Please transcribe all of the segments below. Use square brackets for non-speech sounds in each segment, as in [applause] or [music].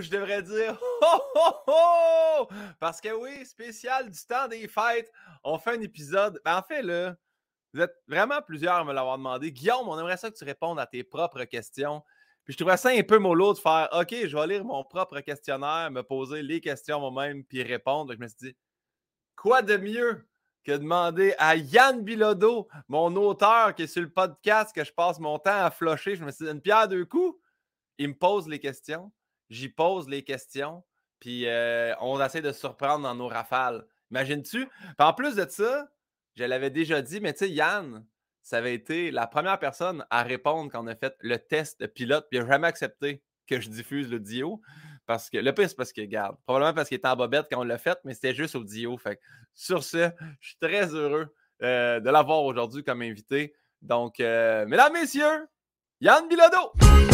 je devrais dire [laughs] ho ho ho! Parce que oui, spécial du temps des fêtes, on fait un épisode. Ben, en fait, là, vous êtes vraiment plusieurs à me l'avoir demandé. Guillaume, on aimerait ça que tu répondes à tes propres questions. Puis je trouvais ça un peu mollo de faire OK, je vais lire mon propre questionnaire, me poser les questions moi-même, puis répondre. Donc, je me suis dit, quoi de mieux que demander à Yann Bilodeau, mon auteur qui est sur le podcast, que je passe mon temps à flocher. Je me suis dit, une pierre deux coups. Il me pose les questions, j'y pose les questions, puis on essaie de surprendre dans nos rafales. Imagines-tu? en plus de ça, je l'avais déjà dit, mais tu sais, Yann, ça avait été la première personne à répondre quand on a fait le test pilote, puis il n'a jamais accepté que je diffuse l'audio. Parce que le pire, c'est parce que, regarde, probablement parce qu'il était en bobette quand on l'a fait, mais c'était juste audio. Fait sur ce, je suis très heureux de l'avoir aujourd'hui comme invité. Donc, euh, mesdames, messieurs, Yann Bilodeau!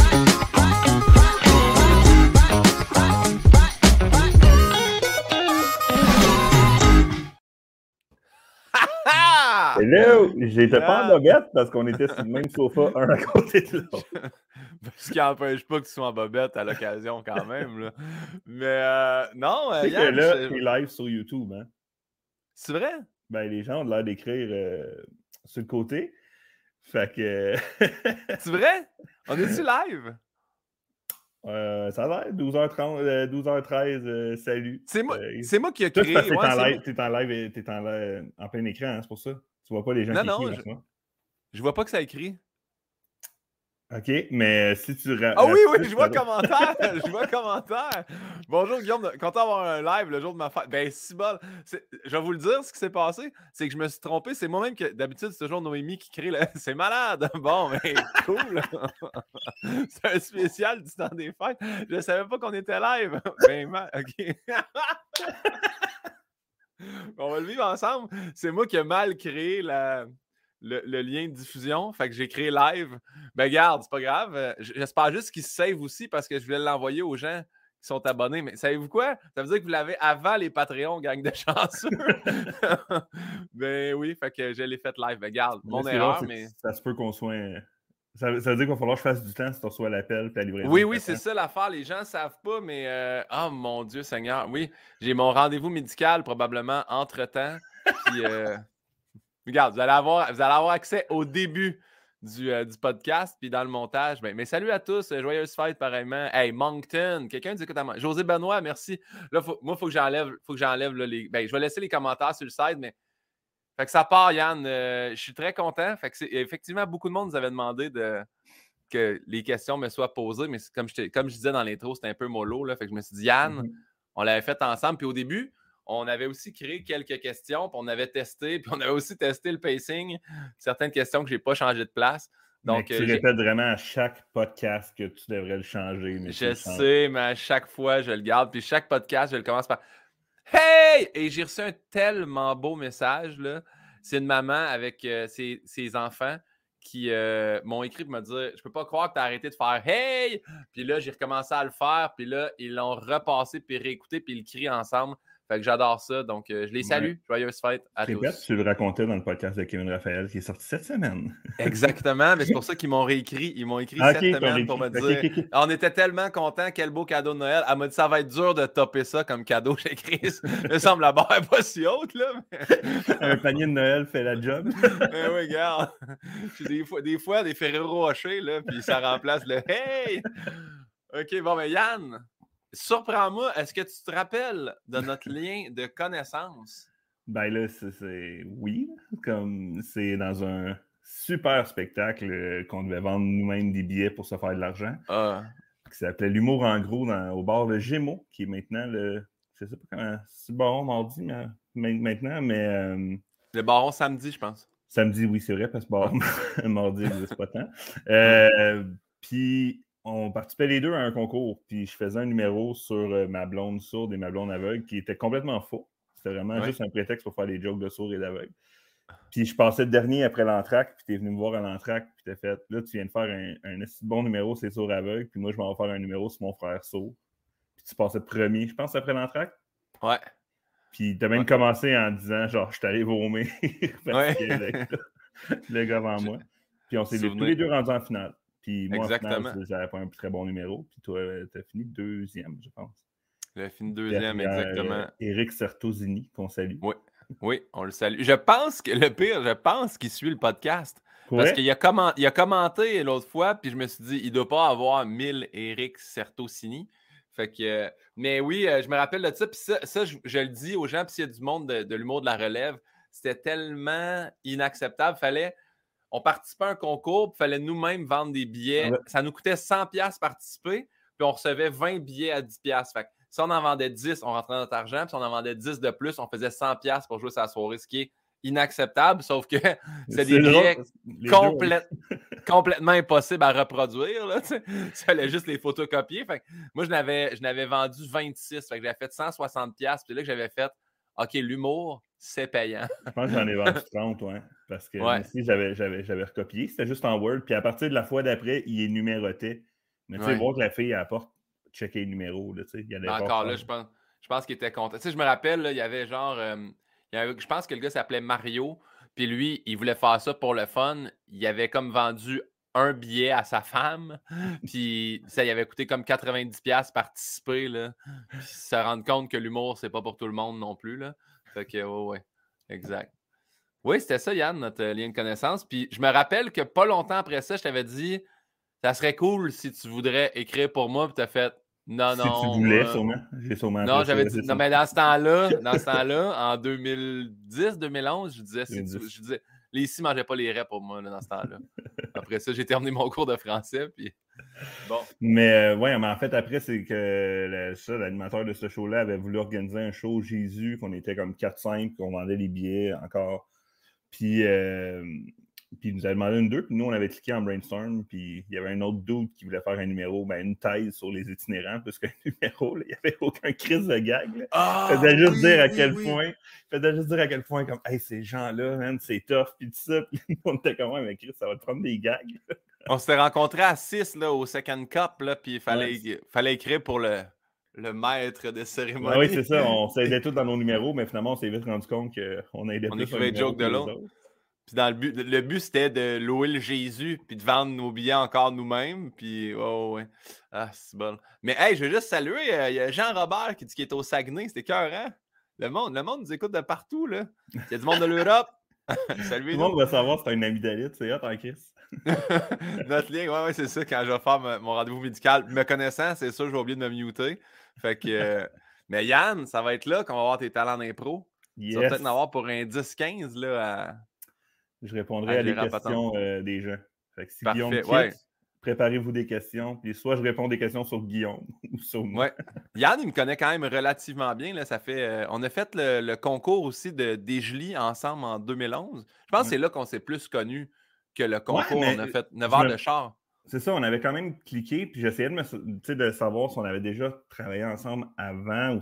Hello! J'étais pas en bobette parce qu'on était sur le même sofa, un à côté de l'autre. [laughs] Ce qui n'empêche pas que tu sois en bobette à l'occasion quand même. Là. Mais euh, non, euh, Yann, que là, tu live sur YouTube, hein? C'est vrai? Ben, les gens ont l'air d'écrire euh, sur le côté. Fait que. [laughs] C'est vrai? On est-tu live? Euh, ça a l'air 12h30, 12h13, salut. C'est moi, moi qui ai créé. T'es en, live, es en live, t'es en, en plein écran, hein, c'est pour ça. Tu vois pas les gens non, qui non, écrivent. Je, je vois pas que ça écrit. OK, mais si tu. Ah oui, oui, je vois commentaire. [laughs] je vois commentaire. Bonjour Guillaume, content d'avoir un live le jour de ma fête. Ben, si bon. Je vais vous le dire, ce qui s'est passé, c'est que je me suis trompé. C'est moi-même que d'habitude, c'est toujours Noémie qui crée le. [laughs] C'est malade. [laughs] Bon, mais cool. c'est un spécial du temps des fêtes. Je savais pas qu'on était live. Ben, OK. [laughs] On va le vivre ensemble. C'est moi qui ai mal créé la le, lien de diffusion. Fait que j'ai créé live. Ben, garde, c'est pas grave. Euh, j'espère juste qu'il se save aussi parce que je voulais l'envoyer aux gens qui sont abonnés. Mais savez-vous quoi? Ça veut dire que vous l'avez avant les Patreons, gang de chanceux. [laughs] ben oui, fait que je l'ai fait live. Ben, garde, mon erreur, mais. Ça se peut qu'on soit. Ça, veut dire qu'il va falloir que je fasse du temps si tu reçois l'appel et la livraison. Oui, oui, c'est ça l'affaire. Les gens ne savent pas, mais euh, oh mon Dieu Seigneur. Oui, j'ai mon rendez-vous médical probablement entre-temps. Puis euh, [laughs] Regarde, vous allez avoir, vous allez avoir accès au début du, euh, du podcast, puis dans le montage. Ben, mais salut à tous, euh, joyeuse fête pareillement. Hey, Moncton, quelqu'un dit que t'as José Benoît, merci. Là, moi, il faut que j'enlève, faut que j'enlève les. Ben, je vais laisser les commentaires sur le site, mais. Fait que ça part, Yann. Euh, je suis très content. Fait que effectivement, beaucoup de monde nous avait demandé de, que les questions me soient posées, mais comme je, comme je disais dans l'intro, c'était un peu mollo. Là, fait que je me suis dit, Yann, mm-hmm. on l'avait fait ensemble. Puis au début, on avait aussi créé quelques questions, puis on avait testé, puis on avait aussi testé le pacing. Certaines questions que je n'ai pas changé de place. Donc, tu euh, répètes vraiment à chaque podcast que tu devrais le changer. je sais, mais à chaque fois, je le garde. Puis chaque podcast, je le commence par Hey! Et j'ai reçu un tellement beau message. là. C'est une maman avec euh, ses, enfants qui euh, m'ont écrit pour me dire Je peux pas croire que tu as arrêté de faire Hey! Puis là, j'ai recommencé à le faire. Puis là, ils l'ont repassé, puis réécouté, puis ils crient ensemble. Fait que j'adore ça. Donc, euh, je les salue. Joyeuse fête à tous. tu le racontais dans le podcast de Kevin Raphaël qui est sorti cette semaine. [laughs] Exactement. Mais c'est pour ça qu'ils m'ont réécrit. Ils m'ont écrit cette semaine pour me dire. on était tellement contents. Quel beau cadeau de Noël. Elle m'a dit ça va être dur de topper ça comme cadeau [laughs] chez Chris. Il me semble la barre n'est pas si haute. Là, [laughs] Un panier de Noël fait la job. mais oui, regarde. Des fois, des fois, des Ferrero Rocher, là, puis ça remplace le Hey! OK, bon, mais Yann, Surprends-moi, est-ce que tu te rappelles de notre [laughs] lien de connaissance? Ben là, c'est oui. Comme c'est dans un super spectacle euh, qu'on devait vendre nous-mêmes des billets pour se faire de l'argent. Ah. Qui s'appelait L'humour en gros au bar de Gémeaux, qui est maintenant le. Je sais pas comment. C'est baron mardi mais, maintenant, mais. Euh, le baron samedi, je pense. Samedi, oui, c'est vrai, parce que baron [laughs] mardi, c'est pas tant. Euh, puis on participait les deux à un concours, puis je faisais un numéro sur euh, ma blonde sourde et ma blonde aveugle qui était complètement faux. C'était vraiment juste un prétexte pour faire des jokes de sourds et d'aveugle. Puis je passais le dernier après l'entraque, puis tu es venu me voir à l'entraque, puis t'as fait là, tu viens de faire un, un bon numéro, c'est sourd aveugle, puis moi, je vais en faire un numéro sur mon frère sourd. Puis tu passais premier, je pense, après l'entraque. Ouais. Puis tu as même commencé en disant, genre, je suis allé vomir [laughs] parce ouais. le, gars avant [laughs] moi. Puis on s'est tous les deux rendus en finale. Puis moi, Exactement. j'avais pas un très bon numéro. Puis toi, tu as fini deuxième, je pense. J'ai fini deuxième, exactement. Eric Sertosini, qu'on salue. Oui. Oui, on le salue. Je pense que le pire, je pense qu'il suit le podcast. Parce qu'il a, a, commenté l'autre fois, puis je me suis dit, il ne doit pas avoir 1000 Eric Sertosini. Fait que, mais oui, euh, je me rappelle de ça. Puis ça, je, le dis aux gens, puis s'il y a du monde de, l'humour de la relève, c'était tellement inacceptable. Fallait, on participait à un concours, il fallait nous-mêmes vendre des billets. Ça nous coûtait 100$ participer, puis on recevait 20 billets à 10$. Fait que si on en vendait 10, on rentrait notre argent, puis si on en vendait 10 de plus, on faisait 100$ pour jouer sa soirée, ce qui est inacceptable, sauf que [laughs] c'est des billets [laughs] complètement impossibles à reproduire. Là, il fallait juste les photocopier. Fait moi, je n'avais vendu 26. Fait que j'avais fait 160$. Puis là que j'avais fait OK, l'humour, c'est payant. je pense que j'en ai vendu [laughs] 30, ouais. Parce que ouais. ici, j'avais recopié. C'était juste en Word. Puis à partir de la fois d'après, il est numéroté. Mais tu sais, voir que la fille apporte checker les numéros. Là, il y Encore là, je pense, je pense qu'il était content. Tu sais, je me rappelle, là, il y avait genre. Euh, je pense que le gars s'appelait Mario. Puis lui, il voulait faire ça pour le fun. Il avait comme vendu un billet à sa femme. [laughs] Puis ça il avait coûté comme 90$ participer. Là. Puis se rendre compte que l'humour, c'est pas pour tout le monde non plus. Là. Fait que, ouais, ouais. Exact. Oui, c'était ça, Yann, notre lien de connaissance. Puis je me rappelle que pas longtemps après ça, je t'avais dit ça serait cool si tu voudrais écrire pour moi. Puis tu as fait non, non. Si tu voulais, sûrement. J'ai sûrement. Non, j'avais dit. Non, mais dans ce temps-là, [laughs] dans ce temps-là, en 2010, 2011, je disais, si tu, je disais, les ici ne mangeaient pas les raies pour moi dans ce temps-là. Après ça, j'ai terminé mon cours de français. Puis... Bon. Mais euh, ouais, mais en fait, après, c'est que l'animateur de ce show-là avait voulu organiser un show Jésus, qu'on était comme 4-5, qu'on vendait les billets encore. Puis euh, puis il nous a demandé une deux, puis nous, on avait cliqué en brainstorm, puis il y avait un autre doute qui voulait faire un numéro, ben, une thèse sur les itinérants, parce qu'un [laughs] numéro, il n'y avait aucun crise de gag. Là. Ah, faisait juste dire à quel point, faisait juste dire à quel point, comme, hey, ces gens-là, man, c'est tough, puis tout ça, [laughs] puis on était comme, mais Chris, ça va te prendre des gags. [laughs] on s'était rencontrés à 6 là, au Second Cup, là, puis il fallait, fallait écrire pour le, le maître de cérémonie. Ah oui, c'est ça. On [laughs] s'aidait tous dans nos numéros, mais finalement, on s'est vite rendu compte qu'on aidait on plus. On écrivait des jokes de l'autre. Puis dans le but, le but c'était de louer le Jésus, puis de vendre nos billets encore nous-mêmes. Puis, oh, ouais. Ah, c'est bon. Mais, hey, je veux juste saluer. Euh, il y a Jean-Robert qui dit qu'il est au Saguenay. C'était cœur, hein? Le monde, le monde nous écoute de partout, là. Il y a du monde de l'Europe. [laughs] Salut. Tout le monde va savoir si c'est un ami d'Alite, c'est hot en kiss. [laughs] Notre lien, ouais, ouais, c'est ça. Quand je vais faire mon rendez-vous médical, me connaissant, c'est ça, je vais oublier de me muter. Fait que. [laughs] Euh, mais Yann, ça va être là qu'on va voir tes talents d'impro. Yes. Tu vas peut-être en avoir pour un 10-15 là, à je répondrai à, des questions euh, des gens. Fait que si Guillaume quitte, préparez-vous des questions. Puis soit je réponds des questions sur Guillaume [laughs] ou sur moi. Yann, il me connaît quand même relativement bien. Là. Ça fait, euh, on a fait le, concours aussi de Dégely ensemble en 2011. Je pense que c'est là qu'on s'est plus connu que le concours. on a fait 9 heures de char. C'est ça, on avait quand même cliqué, puis j'essayais de, de savoir si on avait déjà travaillé ensemble avant. Ou...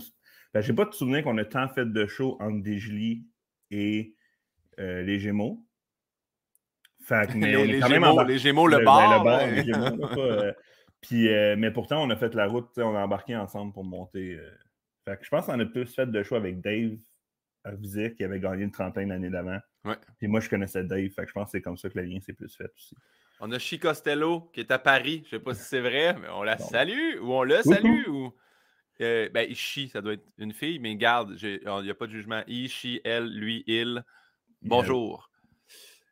Ben, je n'ai pas de souvenir qu'on ait tant fait de show entre Dégely et euh, les Gémeaux. Fait [laughs] mais les, Gémeaux, les Gémeaux, le, bar. les Gémeaux, euh, [laughs] puis, euh, mais pourtant, on a fait la route, on a embarqué ensemble pour monter. Euh. Fait que je pense qu'on a plus fait de choix avec Dave Qui avait gagné une trentaine d'années d'avant. Ouais. Puis moi, je connaissais Dave, fait que je pense que c'est comme ça que le lien s'est plus fait aussi. On a Chi Costello qui est à Paris. Je ne sais pas si c'est vrai, mais on la salue ou on le salue. Ou... ben, Ishi, ça doit être une fille, mais garde, il n'y a pas de jugement. Ishi, elle, lui, il. Bonjour.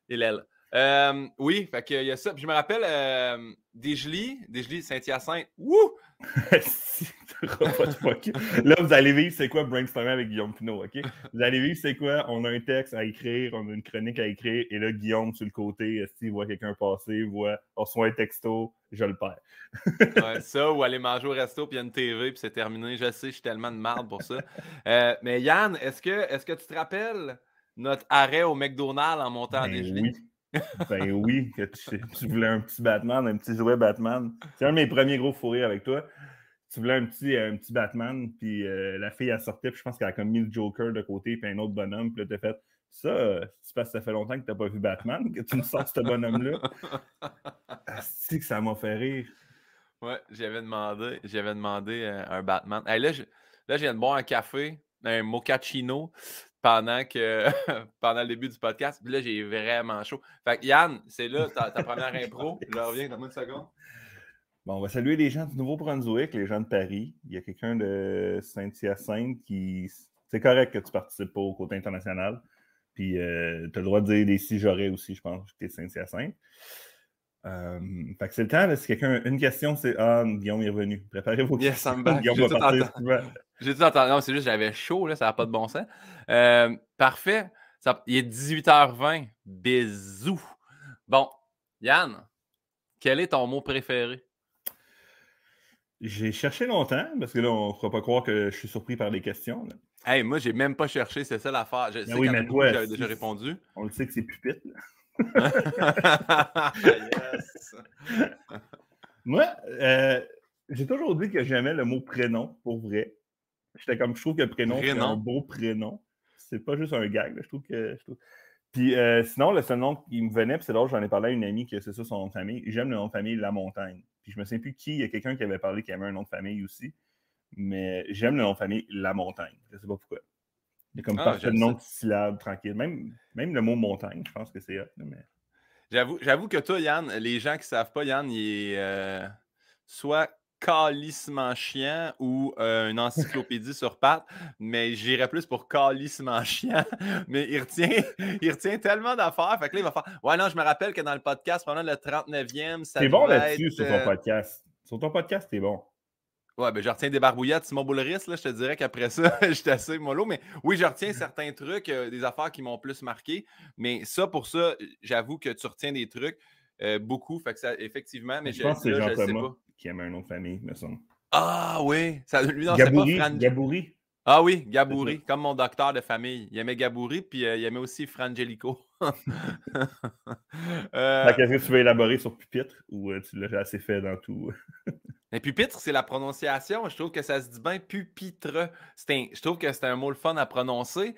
Il, elle. Euh, oui, fait que, y a ça. Puis je me rappelle euh, Desjely, Desjely, Saint-Hyacinthe. Wouh! [laughs] Là, vous allez vivre c'est quoi brainstormer avec Guillaume Pinot, OK? Vous allez vivre c'est quoi? On a un texte à écrire, on a une chronique à écrire, et là, Guillaume, sur le côté, s'il voit quelqu'un passer, voit, on reçoit un texto, je le perds. ouais, ça, ou aller manger au resto, puis il y a une TV, puis c'est terminé. Je sais, je suis tellement de marde pour ça. Euh, mais Yann, est-ce que, est que tu te rappelles notre arrêt au McDonald's en montant ben, des oui. Ben oui, que tu, voulais un petit Batman, un petit jouet Batman. C'est un de mes premiers gros fous avec toi. Tu voulais un petit, un petit Batman, puis euh, la fille, a sorti, puis je pense qu'elle a comme mis le Joker de côté, puis un autre bonhomme, puis là, t'as fait ça, c'est parce que ça fait longtemps que t'as pas vu Batman, que tu me sors ce bonhomme-là. [laughs] C'est que ça m'a fait rire. Ouais, j'avais demandé, j'avais demandé euh, un Batman. là, je, là, je viens de boire un café, un mochaccino. Pendant, que, [laughs] pendant le début du podcast. Puis là, j'ai vraiment chaud. Fait que Yann, c'est là ta, [laughs] première impro. Je reviens dans une seconde. Bon, on va saluer les gens du Nouveau-Brunswick, les gens de Paris. Il y a quelqu'un de Saint-Hyacinthe qui. C'est correct que tu participes pas au côté international. Puis euh, tu as le droit de dire des si j'aurais aussi, je pense, que tu es Saint-Hyacinthe. Euh, fait que c'est le temps. si quelqu'un. Une question, c'est Ah, Guillaume est revenu. Préparez vos yes, questions. [laughs] Guillaume va partir J'ai tout entendu. Non, c'est juste j'avais chaud, là, ça n'a pas de bon sens. Euh, parfait. il est 18h20. Bisous. Bon, Yann, quel est ton mot préféré? J'ai cherché longtemps, parce que là, on ne fera pas croire que je suis surpris par les questions. Là. Hey, moi, j'ai même pas cherché, c'est ça l'affaire. Je ben sais oui, mais toi, j'avais déjà répondu. On le sait que c'est pupitre. [laughs] moi, euh, j'ai toujours dit que j'aimais le mot prénom, pour vrai. J'étais comme, je trouve que prénom, c'est un beau prénom. C'est pas juste un gag, je trouve que... Je trouve... Puis euh, sinon, le seul nom qui me venait, c'est là j'en ai parlé à une amie que c'est ça son nom de famille. J'aime le nom de famille La Montagne. Puis je me souviens plus qui, il y a quelqu'un qui avait parlé qui aimait un nom de famille aussi. Mais j'aime le nom de famille La Montagne. Je sais pas pourquoi. Il y a comme ah, parfait de nom de syllabe tranquille. Même, même le mot montagne, je pense que c'est mais... J'avoue que toi, Yann, les gens qui ne savent pas, Yann, il est euh, soit calissement chiant ou euh, une encyclopédie sur pattes, mais j'irais plus pour calissement [laughs] chiant. Mais il retient, il retient tellement d'affaires. Fait que là, il va faire Ouais, non, je me rappelle que dans le podcast, pendant le 39e, ça. T'es bon là-dessus sur ton euh, podcast. Sur ton podcast, t'es bon. Ouais, ben je retiens des barbouillettes, Simon Boulris, là, je te dirais qu'après ça, [laughs] j'étais assez mollo. Mais oui, je retiens certains trucs, euh, des affaires qui m'ont plus marqué. Mais ça, pour ça, j'avoue que tu retiens des trucs beaucoup. Fait que ça, effectivement, mais je, pense que c'est Jean Thomas qui aime un nom de famille, me semble. Ah oui! Ça, lui, non, Gabouri, pas Gabouri. Ah oui, Gabouri, comme mon docteur de famille. Il aimait Gabouri, puis euh, il aimait aussi Frangelico. [laughs] euh... Qu'est-ce que tu veux élaborer sur pupitre ou euh, tu l'as assez fait dans tout? Mais pupitre, c'est la prononciation. Je trouve que ça se dit bien pupitre. je trouve que c'était un mot le fun à prononcer.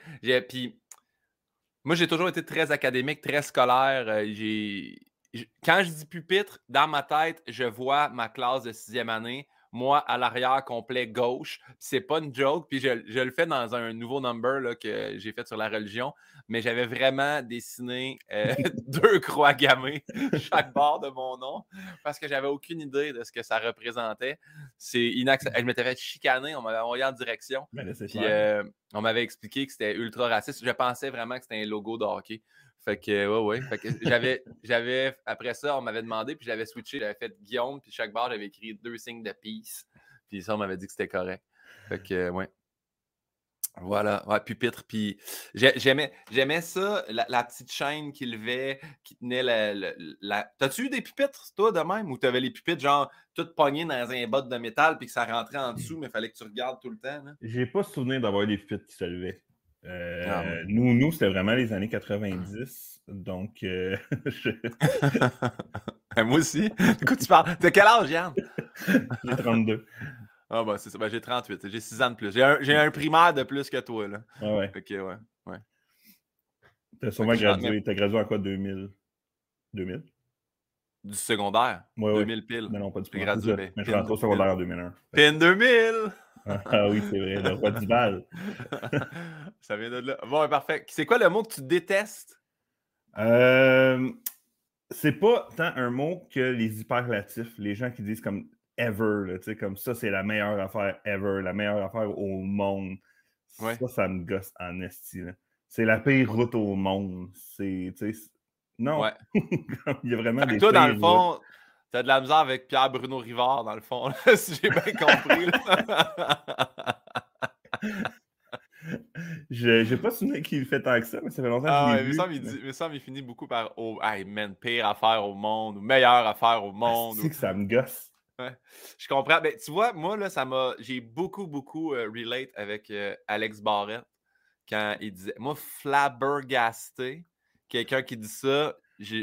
Puis moi, j'ai toujours été très académique, très scolaire. Euh, quand je dis pupitre, dans ma tête, je vois ma classe de sixième année, moi à l'arrière complet gauche. C'est pas une joke, puis je, le fais dans un nouveau number là, que j'ai fait sur la religion, mais j'avais vraiment dessiné euh, [laughs] [laughs] deux croix gammées chaque bord de mon nom parce que j'avais aucune idée de ce que ça représentait. C'est inacceptable. Je m'étais fait chicaner, on m'avait envoyé en direction. Puis, euh, on m'avait expliqué que c'était ultra raciste. Je pensais vraiment que c'était un logo de hockey. Fait que, ouais, ouais. Fait que j'avais, j'avais, après ça, on m'avait demandé, puis j'avais switché, j'avais fait Guillaume, puis chaque barre, j'avais écrit deux signes de peace. Puis ça, on m'avait dit que c'était correct. Fait que, ouais. Voilà, ouais, pupitre. Puis j'aimais, j'aimais ça, la, petite chaîne qui levait, qui tenait la. T'as-tu eu des pupitres, toi, de même, ou t'avais les pupitres, genre, toutes pognées dans un bot de métal, puis que ça rentrait en dessous, mais fallait que tu regardes tout le temps? J'ai pas souvenir d'avoir des pupitres qui se levaient. Euh, ah, nous, nous c'était vraiment les années 90. Donc, euh, [laughs] [laughs] Moi aussi. Écoute, tu parles? De quel âge, Yann? j'ai 32. Ah, bah, c'est ça. Ben, j'ai 38. J'ai 6 ans de plus. J'ai un, un, primaire de plus que toi, là. Ah, ouais. Ok, ouais. ouais. T'as sûrement gradué. T'as gradué en quoi, 2000? 2000? Du secondaire? Ouais, 2000 pile. Mais non, pas du tout. Mais je suis rentré au secondaire en 2001. Pin 2000! [laughs] ah oui, c'est vrai, le roi du bal. [laughs] ça vient de là. Bon, parfait. C'est quoi le mot que tu détestes? Euh, c'est pas tant un mot que les hyperlatifs, les gens qui disent comme ever, sais comme ça, c'est la meilleure affaire ever, la meilleure affaire au monde. Ça, ça me gosse en esti. C'est la pire route au monde. C'est, non. Ouais. [laughs] Il y a vraiment des. Toi, dans le fond, T'as de la misère avec Pierre-Bruno Rivard, dans le fond, [laughs] si j'ai bien compris. Je n'ai pas souvenir qu'il fait tant que ça, mais ça fait longtemps ah, que je l'ai ça, il finit beaucoup par oh, hey, man, pire affaire au monde, ou meilleure affaire au monde. C'est que ça me gosse. Je comprends. Ben, tu vois, moi, là, ça m'a. J'ai beaucoup, beaucoup euh, relate avec euh, Alex Barrett quand il disait. Moi, flabbergasté, quelqu'un qui dit ça,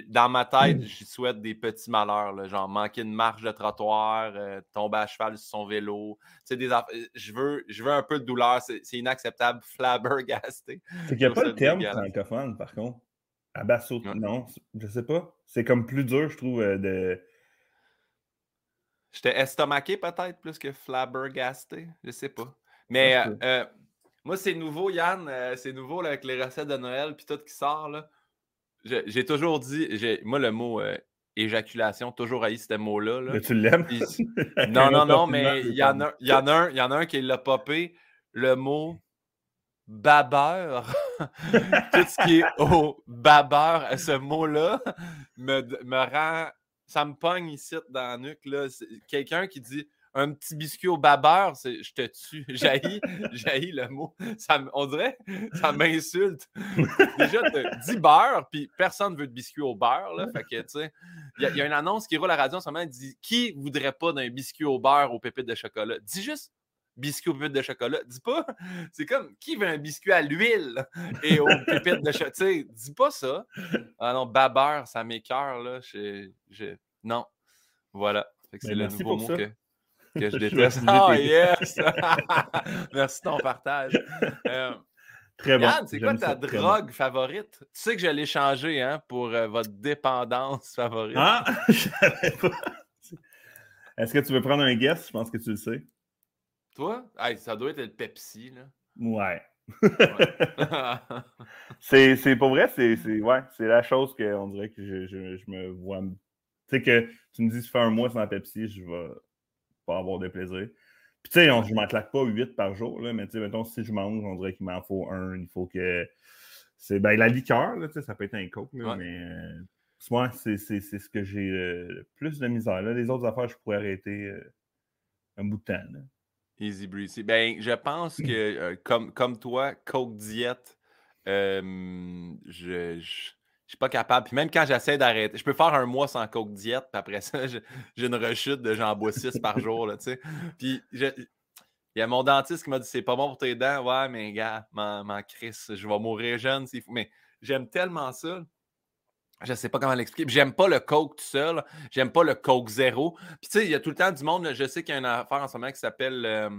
dans ma tête, mmh. je souhaite des petits malheurs, genre manquer une marche de trottoir, euh, tomber à cheval sur son vélo. Des euh, je, veux, je veux un peu de douleur, c'est inacceptable, [laughs] flabbergasté. C'est qu'il n'y a pas le terme francophone, par contre. Abasso, non, je sais pas. C'est comme plus dur, je trouve, euh, de. J'étais estomaqué peut-être plus que flabbergasté, je sais pas. Mais Moi, c'est nouveau, Yann. Euh, c'est nouveau avec les recettes de Noël puis tout qui sort. Là. J'ai toujours dit, moi, le mot euh, éjaculation, toujours haï ce mot-là. Mais tu l'aimes? [laughs] non, non, non, mais il y, en a, y, en a un, y en a un qui l'a popé. Le mot babeur. [laughs] tout ce qui est au babeur, ce mot-là, me, me rend. Ça me pogne ici dans la nuque. Quelqu'un qui dit un petit biscuit au babeur, je te tue. [laughs] Jaillit, le mot. Ça, on dirait, ça m'insulte. Déjà, dis beurre, puis personne ne veut de biscuit au beurre. Là, fait que, tu sais, il y, a une annonce qui roule à la radio en ce moment, dit Qui voudrait pas d'un biscuit au beurre aux pépites de chocolat Dis juste biscuit aux pépites de chocolat. Dis pas, [laughs] c'est comme qui veut un biscuit à l'huile et aux pépites de chocolat. Tu sais, dis pas ça. Ah non, babeur, ça m'écœure, là. Non. Voilà. C'est le nouveau mot que que je [laughs] déteste. oh yes! [laughs] [laughs] Merci de ton partage. Euh, très bon. Yann, c'est quoi ta drogue favorite? Tu sais que j'allais changer hein, pour euh, votre dépendance favorite. Ah, je savais pas. Est-ce que tu veux prendre un guess? Je pense que tu le sais. Toi? ça doit être le Pepsi, là. Ouais. c'est pour vrai, c'est ouais, la chose qu'on dirait que je, je, je me vois. Tu sais que tu me dis, tu fais un mois sans Pepsi, je vais pas avoir de plaisir. Puis, tu sais, je m'en claque pas 8 par jour, là, mais tu sais, mettons, si je mange, on dirait qu'il m'en faut un. Il faut que. C'est ben, la liqueur, là, ça peut être un coke, là, mais euh, moi, c'est ce que j'ai le plus de misère. Là. Les autres affaires, je pourrais arrêter euh, un bout de temps. Là. Easy breezy. Ben, je pense que, euh, comme, comme toi, Coke Diète, je, je suis pas capable. Puis même quand j'essaie d'arrêter, je peux faire un mois sans coke diète, puis après ça, [laughs] j'ai une rechute de j'en bois 6 par jour. Là, puis il y a mon dentiste qui m'a dit c'est pas bon pour tes dents. Ouais, mais gars, m'en crisse, je vais mourir jeune. Mais j'aime tellement ça. Je sais pas comment l'expliquer. J'aime pas le Coke tout seul. J'aime pas le Coke zéro. Puis tu sais, il y a tout le temps du monde. je sais qu'il y a une affaire en ce moment qui s'appelle euh,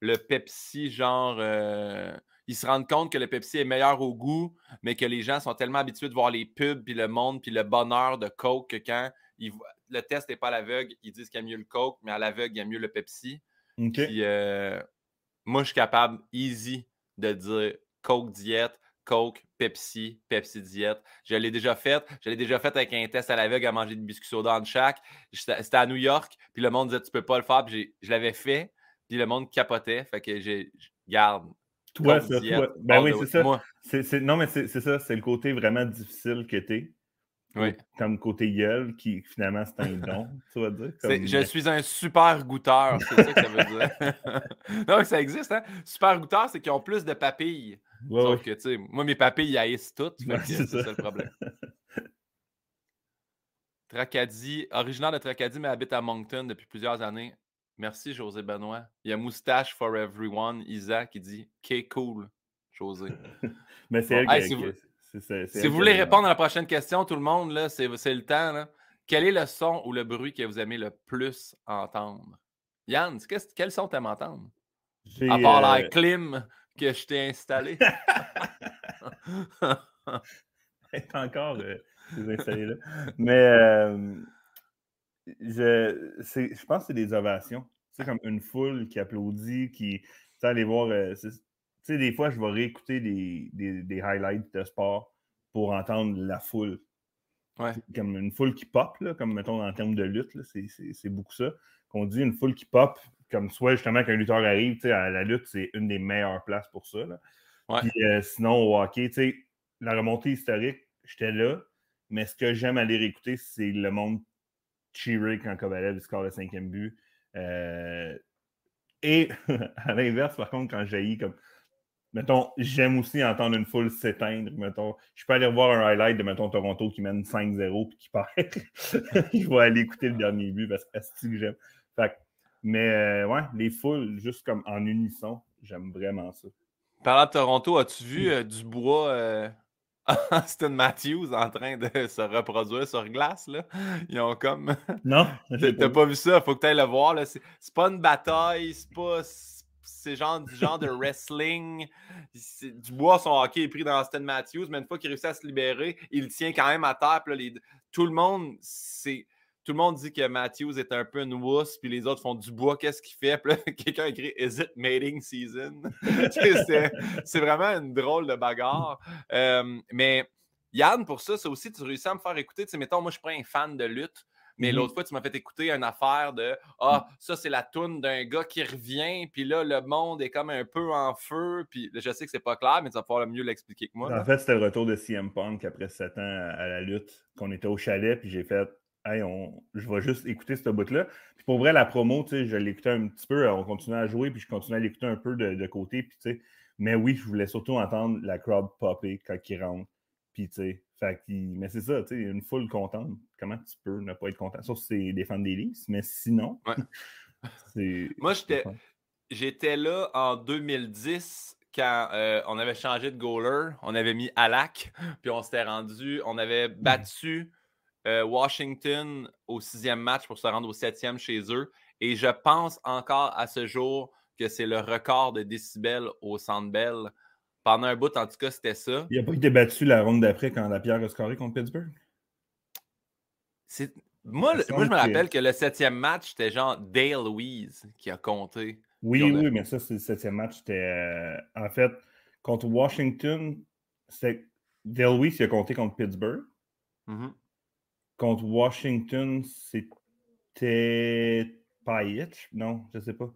le Pepsi, genre. Euh, ils se rendent compte que le Pepsi est meilleur au goût, mais que les gens sont tellement habitués de voir les pubs, puis le monde, puis le bonheur de Coke que quand le test n'est pas à l'aveugle, ils disent qu'il y a mieux le Coke, mais à l'aveugle, il y a mieux le Pepsi. Puis euh, moi, je suis capable, easy, de dire Coke diète, Coke, Pepsi, Pepsi diète. Je l'ai déjà fait. Je l'ai déjà fait avec un test à l'aveugle à manger du biscuit soda en chaque. C'était à New York, puis le monde disait tu peux pas le faire. Puis je l'avais fait, puis le monde capotait. Fait que j'ai garde. Toi, ça, toi. Ben oui, c'est ça. non, mais c'est ça, c'est le côté vraiment difficile que tu es. Oui. Comme côté gueule, qui finalement c'est un don, tu vas dire. Je suis un super goûteur, c'est ça que ça veut dire. [laughs] non, ça existe, hein? Super goûteur, c'est qu'ils ont plus de papilles. Sauf que, tu sais, moi, mes papilles, haïssent toutes. c'est ça. le problème. [laughs] Tracadie, originaire de Tracadie, mais habite à Moncton depuis plusieurs années. Merci, José Benoît. Il y a Moustache for Everyone, Isa, qui dit K cool, José. [laughs] Mais c'est elle si, vous, si vous voulez répondre à la prochaine question, tout le monde, c'est, le temps. Là. Quel est le son ou le bruit que vous aimez le plus entendre? Yann, quel son t'aimes entendre? À part la euh, clim que je t'ai installé. [laughs] est encore euh, [laughs] installé là. Mais euh, je, je pense que c'est des ovations. C'est comme une foule qui applaudit, qui. Tu aller voir. Euh, tu sais, des fois, je vais réécouter des, des, highlights de sport pour entendre la foule. Ouais. Comme une foule qui pop, là, comme mettons en termes de lutte, c'est beaucoup ça. Qu'on dit une foule qui pop, comme soit justement qu'un lutteur arrive, à la lutte, c'est une des meilleures places pour ça. Là. Puis, euh, sinon, au hockey, la remontée historique, j'étais là, mais ce que j'aime aller réécouter, c'est le monde cheerer quand Kovalev score le cinquième but. Euh, et [laughs] à l'inverse, par contre, quand j'ai comme. Mettons, j'aime aussi entendre une foule s'éteindre. Mettons, je peux aller voir un highlight de mettons Toronto qui mène 5-0 puis qui perd. [laughs] je vais aller écouter le dernier but parce que c'est que j'aime. mais euh, ouais, les foules, juste comme en unisson, j'aime vraiment ça. Parlant de Toronto, as-tu vu euh, Dubois [laughs] Austin Matthews en train de [laughs] se reproduire sur glace. Là. Ils ont comme. [laughs] Non. T'as pas vu ça? Faut que tu ailles le voir. C'est, pas une bataille, c'est pas. C'est genre du genre de wrestling. Du bois, son hockey est pris dans Austin Matthews, mais une fois qu'il réussit à se libérer, il tient quand même à terre. Là, Tout le monde, c'est tout le monde dit que Matthews est un peu une wuss, puis les autres font du bois, qu'est-ce qu'il fait? [laughs] Puis là, quelqu'un écrit Is it mating season? [laughs] c'est vraiment une drôle de bagarre. Euh, mais Yann, pour ça, c'est aussi, tu réussis à me faire écouter. Tu sais, mettons, moi, je suis pas un fan de lutte. Mais mmh l'autre fois, tu m'as fait écouter une affaire de Ah, mmh. ça, c'est la toune d'un gars qui revient, puis là, le monde est comme un peu en feu. Puis je sais que c'est pas clair, mais tu vas pouvoir mieux l'expliquer que moi. En fait, c'était le retour de CM Punk après 7 ans à la lutte, qu'on était au chalet, puis j'ai fait Hey, on... je vais juste écouter ce bout-là. Puis pour vrai, la promo, tu sais, je l'écoutais un petit peu, on continuait à jouer, puis je continuais à l'écouter un peu de, côté, puis tu sais. Mais oui, je voulais surtout entendre la crowd popper quand il rentre. Puis, tu sais, mais c'est ça, tu sais, une foule contente. Comment tu peux ne pas être content? Sauf si c'est des fans des Leafs, mais sinon. [laughs] [laughs] Moi, j'étais, j'étais là en 2010 quand euh, on avait changé de goaler. On avait mis Alak, [laughs] puis on s'était rendu, on avait battu euh, Washington au sixième match pour se rendre au septième chez eux. Et je pense encore à ce jour que c'est le record de décibels au Centre Bell pendant un bout, en tout cas, c'était ça. Il n'a pas été battu la ronde d'après quand la pierre a scoré contre Pittsburgh? Moi, moi, je me rappelle que le septième match, c'était genre Dale Louise qui a compté. Oui, oui, mais ça, c'est le septième match. C'était euh, en fait contre Washington. C'était Dale Louise qui a compté contre Pittsburgh. Mm-hmm. Contre Washington, c'était Payet. Non, je ne sais pas.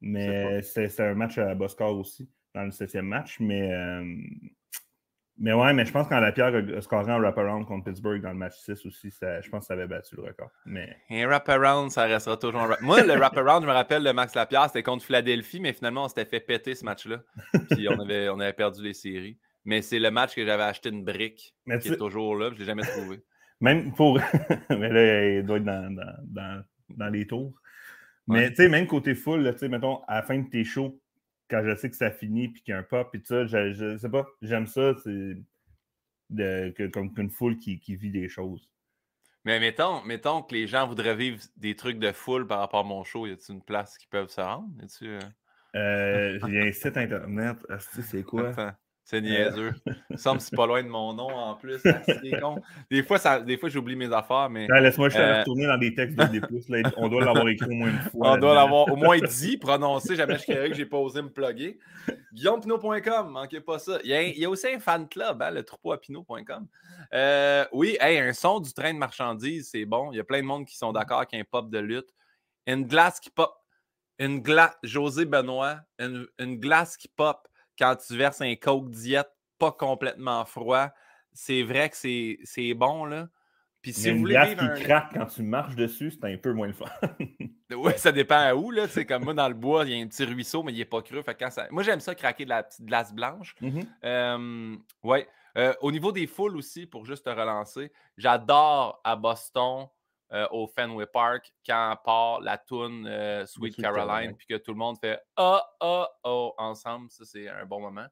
Mais c'est un match à bas score aussi dans le septième match. Mais, euh, mais ouais, mais je pense quand la pierre a scoré en wraparound contre Pittsburgh dans le match 6 aussi, je pense que ça avait battu le record. Mais... Un wraparound, ça restera toujours un Moi, le wraparound, je me rappelle de Max Lapierre, c'était contre Philadelphie, mais finalement, on s'était fait péter ce match-là. [laughs] Puis on avait, on avait perdu les séries. Mais c'est le match que j'avais acheté une brique qui est toujours là, je ne l'ai jamais trouvé. Même pour. [laughs] mais là, il doit être dans, dans, dans, les tours. Mais tu sais, même côté full, tu sais, mettons, à la fin de tes shows, quand je sais que ça finit puis qu'il y a un pop et tout ça, je, je sais pas, j'aime ça, c'est que, comme une foule qui, qui, vit des choses. Mais mettons, mettons que les gens voudraient vivre des trucs de foule par rapport à mon show, y a-t-il une place qui peuvent se rendre? Euh? Euh, il y a un site internet, c'est quoi? C'est euh. niaiseux. Ça me c'est pas loin de mon nom en plus. Des fois, ça, des fois j'oublie mes affaires, mais. Laisse-moi juste euh... retourner dans des textes de D+. Là, on doit l'avoir écrit au moins une fois. On doit l'avoir au moins [laughs] dit, prononcé. Jamais je créerais que j'ai pas osé me plugger. GuillaumePinot.com, manquez pas ça. Il y, a, aussi un fan club, hein, le troupeauapinot.com. Euh, oui, un son du train de marchandises, c'est bon. Il y a plein de monde qui sont d'accord avec un pop de lutte. Une glace qui pop. Une glace, José Benoît, une, une glace qui pop quand tu verses un Coke diète pas complètement froid, c'est vrai que c'est bon, là. Puis si vous voulez vivre qui craque quand tu marches dessus, c'est un peu moins le fun. [laughs] oui, ça dépend à où, là. C'est comme moi, dans le bois, il y a un petit ruisseau, mais il n'est pas creux. Fait quand ça... Moi, j'aime ça craquer de la petite glace blanche. Mm-hmm. oui. Euh, au niveau des foules aussi, pour juste te relancer, j'adore à Boston euh, au Fenway Park quand part la tune euh, Sweet, Caroline, puis que tout le monde fait oh, oh, oh ensemble. Ça, c'est un bon moment.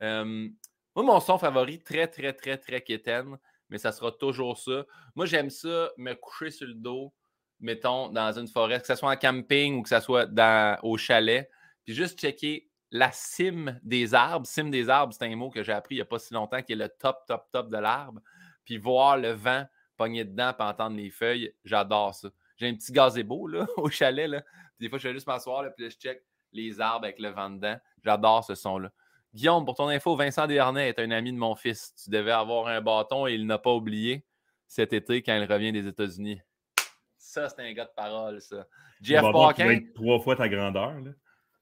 moi, mon son favori, très, très, très, très quétaine, mais ça sera toujours ça. Moi, j'aime ça, me coucher sur le dos, mettons, dans une forêt, que ce soit en camping ou que ce soit dans, au chalet, puis juste checker la cime des arbres. Cime des arbres, c'est un mot que j'ai appris il n'y a pas si longtemps, qui est le top, top, top de l'arbre, puis voir le vent pogner dedans et entendre les feuilles. J'adore ça. J'ai un petit gazebo là, [laughs] au chalet. Là. Des fois, je vais juste m'asseoir et je check les arbres avec le vent dedans. J'adore ce son-là. Guillaume, pour ton info, Vincent Desharnais est un ami de mon fils. Tu devais avoir un bâton et il n'a pas oublié cet été quand il revient des États-Unis. Ça, c'est un gars de parole, ça. Jeff Parkin. Trois fois ta grandeur. Là.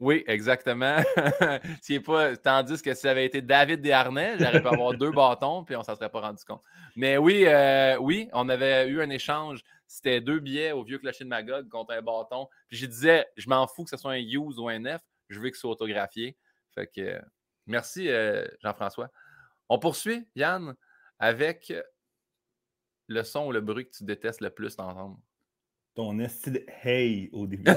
Oui, exactement. [laughs] pas... Tandis que si ça avait été David Desharnais, j'aurais pu avoir deux bâtons, puis on ne s'en serait pas rendu compte. Mais oui, euh, oui, on avait eu un échange. C'était deux billets au vieux clocher de Magog contre un bâton. Puis je disais, je m'en fous que ce soit un use ou un F, je veux que ce soit autographié. Fait que merci, euh, Jean-François. On poursuit, Yann, avec le son ou le bruit que tu détestes le plus d'entendre. Ton style hey au début. [laughs]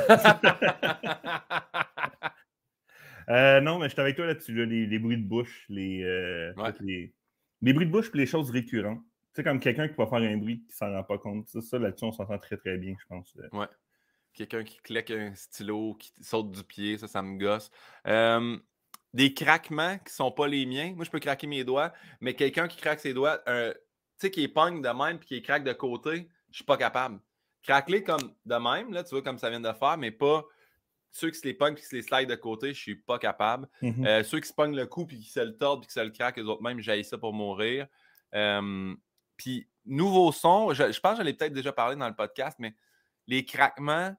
Euh, non, mais je suis avec toi là-dessus, les, bruits de bouche, les, euh, les, bruits de bouche et les choses récurrentes. Tu sais, comme quelqu'un qui va faire un bruit qui ne s'en rend pas compte. Ça, ça là-dessus, on s'entend très, très bien, je pense. Euh. Ouais. Quelqu'un qui claque un stylo, qui saute du pied, ça, ça me gosse. des craquements qui ne sont pas les miens. Moi, je peux craquer mes doigts, mais quelqu'un qui craque ses doigts, tu sais, qui est pogne de même puis qui craque de côté, je suis pas capable. Craquer comme de même, là, tu vois, comme ça vient de faire, mais pas ceux qui se les pognent et qui se les slide de côté, je suis pas capable. Mhm. Euh, ceux qui se pognent le coup puis qui se le tordent puis qui se le craquent, eux autres même, j'ai ça pour mourir. Euh, puis, nouveau son, je, je pense que je l'ai peut-être déjà parlé dans le podcast, mais les craquements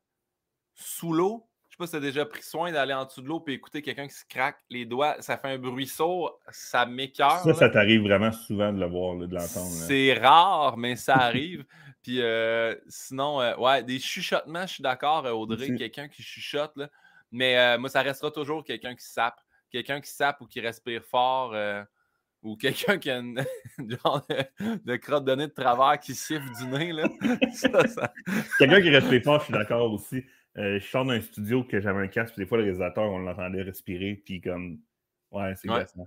sous l'eau, je sais pas si tu as déjà pris soin d'aller en dessous de l'eau et écouter quelqu'un qui se craque les doigts, ça fait un bruit sourd, ça m'écœure. Ça, là. ça t'arrive vraiment souvent de le voir, là, de l'entendre. C'est rare, mais ça arrive. Puis euh, sinon, euh, ouais, des chuchotements, je suis d'accord, euh, Audrey, quelqu'un qui chuchote, là. mais euh, moi, ça restera toujours quelqu'un qui sape. Quelqu'un qui sape ou qui respire fort, ou quelqu'un qui a une [laughs] genre de, crotte de nez de travers qui siffle du nez. Là. [laughs] Ça, ça- [laughs] Quelqu'un qui respire fort, je suis d'accord aussi. Je sors d'un studio que j'avais un casque, puis des fois, le réalisateur, on l'entendait respirer, puis comme. Ouais, c'est Ouais. glaçant.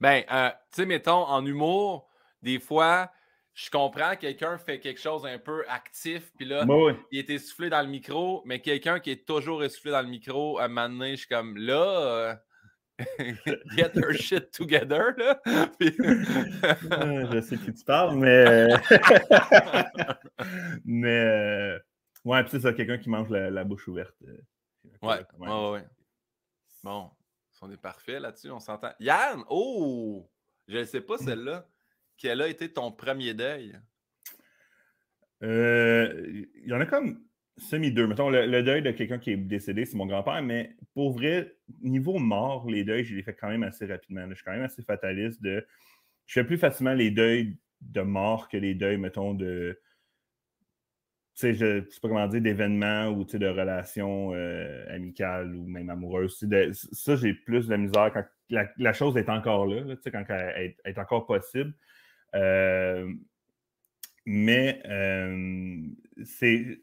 Ben, tu sais, mettons, en humour, des fois, je comprends que quelqu'un fait quelque chose un peu actif, puis là, il est essoufflé dans le micro, mais quelqu'un qui est toujours essoufflé dans le micro, à un moment donné, je suis comme là, euh, [laughs] get your shit together, là. [laughs] Puis- Euh, je sais qui tu parles, mais. [laughs] mais. euh, Ouais, puis c'est ça, quelqu'un qui mange la, la bouche ouverte. euh, ouais, ouais, ouais, ouais. Bon, on est parfait là-dessus, on s'entend. Yann, oh, je ne sais pas celle-là. Quel a été ton premier deuil? Euh, Il y en a comme semi-deux. Mettons, le, deuil de quelqu'un qui est décédé, c'est mon grand-père, mais pour vrai, niveau mort, les deuils, je les fais quand même assez rapidement. Je suis quand même assez fataliste de. Je fais plus facilement les deuils de mort que les deuils, mettons, de. Tu sais, je pas d'événements ou de relations euh, amicales ou même amoureuses. Ça, j'ai plus de misère quand la, chose est encore là, quand elle est encore possible. Euh, mais euh, c'est.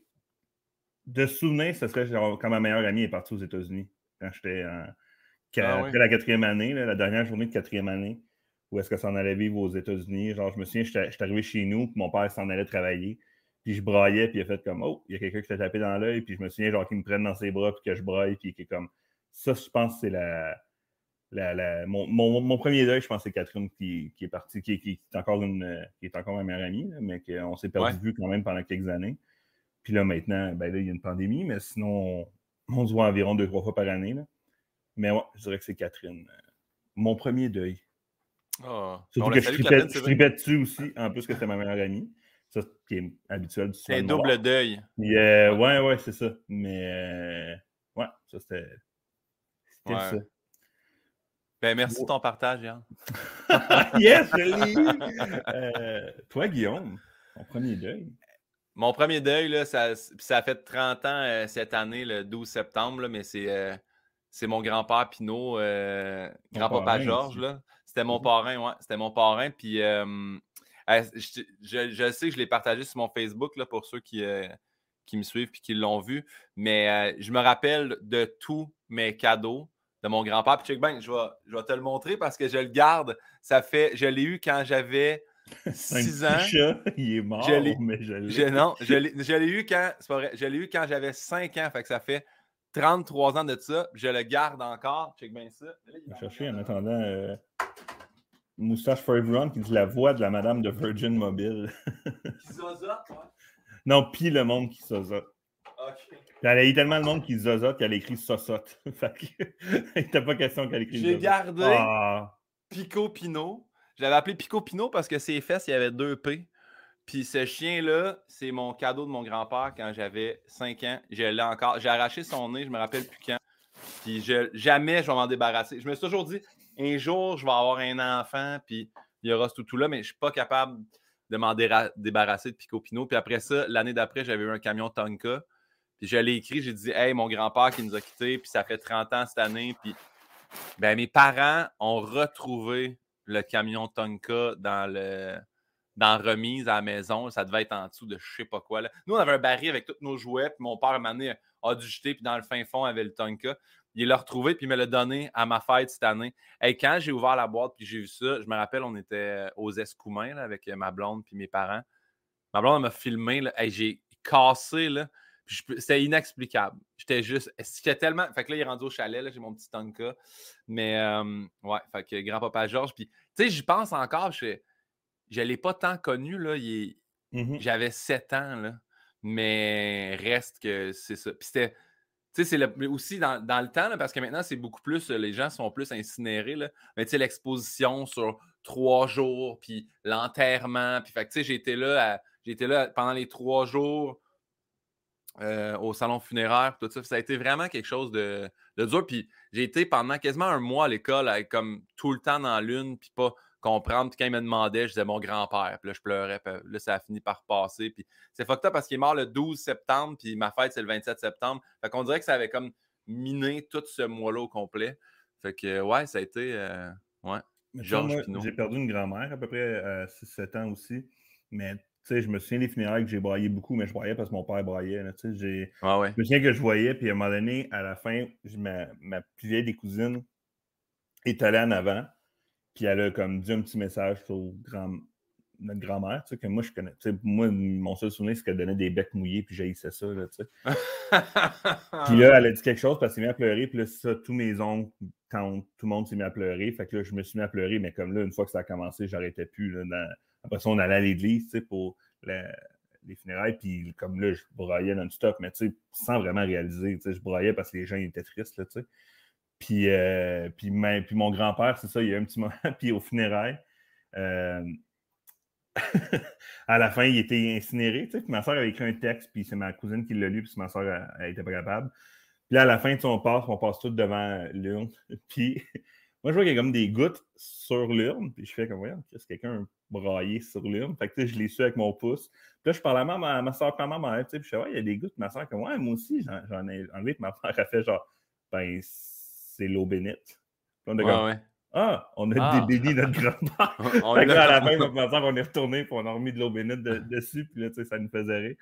De souvenir, ce serait genre quand ma meilleure amie est partie aux États-Unis, quand j'étais en. Ah oui. La quatrième année, là, la dernière journée de quatrième année, où est-ce que s'en allait vivre aux États-Unis. Genre, je me souviens, j'étais arrivé chez nous, puis mon père s'en allait travailler. Puis je braillais, puis il a fait comme Oh, il y a quelqu'un qui t'a tapé dans l'œil. Puis je me souviens, genre, qu'il me prenne dans ses bras, puis que je braille, puis qui est comme. Ça, je pense que c'est la. La- la- mon, mon- mon premier deuil, je pense que c'est Catherine qui, qui est partie, qui, qui est encore une, qui est encore ma meilleure amie, là, mais qu'on s'est perdu Ouais. de vue quand même pendant quelques années. Puis là, maintenant, ben là, il y a une pandémie, mais sinon, on, on se voit environ deux, trois fois par année. là. Mais ouais, je dirais que c'est Catherine. euh, Mon premier deuil. Ah, Surtout que je tripais, dessus aussi, en plus que c'était ma meilleure amie. Ça, qui est habituel du C'est un noir. double deuil. Puis, euh, ouais, ouais, c'est ça. Mais euh, ouais, ça c'était. C'était Ouais. Ben, merci de ton partage, Yann. [laughs] yes, je! Euh, toi, Guillaume, ton premier deuil. Mon premier deuil, là, ça, ça a fait 30 ans euh, cette année, le 12 septembre, là, mais c'est, euh, c'est mon grand-père Pinot, grand-papa Georges. là. C'était mon Mhm. parrain, ouais. C'était mon parrain. Puis je, je- je sais que je l'ai partagé sur mon Facebook là, pour ceux qui, qui me suivent et qui l'ont vu. Mais je me rappelle de tous mes cadeaux de mon grand-père. Puis check bien, je vais, je vais te le montrer parce que je le garde. Ça fait, je l'ai eu quand j'avais [laughs] C'est un 6 petit ans. chat, il est mort, Je l'ai- mais je l'ai. Je, non, je l'ai je l'ai eu quand. C'est pas vrai. Je l'ai eu quand j'avais 5 ans. Fait que ça fait 33 ans de ça. Je le garde encore. Check bien ça. Là, Je vais chercher en attendant euh, Moustache for Everyone qui dit la voix de la madame de Virgin Mobile. Qui zozote, ouais. non, pis le monde qui sosote. Puis Elle a eu tellement de monde qui zozote qu'elle a écrit sosote. [laughs] fait il n'était pas question qu'elle écrive J'ai gardé Ah, Pico Pinot. Je l'avais appelé Pico Pinot parce que ses fesses, il y avait deux P. Puis ce chien-là, c'est mon cadeau de mon grand-père quand j'avais 5 ans. Je l'ai encore. J'ai arraché son nez, je me rappelle plus quand. Puis je, jamais je vais m'en débarrasser. Je me suis toujours dit, un jour, je vais avoir un enfant, puis il y aura ce tout là mais je suis pas capable de m'en débarrasser de Pico Pinot. Puis après ça, l'année d'après, j'avais eu un camion Tonka. Je l'ai écrit, j'ai dit, hey, mon grand-père qui nous a quittés, puis ça fait 30 ans cette année. Puis ben, mes parents ont retrouvé le camion Tonka dans le dans remise à la maison. Ça devait être en dessous de je sais pas quoi. là. Nous, on avait un baril avec tous nos jouets, puis mon père, donné, a dû jeter, puis dans le fin fond, avait le Tonka. Il l'a retrouvé, puis il me l'a donné à ma fête cette année. Et quand j'ai ouvert la boîte, puis j'ai vu ça, je me rappelle, on était aux Escoumins avec ma blonde, puis mes parents. Ma blonde m'a filmé, là. Hey, j'ai cassé, là. Je C'était inexplicable. J'étais juste. J'étais tellement. Fait que là, il est rendu au chalet, là, j'ai mon petit Tonka. Mais euh, ouais, fait que grand-papa Georges. Puis, tu sais, j'y pense encore. Je ne l'ai pas tant connu, là. il mhm. J'avais 7 ans, là. Mais reste que c'est ça. Puis c'était. Tu sais, c'est aussi dans, le temps, parce que maintenant, c'est beaucoup plus, les gens sont plus incinérés. Là. Mais tu sais, l'exposition sur trois jours, puis l'enterrement. Puis, fait tu sais, j'étais là, j'étais là pendant les trois jours euh, au salon funéraire, tout ça. Ça a été vraiment quelque chose de, dur. Puis j'ai été pendant quasiment un mois à l'école, comme tout le temps dans l'une, puis pas comprendre. Puis quand il me demandait, je disais mon grand-père. Puis là, je pleurais. Puis là, ça a fini par passer. Puis c'est fucked up parce qu'il est mort le 12 septembre, puis ma fête, c'est le 27 septembre. Fait qu'on dirait que ça avait comme miné tout ce mois-là au complet. Fait que, ouais, ça a été. Euh, ouais. J'ai perdu une grand-mère à peu près à 6-7 ans aussi. Mais je me souviens des funérailles que j'ai broyé beaucoup, mais je broyais parce que mon père. Là, j'ai... Ah ouais. Je me souviens que je voyais, puis à un moment donné, à la fin, ma, ma plus vieille des cousines est allée en avant, puis elle a comme dit un petit message sur grand... notre grand-mère, que moi, je connais. Moi, mon seul souvenir, c'est qu'elle donnait des becs mouillés, puis j'haïssais ça. Là, [laughs] puis là, elle a dit quelque chose, parce qu'elle s'est mis à pleurer, puis là, ça, tous mes oncles, tantes, tout le monde s'est mis à pleurer. Fait que là, je me suis mis à pleurer, mais comme là, une fois que ça a commencé, j'arrêtais plus. Là, dans après ça, on allait à l'église pour les funérailles, puis comme là, je broyais non-stop, mais sans vraiment réaliser. Je broyais parce que les gens étaient tristes. Là, puis, euh, puis, puis, mon grand-père, c'est ça, il y a un petit moment, [laughs] puis aux funérailles, euh, [laughs] à la fin, il était incinéré. Puis ma soeur avait écrit un texte, puis c'est ma cousine qui l'a lu, puis ma soeur, elle, était pas capable. Puis à la fin, on passe, on passe tout devant l'urne. [laughs] Puis moi, je vois qu'il y a comme des gouttes sur l'urne, puis je fais comme, voyons, qu'est-ce que quelqu'un braillé sur l'urne? Fait que je l'ai su avec mon pouce. Puis là, je parlais à ma, ma soeur, quand même, tu sais, puis je fais, ouais, il y a des gouttes. Ma soeur, comme, ouais, moi aussi, j'en ai enlevé. Puis ma soeur a fait genre, ben, c'est l'eau bénite. on a comme, Ah, on a ah. débéni notre grand-père. [laughs] fait que là, à la fin, ma soeur, on est retourné, puis on a remis de l'eau bénite dessus, puis là, tu sais, ça nous faisait rire.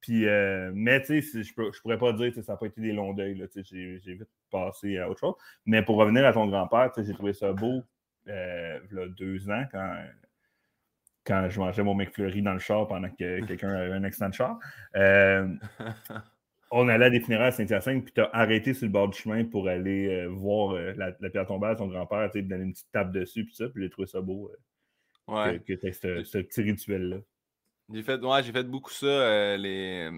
Puis, euh, mais tu sais, je, ne pourrais pas dire que ça n'a pas été des longs deuils. J'ai vite passé à autre chose. Mais pour revenir à ton grand-père, j'ai trouvé ça beau euh, il y a deux ans quand, quand je mangeais mon McFlurry dans le char pendant que [laughs] quelqu'un avait un accident de char. Euh, on allait à des funérailles à Saint-Hyacinthe, puis tu as arrêté sur le bord du chemin pour aller voir la, pierre tombale à ton grand-père, tu donner une petite tape dessus, puis ça, puis j'ai trouvé ça beau ouais. que, tu ce, ce petit rituel-là. J'ai fait, ouais, j'ai fait beaucoup ça. Euh, les...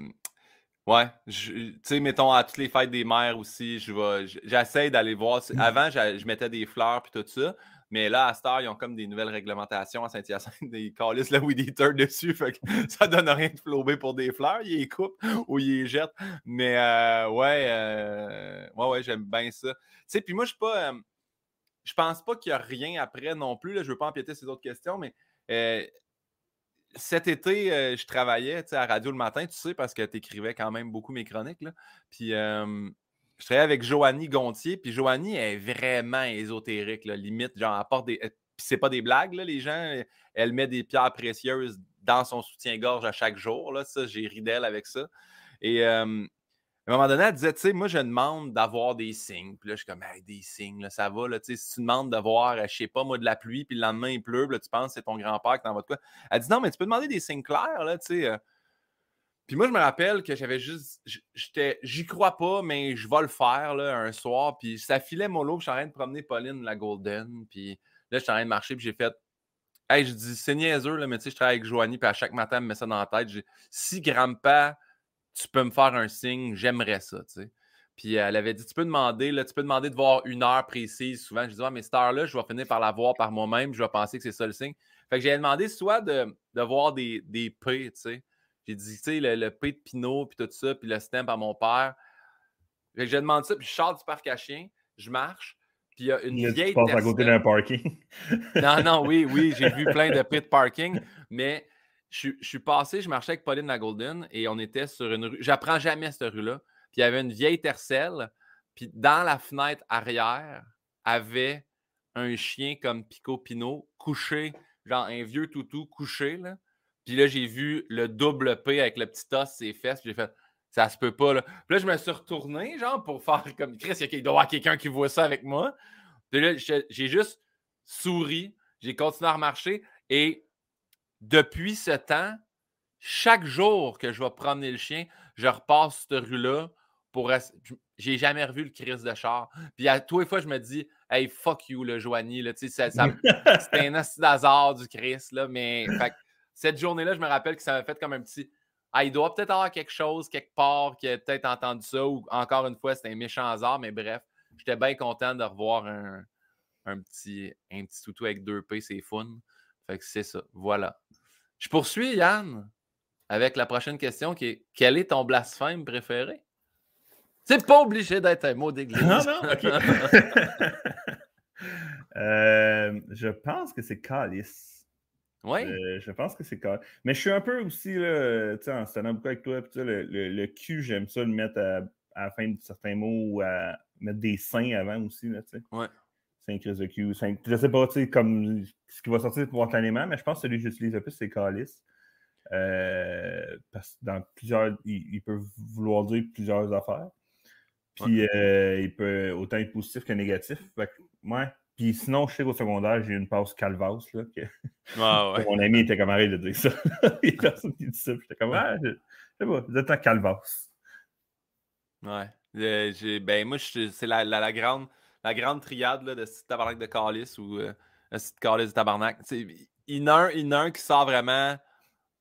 Ouais, tu sais, mettons à toutes les fêtes des mères aussi, j'essaie d'aller voir. Mmh. Avant, je mettais des fleurs puis tout ça, mais là, à Star, ils ont comme des nouvelles réglementations à Saint-Hyacinthe. Ils calissent le weed eater dessus, fait que [laughs] ça donne rien de flober pour des fleurs. Ils les coupent ou ils les jettent. Mais euh, ouais, euh, ouais, ouais, j'aime bien ça. Tu sais, puis moi, je suis pas. je pense pas qu'il y a rien après non plus. Là, je veux pas empiéter ces autres questions, mais cet été, euh, je travaillais à Radio le matin, tu sais, parce que tu écrivais quand même beaucoup mes chroniques. Puis je travaillais avec Joanie Gontier, puis Joanie est vraiment ésotérique, limite, genre, apporte des. Puis c'est pas des blagues, les gens. Elle met des pierres précieuses dans son soutien-gorge à chaque jour. Ça, j'ai ri d'elle avec ça. Et à un moment donné, elle disait, tu sais, moi, je demande d'avoir des signes. Puis là, je suis comme, des signes, là, ça va. Là, si tu demandes d'avoir, euh, je sais pas, moi, de la pluie, puis le lendemain, il pleut, là, tu penses que c'est ton grand-père qui t'envoie de quoi? Elle dit, non, mais tu peux demander des signes clairs, là, tu sais. Euh. Puis moi, je me rappelle que j'avais juste, j'étais, j'y crois pas, mais je vais le faire, là, un soir. Puis ça filait mollo, puis je suis en train de promener Pauline, la Golden. Puis là, je suis en train de marcher, puis j'ai fait, hey, je dis, c'est niaiseux, là, mais tu sais, je travaille avec Joanie, puis à chaque matin, elle me met ça dans la tête. J'ai, si grand-père tu peux me faire un signe, j'aimerais ça, tu sais. Puis elle avait dit, tu peux demander, là, tu peux demander de voir une heure précise. Souvent, je dis, ah, mais cette heure-là, je vais finir par la voir par moi-même, je vais penser que c'est ça le signe. Fait que j'ai demandé soit de, de voir des, des P, tu sais. J'ai dit, tu sais, le, P de Pinot, puis tout ça, puis le stem à mon père. Fait que j'ai demandé ça, puis je sors du parc à chiens, je marche, puis il y a une vieille. Tu à côté d'un parking. non, non, oui, oui, j'ai vu [laughs] plein de P de parking, mais je, suis passé, je marchais avec Pauline la Golden et on était sur une rue. J'apprends jamais cette rue-là. Puis il y avait une vieille tercelle. Puis dans la fenêtre arrière, avait un chien comme Pico Pino couché, genre un vieux toutou couché. Là. Puis là, j'ai vu le double P avec le petit os, ses fesses. Puis j'ai fait, ça se peut pas. Là. Puis là, je me suis retourné, genre, pour faire comme Chris, il doit y avoir quelqu'un qui voit ça avec moi. Puis là, j'ai juste souri, j'ai continué à marcher et depuis ce temps, chaque jour que je vais promener le chien, je repasse cette rue-là pour. J'ai jamais revu le Chris de char. Puis à tous les fois, je me dis, hey, fuck you, le Joanie. C'était [laughs] un hasard du Chris. Là, mais cette journée-là, je me rappelle que ça m'a fait comme un petit. ah, il doit peut-être avoir quelque chose quelque part qui a peut-être entendu ça, ou encore une fois, c'est un méchant hasard, mais bref, j'étais bien content de revoir un, petit, un petit toutou avec deux P, c'est fun. Fait que c'est ça. Voilà. Je poursuis, Yann, avec la prochaine question qui est Quel est ton blasphème préféré? C'est pas obligé d'être un mot d'église. Non, non, OK. [laughs] Euh, je pense que c'est calice. Oui. Euh, je pense que c'est calice. Mais je suis un peu aussi, là, en se tenant beaucoup avec toi, le, le, le, cul, j'aime ça le mettre à, la fin de certains mots ou à mettre des seins avant aussi. Là, ouais. Saint Chris de Q. Saint... Je sais pas comme ce qui va sortir spontanément, mais je pense que celui que j'utilise le plus, c'est calice. Euh, parce que dans plusieurs, il, peut vouloir dire plusieurs affaires. Puis euh, il peut autant être positif que négatif. ouais. Puis sinon, je sais qu'au secondaire, j'ai une passe calvas. Là, que... Ah, [laughs] ouais. Mon ami était comme arrête de dire ça. [laughs] Il n'y a personne qui dit ça. J'étais comme, ah, je sais pas, vous êtes un calvas. Ouais. Euh, ben, moi, c'est la, la, grande, la grande triade là, de tabarnak de calice ou euh, ce calice de tabarnak. Il y, en a un, un qui sort vraiment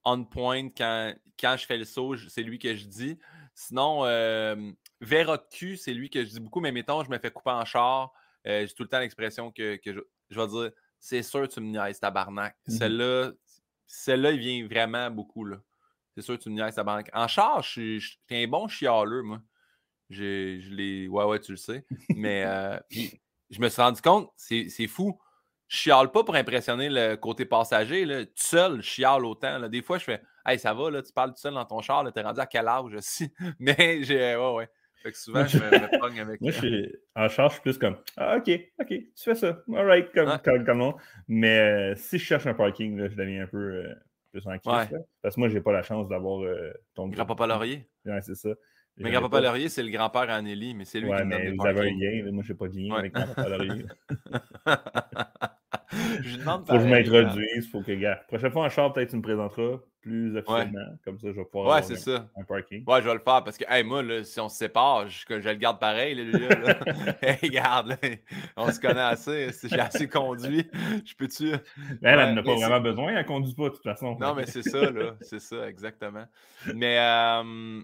on point quand, quand je fais le saut, c'est lui que je dis. Sinon, euh, Vera de cul, c'est lui que je dis beaucoup, mais mettons, je me fais couper en char. Euh, j'ai tout le temps l'expression que, que je, je, vais dire c'est sûr tu me niaises, tabarnak. Mmh celle-là, celle-là, il vient vraiment beaucoup. là. C'est sûr tu me niaises, tabarnak. En char, je suis un bon chialeux, moi. Je, je l'ai. Ouais, ouais, tu le sais. Mais [laughs] euh, je me suis rendu compte, c'est fou je chiale pas pour impressionner le côté passager. Là. Tout seul, je chiale autant. Des fois, je fais Hey, ça va, là, tu parles tout seul dans ton char, t'es rendu à quel âge aussi? [laughs] Mais j'ai. Ouais, ouais. Fait que souvent, je me, me pogne [laughs] avec. Moi, je suis... en char, je suis plus comme Ah, ok, ok, tu fais ça. All right, comme, comme, comme Mais euh, si je cherche un parking, là, je deviens un peu euh, plus en crise. Parce que moi, j'ai pas la chance d'avoir euh, ton. Grand-papa Laurier. Ouais, c'est ça. Mais grand-papa Laurier, c'est le grand-père Anneli, mais c'est lui ouais, qui mais vous avez un lien. Moi, je n'ai pas de lien avec grand-papa Laurier. [laughs] je demande faut que je m'introduise. Faut que, gars, prochaine fois en char, peut-être tu me présenteras plus officiellement. Comme ça, je vais pouvoir ouais, c'est un, ça. un parking. Ouais, je vais le faire parce que, hey, moi, là, si on se sépare, je, je le garde pareil. Là, là, [laughs] hey, regarde, on se connaît assez. Si j'ai assez conduit, je peux-tu? Elle, elle n'a pas vraiment besoin. Elle ne conduit pas, de toute façon. Non, mais c'est ça, là. C'est ça, exactement. Mais. Euh,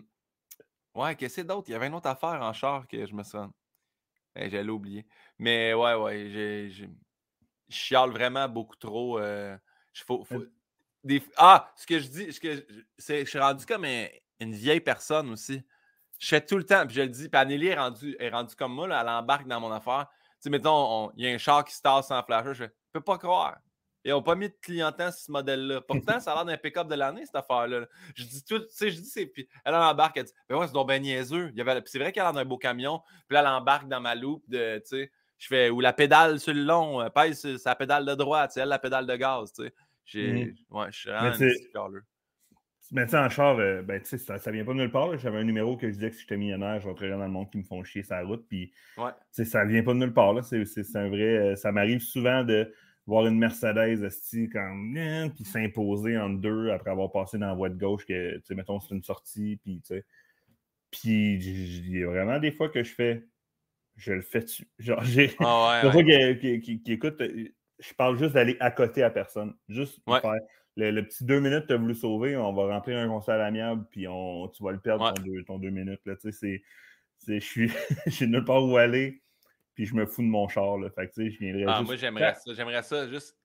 Ouais, qu'est-ce que d'autre? Il y avait une autre affaire en char que je me sens. J'allais oublier. Mais ouais, ouais, j'ai. Je chiale vraiment beaucoup trop. Euh, faut, des... Ah, ce que je dis, ce que je suis rendu comme une vieille personne aussi. Je fais tout le temps, puis je le dis, puis Anneli est rendue est rendu comme moi, là, elle embarque dans mon affaire. Tu sais, mettons, il y a un char qui se tasse sans flasher, je peux pas croire. Ils n'ont pas mis de clientèle sur ce modèle-là. Pourtant, ça a l'air d'un pick-up de l'année, cette affaire-là. Je dis tout, tu sais, je dis, c'est. Puis elle embarque, elle dit, ben ouais, c'est donc bien niaiseux. c'est vrai qu'elle a un beau camion. Puis là, elle embarque dans ma loupe de, tu sais, je fais, ou la pédale sur le long, euh, pèse sa pédale de droite, c'est elle la pédale de gaz, tu sais. J'ai, mmh. ouais, je suis vraiment un mais tu sais, en char, euh, ben, ça, ça vient pas de nulle part. J'avais un numéro que je disais que si j'étais millionnaire, je rentrerais dans le monde qui me font chier sa route. Puis, ouais. ça vient pas de nulle part. C'est un vrai. Euh, ça m'arrive souvent de voir une Mercedes comme hein, puis s'imposer en deux après avoir passé dans la voie de gauche que tu sais mettons c'est une sortie puis tu sais. Puis il y a vraiment des fois que je fais je le fais dessus. [laughs] Genre j'ai ah qui, écoute je parle juste d'aller à côté à personne. Juste faire le, petit deux minutes que tu as voulu sauver on va remplir un conseil à l'amiable puis on, tu vas le perdre ton, deux, ton deux minutes là tu sais c'est je suis [laughs] j'ai nulle part où aller puis je me fous de mon char. Là. Fait que, tu sais, je viendrais ah, Moi, j'aimerais ça. J'aimerais ça juste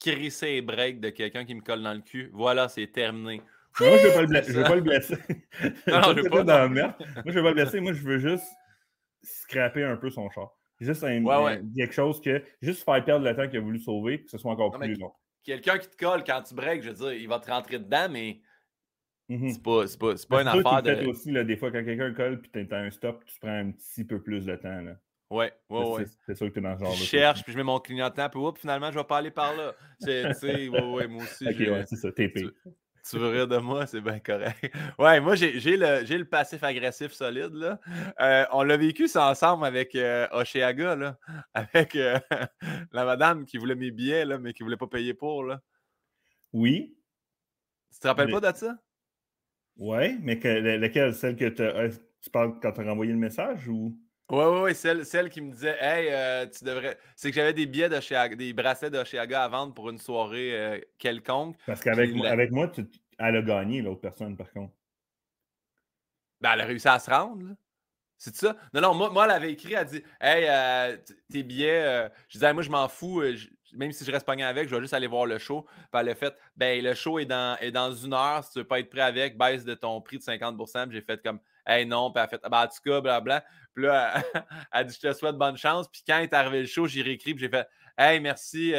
crisser les breaks de quelqu'un qui me colle dans le cul. Voilà, c'est terminé. Moi, je ne veux, pas le blesser. [laughs] non, je veux [laughs] pas. Dans la merde. Moi, je ne veux pas le blesser. Moi, je veux juste scraper un peu son char. Juste un, quelque chose que. Juste faire perdre le temps qu'il a voulu sauver, que ce soit encore plus long. Quelqu'un qui te colle quand tu breaks, je veux dire, il va te rentrer dedans, mais. Mm-hmm. C'est pas, pas, pas une affaire de. aussi, là, des fois, quand quelqu'un colle et tu as un stop, tu prends un petit peu plus de temps. Là. Ouais, ouais, ouais. C'est sûr que tu es dans ce genre. Je cherche, puis je mets mon clignotant, puis oups, finalement, je vais pas aller par là. Tu sais, ouais, ouais, moi aussi. ok, ouais, c'est ça, TP. Tu, veux rire de moi, c'est bien correct. [laughs] Ouais, moi, j'ai le, le passif agressif solide, là. Euh, on l'a vécu ça ensemble avec euh, Oceaga, là. [laughs] Avec euh, [laughs] la madame qui voulait mes billets, là, mais qui voulait pas payer pour, là. Oui. Tu te rappelles pas de ça? Ouais, mais que, laquelle? Celle que tu parles quand tu as renvoyé le message ou? Oui, oui, oui, celle, celle qui me disait Hey, euh, tu devrais. C'est que j'avais des billets de chez des bracelets de chez Aga à vendre pour une soirée euh, quelconque. Parce qu'avec moi, avec moi tu... elle a gagné, l'autre personne, par contre. Ben, elle a réussi à se rendre. C'est ça? Non, non, moi, moi, elle avait écrit, elle a dit Hey, euh, tes billets, je disais, moi, je m'en fous, même si je reste pogné avec, je vais juste aller voir le show. Puis elle a fait Ben, le show est dans, est dans une heure, si tu veux pas être prêt avec, baisse de ton prix de 50 Puis j'ai fait comme Hey, non, puis elle a fait Ben, en tout cas, blablabla. Puis là, [laughs] elle, a dit Je te souhaite bonne chance. Puis quand est arrivé le show, j'ai réécrit, puis j'ai fait Hey, merci.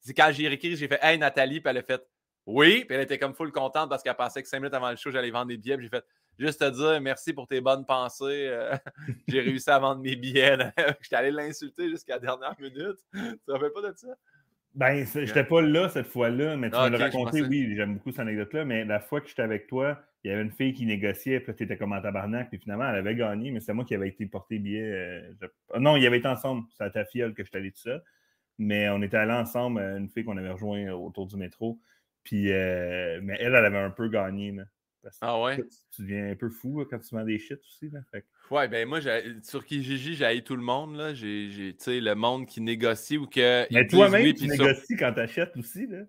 c'est quand j'ai réécrit, j'ai fait Hey, Nathalie, puis elle a fait Oui, puis elle était comme full contente parce qu'elle pensait que cinq minutes avant le show, j'allais vendre des billets, puis j'ai fait juste te dire merci pour tes bonnes pensées. Euh, [laughs] j'ai réussi à vendre mes billets. [laughs] J'étais allé l'insulter jusqu'à la dernière minute. Tu te rappelles pas de ça? Ben, j'étais pas là cette fois-là, mais tu me l'as raconté, oui, j'aime beaucoup cette anecdote-là, mais la fois que j'étais avec toi, il y avait une fille qui négociait, puis tu étais comme en tabarnak, puis finalement, elle avait gagné, mais c'est moi qui avais été porté billet. Euh, non, il y avait été ensemble, c'est à ta fiole que je allé tout ça, mais on était allés ensemble, euh, une fille qu'on avait rejoint autour du métro, puis, mais elle, elle avait un peu gagné, là ah ouais? Tu, deviens un peu fou quand tu vends des shit aussi. Là. Ouais, ben moi, sur Kijiji, j'ai tout le monde. Là. J'ai, le monde qui négocie ou que. Mais toi-même, tu négocies quand tu achètes aussi. Là.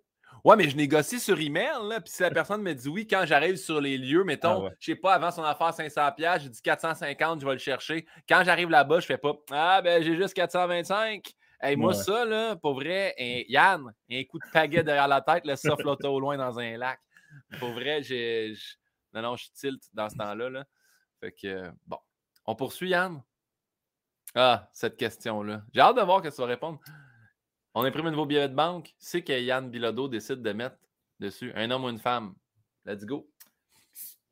Ouais, mais je négocie sur email. Là, puis si la personne me dit oui, quand j'arrive sur les lieux, mettons, ah je sais pas, avant son affaire 500$, j'ai dit 450, je vais le chercher. Quand j'arrive là-bas, je fais pas Ah, ben j'ai juste 425. Hey, moi, ça, là, pour vrai, Yann, un coup de pagaie derrière la tête, laisse ça flotter au loin dans un lac. Pour vrai, j'ai. Non, non, je tilt dans ce temps-là. Là. Fait que, bon. On poursuit, Yann? Ah, cette question-là. J'ai hâte de voir que tu vas répondre. On imprime un nouveau billet de banque. C'est que Yann Bilodeau décide de mettre dessus un homme ou une femme. Let's go.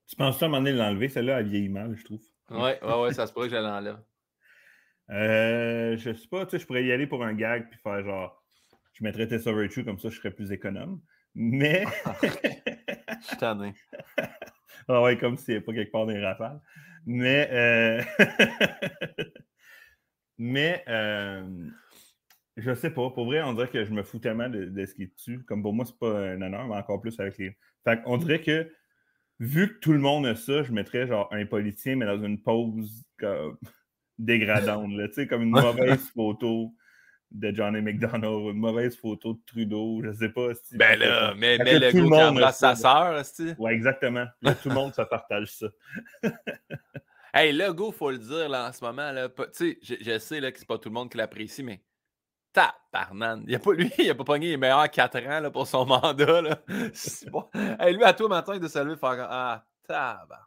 Tu penses à un moment donné l'enlever? Celle-là, elle vieillit mal, je trouve? Oui, ouais, ouais, ça se pourrait que je l'enlève. Euh, je sais pas, tu sais, je pourrais y aller pour un gag puis faire genre, je mettrais Tessa Virtue comme ça, je serais plus économe. Mais. je suis [laughs] tanné. [laughs] Ah ouais, comme s'il n'y avait pas quelque part des rafales. Mais, euh... [laughs] mais euh... je sais pas. Pour vrai, on dirait que je me fous tellement de, ce qui est dessus. Comme pour moi, c'est pas un honneur, mais encore plus avec les. Fait on dirait que vu que tout le monde a ça, je mettrais genre un politicien, mais dans une pose comme dégradante, tu sais, comme une mauvaise photo de Johnny McDonald, une [laughs] mauvaise photo de Trudeau, je sais pas. Si ben là, mais, mais le gars qui embrasse sa sœur, Ouais, exactement. Là, tout le monde se partage ça. [laughs] hey, le go, faut le dire, là, en ce moment, là, tu sais, je, je, sais là, que c'est pas tout le monde qui l'apprécie, mais tabarnan, il a pas, [laughs] lui, il a pas pogné les meilleurs 4 ans là, pour son mandat, là. Bon. Hey, lui, à toi, matin, il doit se lever faire ah, tabarnan.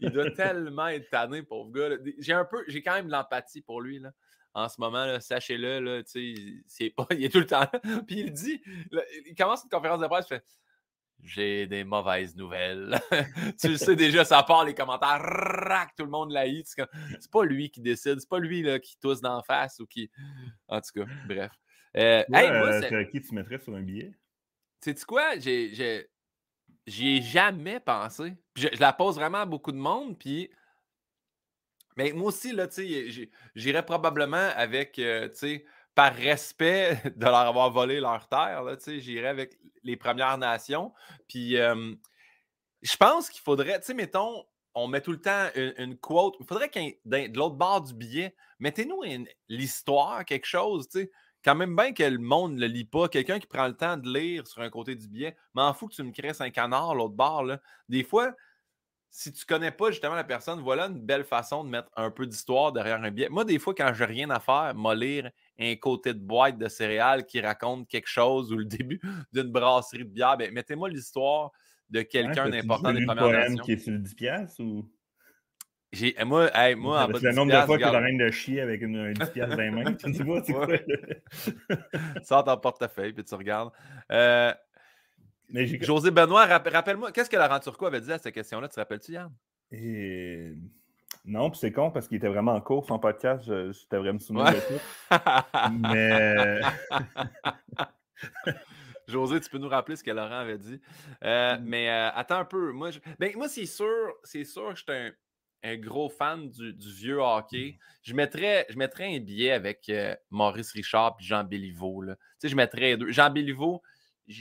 Il doit tellement être tanné, pauvre gars. J'ai un peu, j'ai quand même de l'empathie pour lui, là en ce moment, sachez-le, là, c'est pas, [laughs] il est tout le temps Puis il dit, il commence une conférence de presse, il fait J'ai des mauvaises nouvelles. [laughs] tu le sais déjà, ça part les commentaires, rac, tout le monde l'a C'est pas lui qui décide, c'est pas lui là, qui tousse d'en face ou qui. En tout cas, bref. Euh, euh qui tu mettrais sur un billet? Sais-tu quoi? J'y ai, jamais pensé. je, je, la pose vraiment à beaucoup de monde, puis mais moi aussi, là, j'irais probablement avec, euh, par respect [laughs] de leur avoir volé leur terre, j'irais avec les Premières Nations. Puis je pense qu'il faudrait, tu sais, mettons, on met tout le temps une, quote. Il faudrait qu'un de l'autre bord du billet, mettez-nous l'histoire, quelque chose, tu sais. Quand même bien que le monde ne le lit pas, quelqu'un qui prend le temps de lire sur un côté du billet, m'en fous que tu me cresses un canard l'autre bord. Là. Des fois, si tu connais pas justement la personne, voilà une belle façon de mettre un peu d'histoire derrière un billet. Moi, des fois, quand j'ai rien à faire, moi lire un côté de boîte de céréales qui raconte quelque chose ou le début [laughs] d'une brasserie de bière, ben, mettez-moi l'histoire de quelqu'un d'important des Premières Nations. qui est sur le 10 piastres ou... J'ai, eh, moi, hey, moi, en bas le nombre de fois que tu train de chier avec une, un 10 [laughs] piastres dans les mains, tu sais pas, c'est quoi? [laughs] Sors ton portefeuille, puis tu regardes. Euh, José Benoît, rappelle-moi, qu'est-ce que Laurent Turcot avait dit à cette question-là? Tu te rappelles-tu, Yann? Et... Non, puis c'est con parce qu'il était vraiment en cours, son podcast. Je, je devrais me souvenir de tout. [laughs] Mais. José, tu peux nous rappeler ce que Laurent avait dit. Euh, mm. Mais euh, attends un peu. Moi, ben, moi c'est sûr, c'est sûr que je suis un, gros fan du, vieux hockey. Mm. Je mettrais, je mettrais un billet avec euh, Maurice Richard et Jean Béliveau. Tu sais, je mettrais deux. Jean Béliveau,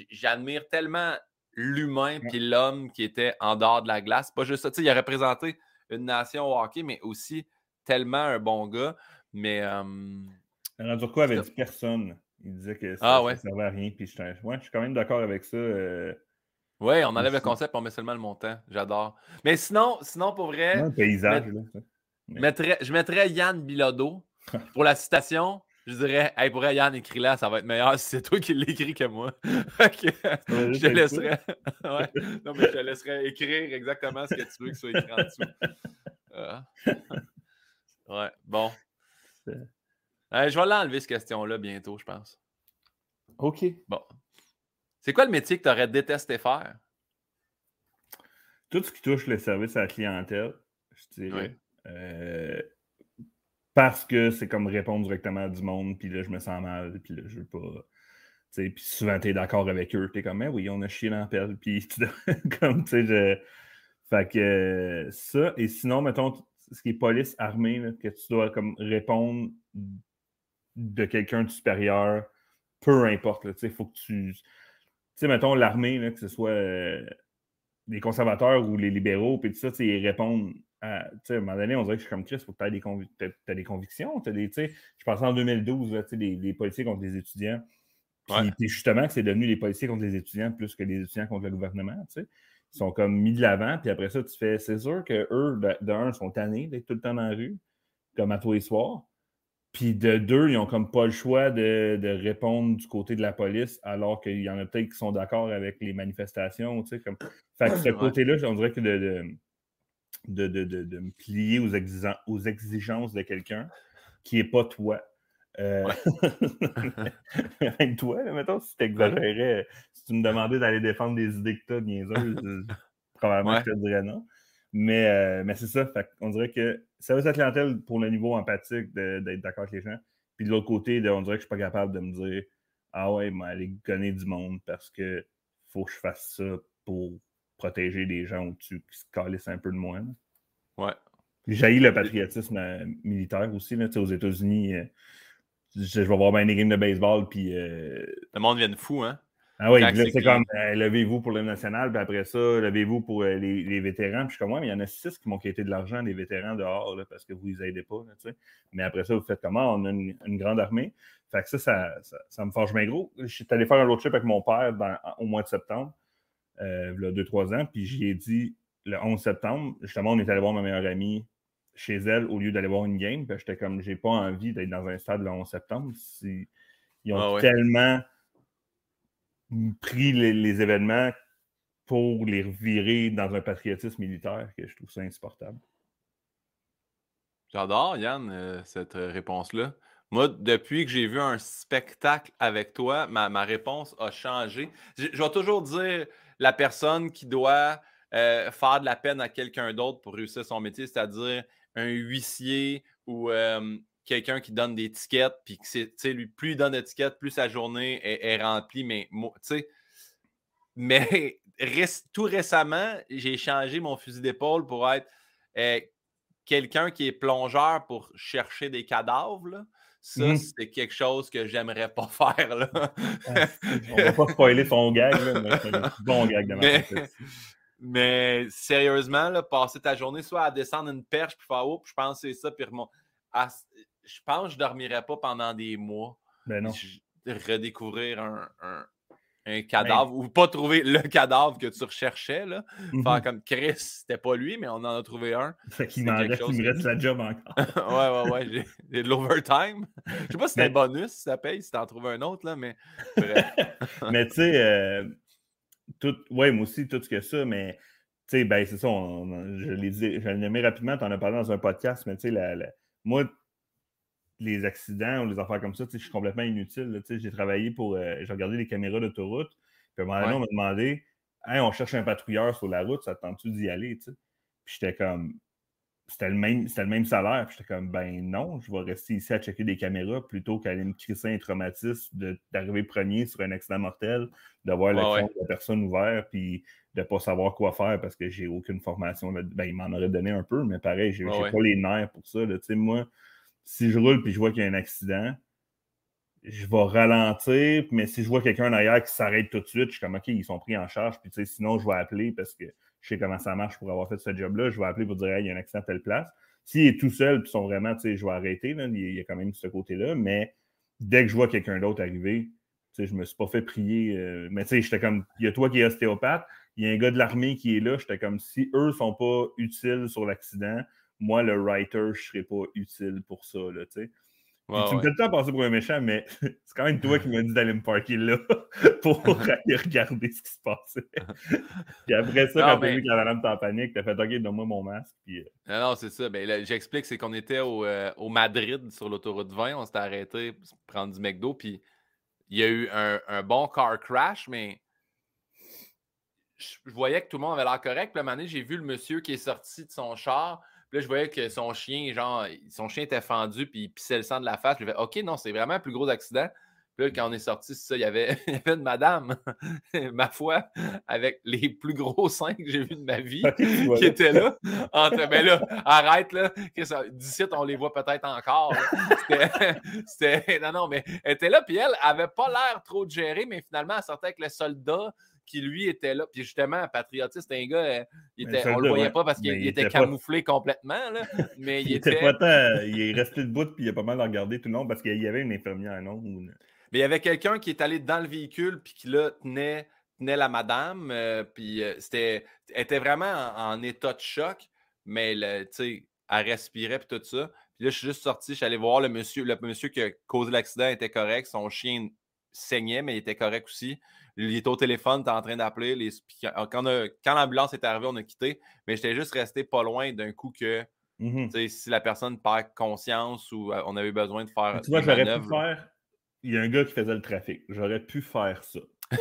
j'admire tellement l'humain puis l'homme qui était en dehors de la glace. Pas juste ça. il a représenté une nation au hockey, mais aussi tellement un bon gars. Mais. Euh, quoi avait dit personne. Il disait que ça, ah, ne servait à rien. Puis je, ouais, je suis quand même d'accord avec ça. Euh, Oui, on enlève le concept, on met seulement le montant. J'adore. Mais sinon, sinon, pour vrai. Un paysage, je mettrais Yann Bilodeau. [laughs] Pour la citation, je dirais Hey, pour Yann, écris-la, ça va être meilleur si c'est toi qui l'écris que moi. [laughs] je te laisserai. [laughs] Non, mais je te laisserai écrire exactement ce que tu veux qu'il soit écrit en dessous. Ah. [laughs] Ouais, bon. je vais l'enlever, cette question-là, bientôt, je pense. OK. Bon. C'est quoi le métier que tu aurais détesté faire? Tout ce qui touche le service à la clientèle, je dirais. Euh, parce que c'est comme répondre directement à du monde, puis là, je me sens mal, puis là, je veux pas. Puis souvent, tu es d'accord avec eux, tu es comme, mais oui, on a chié dans la pelle, puis [laughs] comme, tu sais, je. Fait que ça, et sinon, mettons, ce qui est police armée, que tu dois comme répondre de quelqu'un de supérieur, peu importe, il faut que tu. Tu sais, mettons, l'armée, que ce soit euh, les conservateurs ou les libéraux, puis tout ça, ils répondent à, à un moment donné, on dirait que je suis comme Chris, il faut que tu aies des, convictions. des, je pensais en 2012, là, les, les policiers contre les étudiants. Puis justement, que c'est devenu les policiers contre les étudiants plus que les étudiants contre le gouvernement. Ils sont comme mis de l'avant, puis après ça, tu fais, c'est sûr qu'eux, d'un, sont tannés d'être tout le temps dans la rue, comme à tous les soirs. Puis de deux, ils n'ont comme pas le choix de, répondre du côté de la police, alors qu'il y en a peut-être qui sont d'accord avec les manifestations. Tu sais, comme... Fait que ce côté-là, on dirait que de, de, de, me plier aux, aux exigences de quelqu'un qui n'est pas toi. Euh... [laughs] toi, mettons, si tu exagérais, si tu me demandais d'aller défendre des idées que tu as niaiseuses, [laughs] probablement je te dirais non. Mais, euh, mais c'est ça. on dirait que ça veut la clientèle pour le niveau empathique d'être d'accord avec les gens. Puis de l'autre côté, on dirait que je suis pas capable de me dire Ah ouais, mais aller gonner du monde parce que faut que je fasse ça pour protéger les gens au-dessus qui se calissent un peu de moi. Ouais. J'ai le patriotisme euh, militaire aussi. Là, aux États-Unis, euh, je, vais voir bien des games de baseball. Puis, le monde vient de fou, hein? Ah oui, c'est comme euh, levez-vous pour le national, puis après ça, levez-vous pour euh, les, vétérans. Puis je suis comme, ouais, mais il y en a six qui m'ont quitté de l'argent, des vétérans dehors, parce que vous ne les aidez pas. mais après ça, vous faites comment? On a une, grande armée. Fait que ça, ça, ça, me forge bien gros. Je suis allé faire un road trip avec mon père au mois de septembre, euh, il y a deux, trois ans, puis j'y ai dit le 11 septembre, justement, on est allé voir ma meilleure amie chez elle au lieu d'aller voir une game. Puis j'étais comme, j'ai pas envie d'être dans un stade le 11 septembre. Ils ont ah tellement pris les, événements pour les revirer dans un patriotisme militaire que je trouve ça insupportable. J'adore, Yann, euh, cette réponse-là. Moi, depuis que j'ai vu un spectacle avec toi, ma, réponse a changé. Je, vais toujours dire la personne qui doit euh, faire de la peine à quelqu'un d'autre pour réussir son métier, c'est-à-dire un huissier ou euh, quelqu'un qui donne des tickets, puis plus il donne d'étiquettes, plus sa journée est, remplie. Mais, mais [laughs] tout récemment, j'ai changé mon fusil d'épaule pour être euh, quelqu'un qui est plongeur pour chercher des cadavres. Ça, mmh c'est quelque chose que j'aimerais pas [laughs] faire. Là. on va pas spoiler son gag, mais c'est un bon gag de mais, [laughs] mais sérieusement, là, passer ta journée soit à descendre une perche, puis faire oh, je pense que c'est ça, puis je pense que je ne dormirais pas pendant des mois. Ben non. redécouvrir un, un, ben cadavre ou pas trouver le cadavre que tu recherchais. Là. Faire mhm. comme Chris, c'était pas lui, mais on en a trouvé un. Fait qu'il me reste la job [laughs] encore. ouais, ouais, ouais. J'ai de l'overtime. Je sais pas si c'était un bonus, si ça paye, si t'en trouves un autre, là, mais [laughs] mais tu sais, euh, tout, ouais, moi aussi, tout ce que ça, mais tu sais, ben c'est ça, je l'ai dit, je l'ai nommé rapidement, tu en as parlé dans un podcast, mais tu sais, la, moi, les accidents ou les affaires comme ça, je suis complètement inutile. J'ai travaillé pour. Euh, j'ai regardé les caméras d'autoroute. Puis à un moment donné, on m'a demandé hey, on cherche un patrouilleur sur la route, ça te tente-tu d'y aller? Puis j'étais comme. C'était le, même, le même salaire. Puis j'étais comme ben non, je vais rester ici à checker des caméras plutôt qu'aller me crisser un traumatisme d'arriver premier sur un accident mortel, d'avoir le de la personne ouvert, puis de ne pas savoir quoi faire parce que j'ai aucune formation. Ben, il m'en aurait donné un peu, mais pareil, j'ai pas les nerfs pour ça. Là. Moi, si je roule puis je vois qu'il y a un accident, je vais ralentir, mais si je vois quelqu'un derrière qui s'arrête tout de suite, je suis comme OK, ils sont pris en charge, puis sinon je vais appeler parce que je sais comment ça marche pour avoir fait ce job-là, je vais appeler pour dire il y a un accident à telle place. S'il est tout seul, puis sont vraiment, tu sais, je vais arrêter, il y a quand même ce côté-là, mais dès que je vois quelqu'un d'autre arriver, tu sais, je me suis pas fait prier, euh, mais tu sais, j'étais comme, il y a toi qui es ostéopathe, il y a un gars de l'armée qui est là. J'étais comme si eux ne sont pas utiles sur l'accident, moi, le writer, je ne serais pas utile pour ça. Là, tu me fais le temps passer pour un méchant, mais [laughs] c'est quand même toi qui m'as dit d'aller me parker là [laughs] pour [laughs] aller regarder ce qui se passait. puis après ça, quand t'as vu que la madame en panique, t'as fait OK, donne-moi mon masque. Puis... Euh, non, non, c'est ça. Ben, J'explique, c'est qu'on était au, euh, au, Madrid sur l'autoroute 20. On s'était arrêté pour prendre du McDo. Puis il y a eu un, un bon car crash, mais je voyais que tout le monde avait l'air correct. Puis à un moment donné, j'ai vu le monsieur qui est sorti de son char. Puis là, je voyais que son chien, genre, son chien était fendu, puis il pissait le sang de la face. Je me OK, non, c'est vraiment un plus gros accident. Puis là, quand on est sorti, c'est ça, il y, avait, [laughs] une madame, [laughs] ma foi, avec les plus gros seins que j'ai vus de ma vie, qui était là. Entre, ben là, arrête, là. D'ici, on les voit peut-être encore. [laughs] C'était. Non, non, mais elle était là, puis elle avait pas l'air trop de gérer, mais finalement, elle sortait avec le soldat qui lui était là. Puis justement, patriotiste, un gars, euh, il était, on le voyait pas parce qu'il était, camouflé complètement, là, [laughs] mais il, était. Tant, il est resté debout, puis il a pas mal regardé tout le long parce qu'il y avait une infirmière, non? Mais il y avait quelqu'un qui est allé dans le véhicule, puis qui là tenait, tenait la madame, euh, puis euh, c'était, était vraiment en, état de choc, mais tu sais, elle respirait, puis tout ça. Puis là, je suis juste sorti, je suis allé voir le monsieur, le monsieur qui a causé l'accident était correct, son chien saignait, mais il était correct aussi il était au téléphone, tu en train d'appeler. Les... Quand, quand l'ambulance est arrivée, on a quitté. Mais j'étais juste resté pas loin d'un coup que mmh si la personne perd conscience ou euh, on avait besoin de faire. Tu vois, j'aurais pu faire. Il y a un gars qui faisait le trafic. J'aurais pu faire ça. [laughs]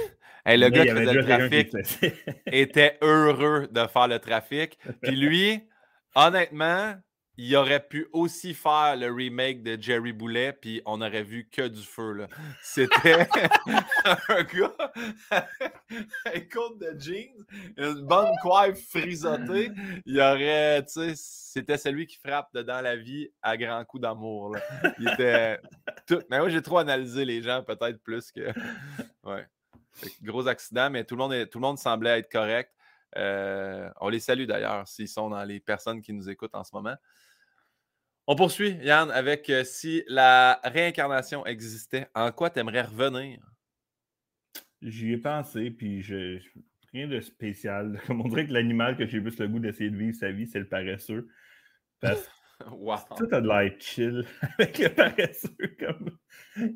le gars qui faisait le trafic [laughs] était heureux de faire le trafic. Puis lui, honnêtement, il aurait pu aussi faire le remake de Jerry Boulet, puis on aurait vu que du feu. C'était [laughs] un gars [laughs] un côte de jeans, une bonne coiffe frisotée. Il aurait, c'était celui qui frappe dedans la vie à grands coups d'amour. Mais moi, j'ai trop analysé les gens, peut-être plus que. [laughs] Ouais. Gros accident, mais tout le monde, tout le monde semblait être correct. Euh, on les salue d'ailleurs s'ils sont dans les personnes qui nous écoutent en ce moment. On poursuit, Yann, avec euh, si la réincarnation existait, en quoi tu aimerais revenir? J'y ai pensé, puis je, rien de spécial. [laughs] Comme on dirait que l'animal que j'ai plus le goût d'essayer de vivre sa vie, c'est le paresseux. Parce que [laughs] tout a de l'air chill [laughs] avec le paresseux. Comme...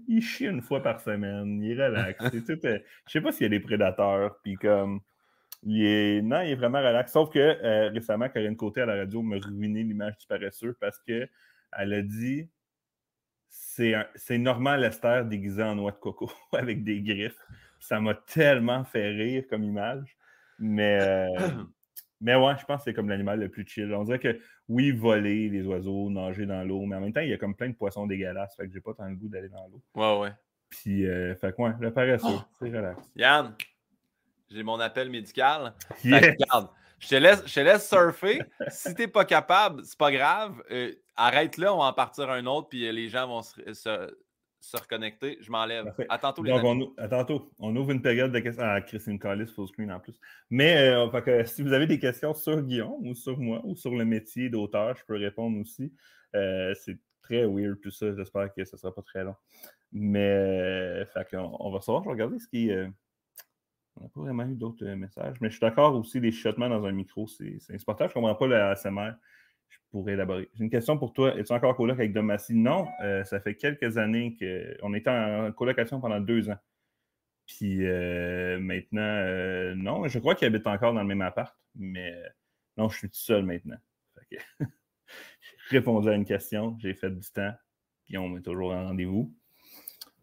Il chie une fois par semaine, il relaxe. tout, euh, Je sais pas s'il y a des prédateurs, puis comme. Il est... Non, il est vraiment relax. Sauf que euh, récemment, Corinne Côté à la radio m'a ruiné l'image du paresseux parce qu'elle a dit c'est normal Lester déguisé en noix de coco [laughs] avec des griffes. Ça m'a tellement fait rire comme image. Mais, euh, [coughs] mais ouais, je pense que c'est comme l'animal le plus chill. On dirait que oui, voler, les oiseaux, nager dans l'eau, mais en même temps, il y a comme plein de poissons dégueulasses. Fait que j'ai pas tant le goût d'aller dans l'eau. Ouais, ouais. Puis, euh, fait que ouais, le paresseux, oh! c'est relax. Yann, j'ai mon appel médical. [laughs] je te laisse, je laisse surfer. si t'es pas capable, c'est pas grave. Euh, arrête là, on va en partir un autre, puis euh, les gens vont se, reconnecter. Je m'enlève. À tantôt, les On, à tantôt. On ouvre une période de questions. Ah, Christine Collis, full screen en plus. Mais euh, si vous avez des questions sur Guillaume ou sur moi ou sur le métier d'auteur, je peux répondre aussi. c'est très weird tout ça. J'espère que ce ne sera pas très long. Mais on, va savoir. Je vais regarder ce qui est on n'a pas vraiment eu d'autres euh, messages. Mais je suis d'accord aussi, les chuchotements dans un micro, c'est insupportable. Je ne comprends pas le ASMR. Je pourrais élaborer. J'ai une question pour toi. Es-tu encore coloc avec Domassi? Non, euh, ça fait quelques années qu'on était en colocation pendant deux ans. Puis euh, maintenant, non, je crois qu'il habite encore dans le même appart, mais non, je suis tout seul maintenant. [laughs] j'ai répondu à une question, j'ai fait du temps, puis on met toujours un rendez-vous.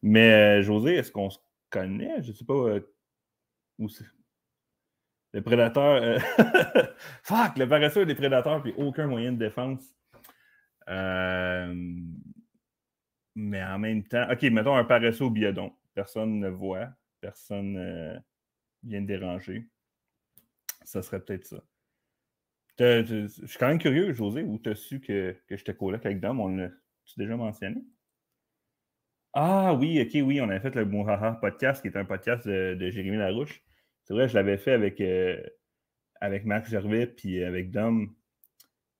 Mais José, est-ce qu'on se connaît? Je ne sais pas le prédateur. Euh, [laughs] fuck, le paresseux des prédateurs, puis aucun moyen de défense. Euh, mais en même temps, OK, mettons un paresseux au biodon. Personne ne voit, personne euh, vient de déranger. Ça serait peut-être ça. Je suis quand même curieux, José, où tu as su que, que j'étais coloc avec Dom? On l'a-tu déjà mentionné? Ah oui, ok, oui, on a fait le Mouhaha podcast, qui est un podcast de, de Jérémy Larouche. C'est vrai, je l'avais fait avec, euh, avec Max Gervais puis avec Dom,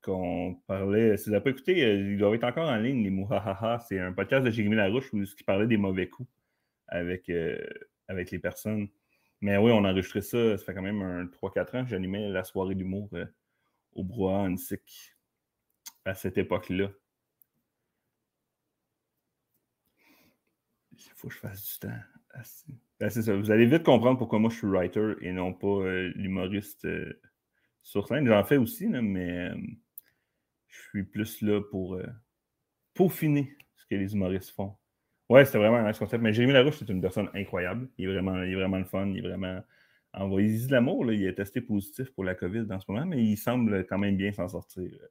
qu'on parlait. Si vous n'avez pas écouté, euh, il doit être encore en ligne, les Mouhaha. C'est un podcast de Jérémy Larouche où, qui parlait des mauvais coups avec, euh, avec les personnes. Mais oui, on a enregistré ça, ça fait quand même un 3-4 ans que j'animais la soirée d'humour euh, au Brouhaha en à cette époque-là. Il faut que je fasse du temps. Ben, c'est ça. Vous allez vite comprendre pourquoi moi je suis writer et non pas euh, l'humoriste euh, sur scène. J'en fais aussi, mais je suis plus là pour peaufiner ce que les humoristes font. Ouais, c'était vraiment un nice concept. Mais Jérémy Larouche, c'est une personne incroyable. Il est vraiment, il est vraiment le fun. Il est vraiment envoyé de l'amour. Il est testé positif pour la COVID dans ce moment, mais il semble quand même bien s'en sortir. Euh,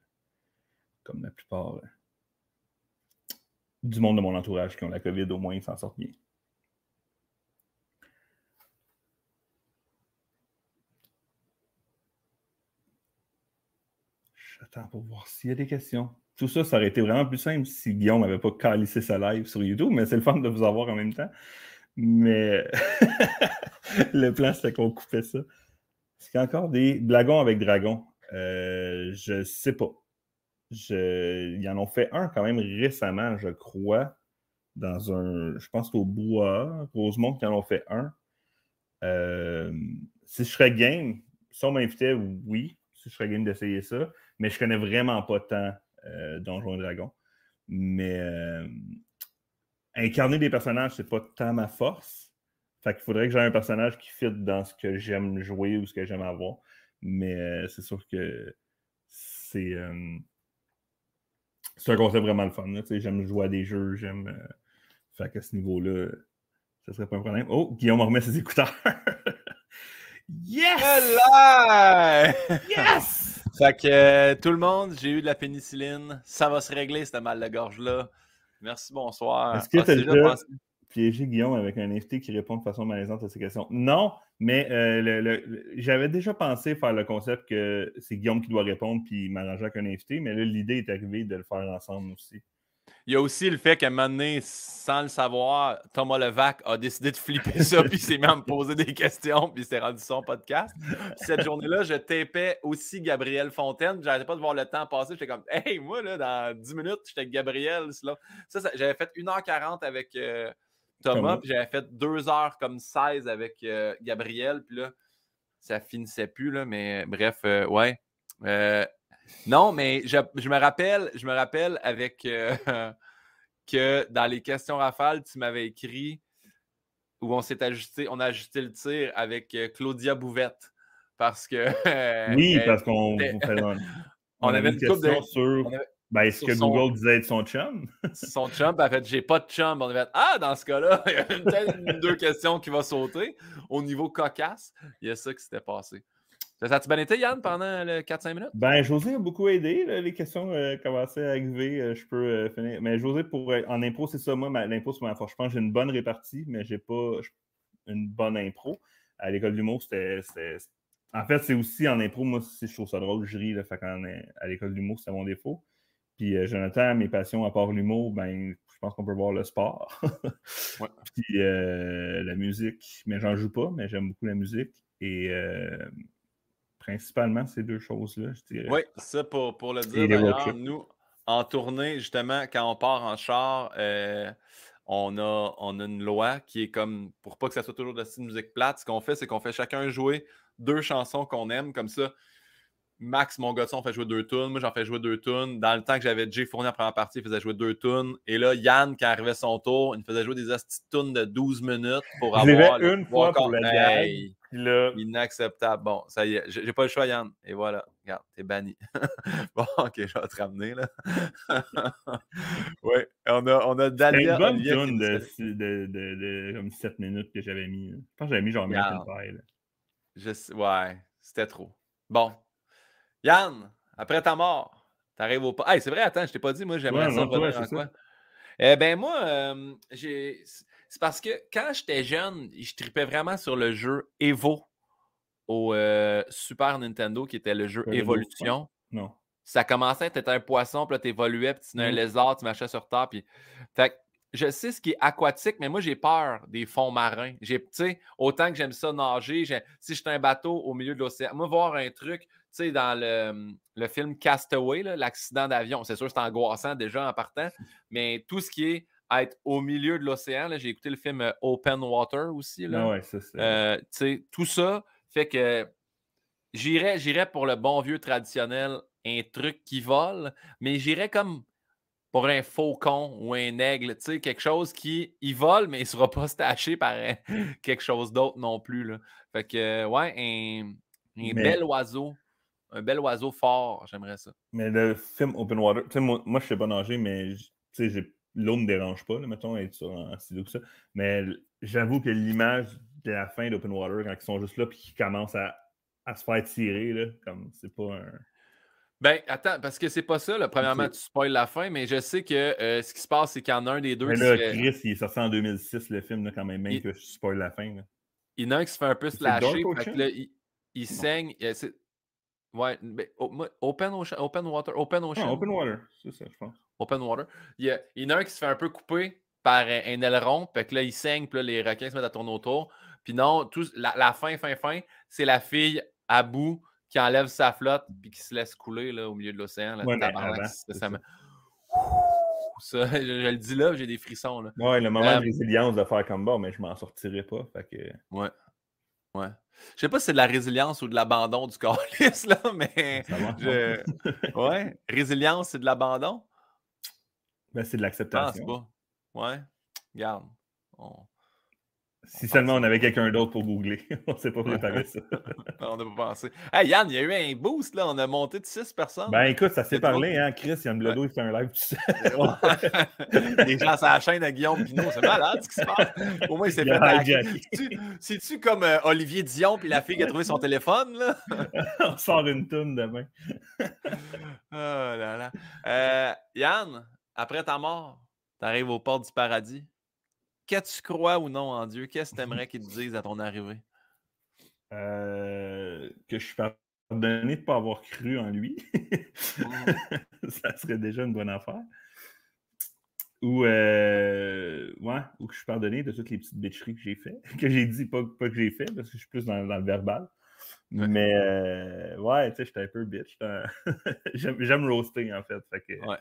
comme la plupart euh, du monde de mon entourage qui ont la COVID, au moins, ils s'en sortent bien. J'attends pour voir s'il y a des questions tout ça, ça aurait été vraiment plus simple si Guillaume n'avait pas calissé sa live sur YouTube, mais c'est le fun de vous avoir en même temps. Mais [laughs] le plan, c'était qu'on coupait ça. Est-ce qu'il y a encore des blagons avec dragon? Euh, je sais pas. Je... Ils en ont fait un quand même récemment, je crois, dans un. Je pense au Bois, Rosemont, qui en ont fait un. Euh, si je serais game, si on m'invitait, oui, si je serais game d'essayer ça, mais je connais vraiment pas tant euh, Donjons et Dragons. Mais euh, incarner des personnages, c'est pas tant ma force. Fait qu'il faudrait que j'aie un personnage qui fit dans ce que j'aime jouer ou ce que j'aime avoir. Mais euh, c'est sûr que c'est c'est un concept vraiment le fun. J'aime jouer à des jeux, j'aime. fait qu'à ce niveau-là, ça serait pas un problème. Oh, Guillaume remet ses écouteurs. [laughs] yes! Yes! Fait que euh, tout le monde, j'ai eu de la pénicilline. Ça va se régler, ce mal de gorge-là. Merci, bonsoir. Est-ce que ah, tu as déjà piégé Guillaume avec un invité qui répond de façon malaisante à ces questions? Non, mais euh, j'avais déjà pensé faire le concept que c'est Guillaume qui doit répondre puis m'arranger avec un invité, mais là, l'idée est arrivée de le faire ensemble aussi. Il y a aussi le fait qu'à un moment donné, sans le savoir, Thomas Levac a décidé de flipper ça, [laughs] puis s'est mis à me poser des questions, puis s'est rendu son podcast. cette journée-là, je tapais aussi Gabriel Fontaine. J'arrêtais pas de voir le temps passer. J'étais comme, hey, moi, là, dans 10 minutes, j'étais avec Gabriel. Ça, ça j'avais fait 1h40 avec euh, Thomas, puis j'avais fait 2h comme 16 avec euh, Gabriel, puis là, ça finissait plus, là, mais bref, euh, ouais. Non, mais je, me rappelle, je me rappelle avec euh, [laughs] que dans les questions rafales, tu m'avais écrit où on s'est ajusté, on a ajusté le tir avec euh, Claudia Bouvette. Parce que. oui, parce qu'on [laughs] on, avait une de. Sur... Ben, est-ce que Google disait être son chum? [laughs] son chum, ben, en fait, j'ai pas de chum. On avait fait, ah, dans ce cas-là, il y a peut-être une, deux questions qui vont sauter. Au niveau cocasse, il y a ça qui s'était passé. Ça a-tu bien été, Yann, pendant 4-5 minutes? Ben, José a beaucoup aidé. les questions euh, commençaient à arriver. Euh, je peux euh, finir. Mais José, pour, en impro, c'est ça. Moi, l'impro, c'est ma force. Je pense que j'ai une bonne répartie, mais j'ai pas une bonne impro. À l'école de l'humour, c'était. En fait, c'est aussi en impro, moi, si je trouve ça drôle, je ris. Là, fait à l'école de l'humour, c'est mon défaut. Puis Jonathan, mes passions à part l'humour, ben, je pense qu'on peut voir le sport. [laughs] Puis la musique. Mais j'en joue pas, mais j'aime beaucoup la musique. Et principalement ces deux choses-là, je dirais. Oui, ça pour, pour le dire. D'ailleurs, nous, en tournée, justement, quand on part en char, euh, on, a, on a une loi qui est comme, pour pas que ça soit toujours de la musique plate, ce qu'on fait, c'est qu'on fait chacun jouer deux chansons qu'on aime, comme ça. Max, mon gars de son, fait jouer deux tunes. Moi, j'en fais jouer deux tunes. Dans le temps que j'avais Jay fourni en première partie, il faisait jouer deux tunes. Et là, Yann, quand arrivait son tour, il faisait jouer des petites tunes de 12 minutes pour avoir. une fois pour le Inacceptable. Bon, ça y est, j'ai pas le choix, Yann. Et voilà, regarde, t'es banni. [laughs] bon, ok, je vais te ramener, là. [laughs] oui, on a, on a Dalia. une bonne tune de, de, de, comme 7 minutes que j'avais mis. Je pense que j'avais mis genre American Pie. Je Ouais, c'était trop. Bon, Yann, après ta mort, t'arrives au pas. Hey, c'est vrai, attends, je t'ai pas dit, moi, j'aimerais ça revenir en quoi? Eh bien, moi, euh, j'ai. C'est parce que quand j'étais jeune, je tripais vraiment sur le jeu Evo au euh, Super Nintendo, qui était le jeu Evolution. Non. Ça commençait, tu étais un poisson, puis là, tu évoluais, puis tu un mm. lézard, tu marchais sur terre. Puis... Fait je sais ce qui est aquatique, mais moi, j'ai peur des fonds marins. J'ai, autant que j'aime ça nager, si j'étais un bateau au milieu de l'océan, moi, voir un truc, tu sais, dans le, le, film Castaway, l'accident d'avion, c'est sûr que c'est angoissant déjà en partant, mais tout ce qui est être au milieu de l'océan. J'ai écouté le film euh, Open Water aussi. Là. Ouais, ça, Euh, tout ça fait que j'irais, j'irais pour le bon vieux traditionnel, un truc qui vole, mais j'irais comme pour un faucon ou un aigle, tu sais, quelque chose qui il vole, mais il ne sera pas staché par un- [laughs] quelque chose d'autre non plus. Là. Fait que, ouais, un, un Mais- bel oiseau, un bel oiseau fort, j'aimerais ça. Mais le film Open Water, moi, moi je sais pas nager, mais j'ai- l'eau ne dérange pas, là, mettons, être sur un stylo que ça. Mais j'avoue que l'image de la fin d'Open Water, quand ils sont juste là puis qu'ils commencent à, à se faire tirer, là, comme c'est pas un. Ben, attends, parce que c'est pas ça. Là. Premièrement, tu spoil la fin, mais je sais que euh, ce qui se passe, c'est qu'il y en a un des deux Mais qui là, fait- Chris, il est sorti en 2006, le film, là, quand même, même Il- que je spoil la fin. là. Il y en a un qui se fait un peu slasher. Fait que Ocean? là, il, il saigne. euh, Ouais, ben, o- moi, open, Ocean, open Water. Open Ocean. Ah, Open Water, c'est ça, je pense. Open Water. Il y, a, il y en a un qui se fait un peu couper par un, un aileron. Fait que là, il saigne. Puis là, les requins se mettent à tourner autour. Puis non, tout, la, la fin, fin, fin, c'est la fille à bout qui enlève sa flotte puis qui se laisse couler là, au milieu de l'océan. là, Ouais, mais tabarnak, avant, ça- c'est ça ça. me- Ça, [laughs] je, je le dis là, j'ai des frissons. Là. Ouais, le moment Euh, de résilience de faire comme bon, mais je m'en sortirai pas. Fait que. Ouais. Ouais. Je sais pas si c'est de la résilience ou de l'abandon du [laughs] calice, là, mais. Ça je- Ouais. Résilience, c'est de l'abandon? Ben, c'est de Je pense l'acceptation. pas. Ouais. Regarde. On Si seulement on avait quelqu'un d'autre pour googler, [laughs] on ne s'est pas préparé ça. [laughs] on n'a pas pensé. Hey Yann, il y a eu un boost, là. On a monté de 6 personnes. Ben écoute, ça s'est parlé, hein, Chris, Yann Blodo, il fait un live tout seul. [laughs] Les gens sur la chaîne à Guillaume Pinot, c'est malade ce qui se passe. Au moins, il s'est fait C'est-tu comme euh, Olivier Dion puis la fille qui a trouvé son téléphone, là? on sort une toune demain. Oh là là. Euh, Yann, après ta mort, tu arrives aux portes du paradis. Qu'est-ce que tu crois ou non en Dieu? Qu'est-ce que tu aimerais qu'il te dise à ton arrivée? Euh, que je suis pardonné de ne pas avoir cru en lui. [laughs] ça serait déjà une bonne affaire. Ou, euh, ouais, ou que je suis pardonné de toutes les petites bitcheries que j'ai fait, [laughs] que j'ai dit, pas, pas que j'ai fait, parce que je suis plus dans, dans le verbal. Ouais. Mais, euh, ouais, tu sais, j'étais un peu bitch. [laughs] J'aime j'aime roaster, en fait. fait que, Ouais.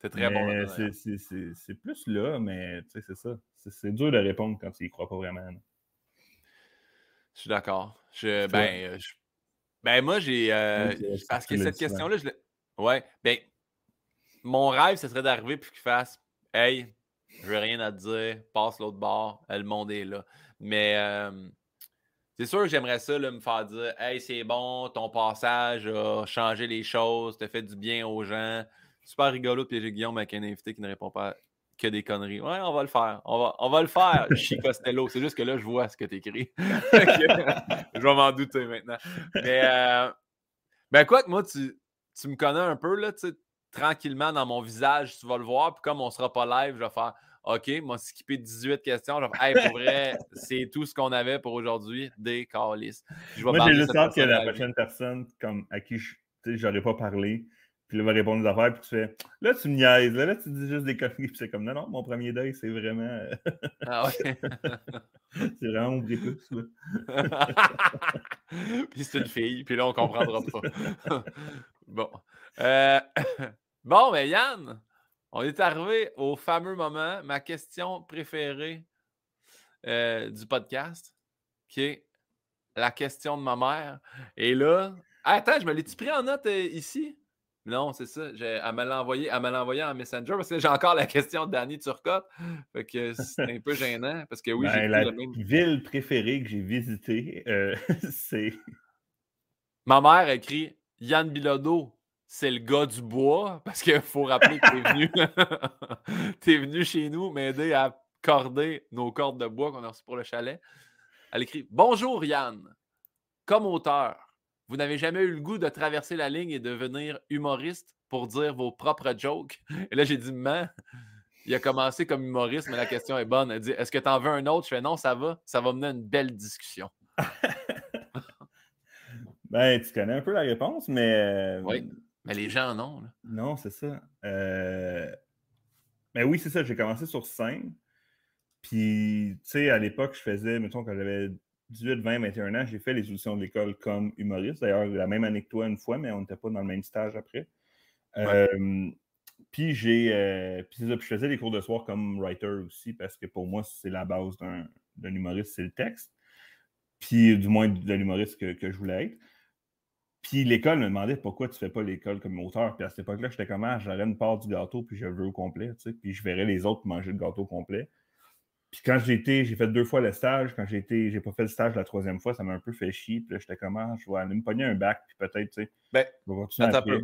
T'es très bon. mais là-dedans, c'est- c'est- c'est c'est plus là, mais tu sais, c'est ça. C'est- C'est dur de répondre quand tu y crois pas vraiment. Je suis d'accord. Je, ben, je- ben, moi, j'ai. euh, Oui, c'est- parce que cette question-là, je l'ai. Ouais. Ben, mon rêve, ce serait d'arriver puis qu'il fasse Hey, je veux rien à te dire, passe l'autre bord, le monde est là. Mais euh, c'est sûr que j'aimerais ça, là, me faire dire Hey, c'est bon, ton passage a changé les choses, t'as fait du bien aux gens. Super rigolo piéger Guillaume avec un invité qui ne répond pas que des conneries. Ouais, on va le faire. On va, on va le faire, [laughs] Chi Costello. C'est juste que là, je vois ce que tu écris. [laughs] je vais m'en douter maintenant. Mais, euh, ben, quoi que moi, tu, tu me connais un peu, là, tu sais, tranquillement dans mon visage, tu vas le voir. Puis comme on sera pas live, je vais faire OK, moi, skipper 18 questions. Je vais faire, hey, pour vrai, [laughs] c'est tout ce qu'on avait pour aujourd'hui. Des calices. Puis Moi, j'ai juste hâte que la prochaine personne comme, à qui je n'aurais pas parlé, puis là, va répondre des affaires, puis tu fais Là, tu me niaises, là, là, tu dis juste des conneries, [laughs] puis c'est comme Non, non, mon premier deuil, c'est vraiment, euh, Ah ouais. [laughs] c'est vraiment mon prépuce. là. [laughs] puis c'est une fille, puis là, on comprendra pas. bon. Euh, [coughs] bon, mais Yann, on est arrivé au fameux moment, ma question préférée euh, du podcast, qui est la question de ma mère. Et là, attends, je me l'ai-tu pris en note euh, ici? Non, c'est ça. j'ai- Elle me l'a envoyé, envoyé en Messenger parce que j'ai encore la question de Danny Turcotte. Fait que c'est un peu gênant parce que oui, j'ai Ben, la le même. ville préférée que j'ai visitée, euh, [laughs] c'est. Ma mère écrit Yann Bilodeau, c'est le gars du bois, parce qu'il faut rappeler que t'es venu, [laughs] t'es venu chez nous m'aider à corder nos cordes de bois qu'on a reçues pour le chalet. Elle écrit Bonjour Yann, comme auteur, vous n'avez jamais eu le goût de traverser la ligne et devenir humoriste pour dire vos propres jokes? Et là, j'ai dit Man, il a commencé comme humoriste, mais la question est bonne. Elle dit Est-ce que tu en veux un autre Je fais Non, ça va, ça va mener à une belle discussion. [laughs] [laughs] Ben, tu connais un peu la réponse, mais. euh, Oui. Mais les gens en ont. là. Non, c'est ça. Euh... Ben oui, c'est ça. J'ai commencé sur scène. Puis, tu sais, à l'époque, je faisais, mettons, quand j'avais 18, 20, 21 ans, j'ai fait les auditions de l'école comme humoriste. D'ailleurs, la même année que toi une fois, mais on n'était pas dans le même stage après. Euh, puis j'ai. Euh, puis je faisais des cours de soir comme writer aussi, parce que pour moi, c'est la base d'un humoriste, c'est le texte. Puis du moins de l'humoriste que, que, je voulais être. Puis l'école me demandait pourquoi tu fais pas l'école comme auteur. Puis à cette époque-là, j'étais comme ah, j'aurais une part du gâteau, puis je le veux au complet, tu sais. Puis je verrais les autres manger le gâteau complet. Puis quand j'ai été, j'ai fait deux fois le stage. Quand j'ai été, j'ai pas fait le stage la troisième fois, ça m'a un peu fait chier. Puis là, j'étais comme ah, je vais aller me pogner un bac, puis peut-être, tu sais. Ben, peu.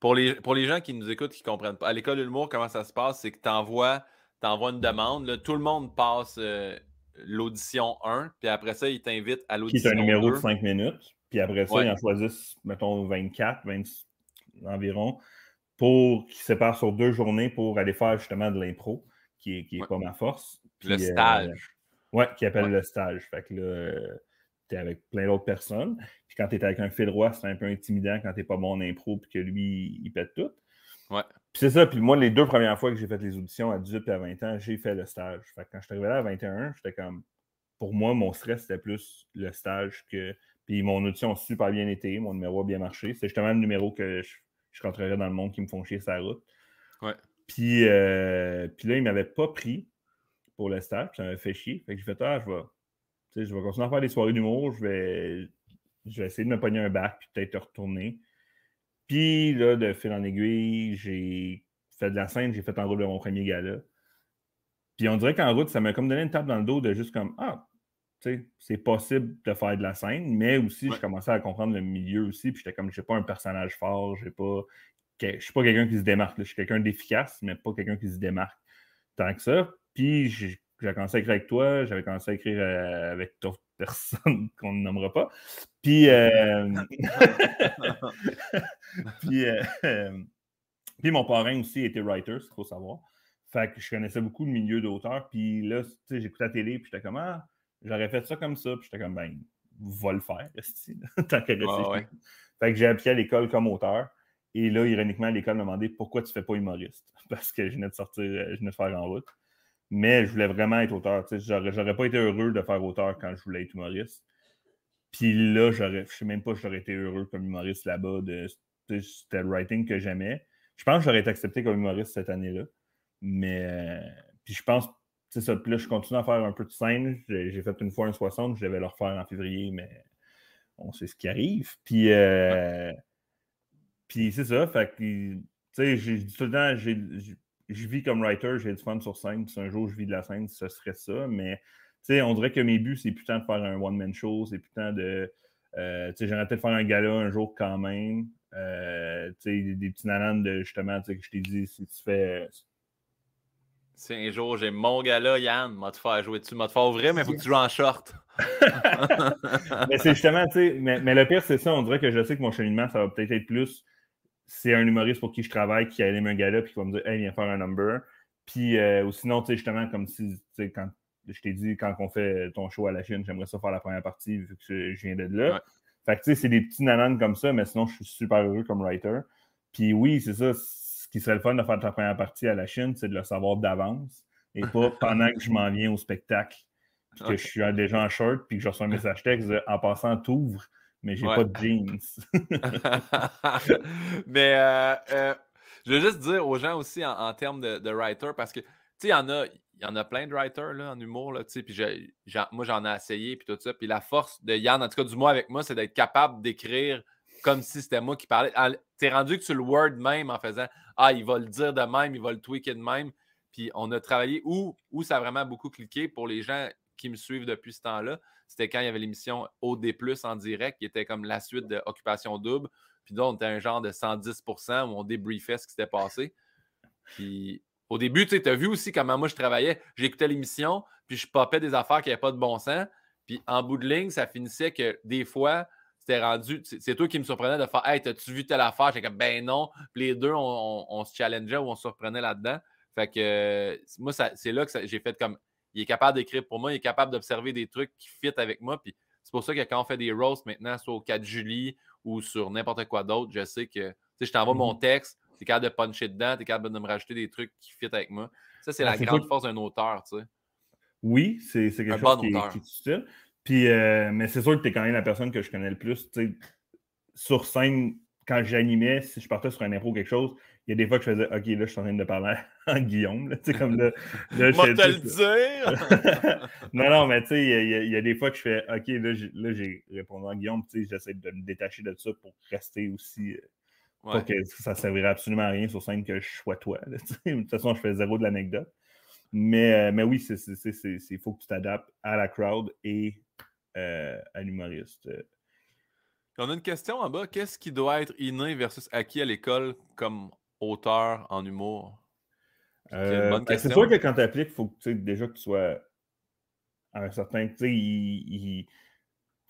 Pour, les, pour les gens qui nous écoutent, qui comprennent pas, à l'école de l'humour, comment ça se passe, c'est que tu envoies, une demande. tout le monde passe euh, l'audition 1, puis après ça, ils t'invitent à l'audition 2. Qui est un numéro de 5 minutes. Puis après ça, ils en choisissent, mettons, 24, 20 environ, pour qu'ils se séparent sur deux journées pour aller faire justement de l'impro, qui n'est qui est pas ma force. Le euh, stage. ouais, qui appelle le stage. Fait que là, euh, tu es avec plein d'autres personnes. Puis quand tu es avec un fil droit, c'est un peu intimidant quand tu pas bon en impro puis que lui, il pète tout. Ouais. Puis c'est ça. Puis moi, les deux premières fois que j'ai fait les auditions à 18 et à 20 ans, j'ai fait le stage. Fait que quand je suis arrivé là à 21, j'étais comme. Pour moi, mon stress, c'était plus le stage que puis mon audition a super bien été, mon numéro a bien marché. C'est justement le numéro que je, je, rentrerais dans le monde qui me font chier sa route. Ouais. Puis, euh, puis là, il ne m'avait pas pris pour le stage, ça m'avait fait chier. Fait que j'ai fait, ah, je vais, je vais continuer à faire des soirées d'humour, je vais, je vais essayer de me pogner un bac, puis peut-être retourner. Puis là, de fil en aiguille, j'ai fait de la scène, j'ai fait en route de mon premier gala. Puis on dirait qu'en route, ça m'a comme donné une tape dans le dos de juste comme Ah, c'est possible de faire de la scène, mais aussi, je commençais à comprendre le milieu aussi. Puis j'étais comme, je n'ai pas un personnage fort, j'ai pas. Je suis pas quelqu'un qui se démarque. Je suis quelqu'un d'efficace, mais pas quelqu'un qui se démarque tant que ça. Puis j'ai commencé à écrire avec toi, j'avais commencé à écrire euh, avec d'autres [laughs] personnes qu'on ne nommera pas. Puis, euh, [laughs] puis, euh, puis, mon parrain aussi était writer, c'est faut savoir. Fait que je connaissais beaucoup le milieu d'auteur. Puis là, j'écoutais la télé, puis j'étais comme, ah, J'aurais fait ça comme ça, puis j'étais comme, ben, va le faire, [laughs] tant qu'à ouais. Fait que j'ai appliqué à l'école comme auteur. Et là, ironiquement, l'école m'a demandé pourquoi tu ne fais pas humoriste? Parce que je venais de sortir, je venais de faire en route. Mais je voulais vraiment être auteur. J'aurais pas été heureux de faire auteur quand je voulais être humoriste. Puis là, je ne sais même pas si j'aurais été heureux comme humoriste là-bas. C'était le writing que j'aimais. Je pense que j'aurais été accepté comme humoriste cette année-là. Mais euh, puis je pense c'est ça. Puis là, je continue à faire un peu de scène. J'ai fait une fois un 60, je devais le refaire en février, mais on sait ce qui arrive. Puis, euh, puis c'est ça. Fait que, tu sais, j'ai dit tout le temps, je vis comme writer, j'ai du fun sur scène. Si un jour je vis de la scène, ce serait ça. Mais, tu sais, on dirait que mes buts, c'est putain de faire un one-man show, c'est putain de. Euh, tu sais, j'aimerais peut-être faire un gala un jour quand même. Euh, tu sais, des, des petits nananes de justement, tu sais, que je t'ai dit, si tu fais si un jour j'ai mon gars-là, Yann, m'a te faire jouer dessus, m'a te faire ouvrir, mais il faut que tu joues en short. [laughs] mais c'est justement, tu sais, mais, le pire, c'est ça, on dirait que je sais que mon cheminement, ça va peut-être être plus. C'est un humoriste pour qui je travaille qui a aimé un gars-là, puis qui va me dire, hey, viens faire un number. Puis, euh, ou sinon, tu sais, justement, comme si, tu sais, quand je t'ai dit, quand on fait ton show à la Chine, j'aimerais ça faire la première partie, vu que je viens de là. Fait que, tu sais, c'est des petits nananes comme ça, mais sinon, je suis super heureux comme writer. Puis oui, c'est ça qui serait le fun de faire ta première partie à la Chine, c'est de le savoir d'avance et pas [laughs] pendant que je m'en viens au spectacle, puis que je suis déjà en short, puis que je reçois un message texte en passant, t'ouvres, mais j'ai pas de jeans. [laughs] mais euh, euh, je veux juste dire aux gens aussi en, termes de, writer, parce que, tu sais, il y en a. Il y en a plein de writers là, en humour, là, puis moi j'en ai essayé, puis tout ça. Puis la force de Yann, en tout cas du moins avec moi, c'est d'être capable d'écrire comme si c'était moi qui parlais. T'es rendu que tu le word même en faisant Ah, il va le dire de même, il va le tweaker de même. Puis on a travaillé où, où ça a vraiment beaucoup cliqué pour les gens qui me suivent depuis ce temps-là. C'était quand il y avait l'émission OD, en direct, qui était comme la suite de Occupation Double. Puis là, on était un genre de 110% où on débriefait ce qui s'était passé. Puis au début, tu as vu aussi comment moi je travaillais. J'écoutais l'émission, puis je popais des affaires qui n'avaient pas de bon sens. Puis en bout de ligne, ça finissait que des fois, c'était rendu. C'est toi qui me surprenais de faire Hey, t'as-tu vu telle affaire? J'étais comme ben non. Puis les deux, on, se challengeait ou on se surprenait là-dedans. Fait que moi, c'est là que j'ai fait comme il est capable d'écrire pour moi, il est capable d'observer des trucs qui fit avec moi. Puis c'est pour ça que quand on fait des roasts maintenant, soit au 4 juillet ou sur n'importe quoi d'autre, je sais que je t'envoie mon mmh texte, tu es capable de puncher dedans, tu es capable de me rajouter des trucs qui fit avec moi. Ça, c'est la grande force d'un auteur, tu sais. Oui, c'est quelque chose qui, qui, est puis, euh, mais c'est sûr que tu es quand même la personne que je connais le plus. Sur scène, quand j'animais, si je partais sur un impro ou quelque chose, il y a des fois que je faisais OK, là, je suis en train de parler [laughs] Guillaume. Tu sais, comme là. là je te le dire! [laughs] non, non, mais tu sais, il y, a des fois que je fais OK, là, j'ai répondu en Guillaume. Tu sais, j'essaie de me détacher de ça pour rester aussi. Euh, pour que ça ne servirait absolument à rien sur scène que je sois toi. [laughs] de toute façon, je fais zéro de l'anecdote. Mais, euh, mais oui, il faut que tu t'adaptes à la crowd et euh, à l'humoriste. On a une question en bas. Qu'est-ce qui doit être inné versus acquis à l'école comme auteur en humour? Euh, ben, c'est sûr que quand tu appliques, il faut que, déjà que tu sois à un certain.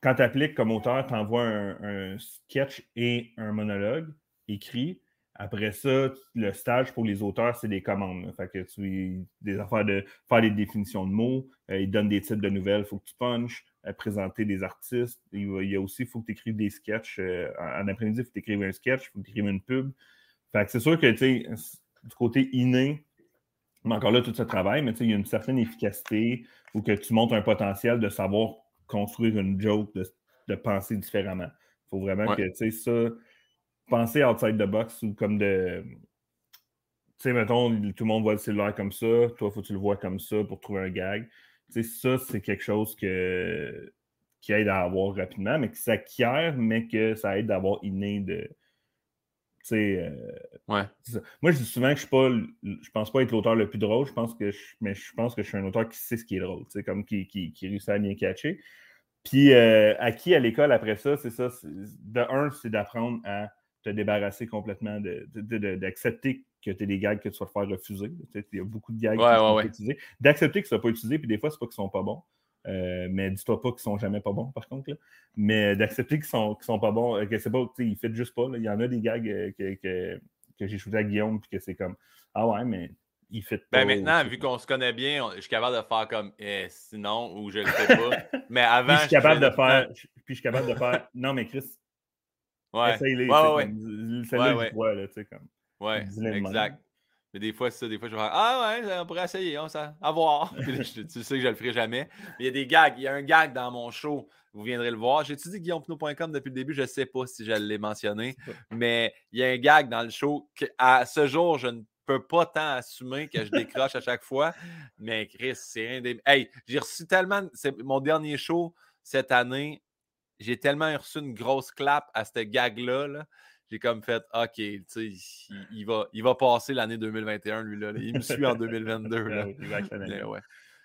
quand tu appliques comme auteur, tu envoies un, sketch et un monologue écrit. Après ça, le stage pour les auteurs, c'est des commandes. Fait que tu des affaires de faire des définitions de mots, euh, ils donnent des titres de nouvelles, il faut que tu punches, euh, présenter des artistes. Il, y a aussi, il faut que tu écrives des sketchs. en après-midi, il faut que tu écrives un sketch, il faut que tu écrives une pub. Fait que c'est sûr que du côté inné, mais encore là, tout ce travail, mais il y a une certaine efficacité ou que tu montres un potentiel de savoir construire une joke, de, penser différemment. Il faut vraiment que, tu sais, ça, penser outside the box ou comme de. Tu sais, mettons, tout le monde voit le cellulaire comme ça, toi, il faut que tu le vois comme ça pour trouver un gag. Tu sais, ça, c'est quelque chose que, qui aide à avoir rapidement, mais qui s'acquiert, mais que ça aide à avoir inné de, euh, ouais. Moi, je dis souvent que je suis pas, je pense pas être l'auteur le plus drôle, je pense que je, mais je pense que je suis un auteur qui sait ce qui est drôle, comme qui, qui, qui réussit à bien catcher. Puis, euh, acquis à l'école après ça, c'est ça. De un, c'est d'apprendre à te débarrasser complètement, d'accepter de, que tu as des gags que tu vas te faire refuser. Il y a beaucoup de gags qui sont pas utilisés. D'accepter que ça ne pas utilisé, puis des fois, c'est pas qu'ils sont pas bons. Euh, mais dis-toi pas qu'ils sont jamais pas bons, par contre. Là. Mais d'accepter qu'ils sont, sont pas bons, euh, que c'est pas, ils ne juste pas. Il y en a des gags euh, que, que, que j'ai shooté à Guillaume, puis que c'est comme Ah ouais, mais il ben, pas. Ben maintenant, vu qu'on se connaît bien, je suis capable de faire comme eh, sinon ou je le fais pas. mais avant. puis je suis capable de faire. Puis je suis capable de faire. Non, mais Chris. Ouais. Essaye-les. Ouais, ouais, Celle-là, ouais, ouais. là, tu sais, comme. Ouais, exact. Mais des fois, c'est ça. Des fois, je vais faire Ah ouais, on pourrait essayer, on ça, à voir. [laughs] tu sais que je le ferai jamais. Mais il y a des gags. Il y a un gag dans mon show. Vous viendrez le voir. J'ai étudié guillaumepinot.com depuis le début. Je ne sais pas si je l'ai mentionné. Mais il y a un gag dans le show qu'à ce jour, je ne peux pas tant assumer que je décroche à chaque fois. Mais Chris, c'est un des. Hey, j'ai reçu tellement. C'est mon dernier show cette année. J'ai tellement reçu une grosse clap à ce gag-là. Là j'ai comme fait OK, tu sais, il, va, il va passer l'année 2021, lui, là. Il me suit en 2022. [laughs] Là. Mais, ouais.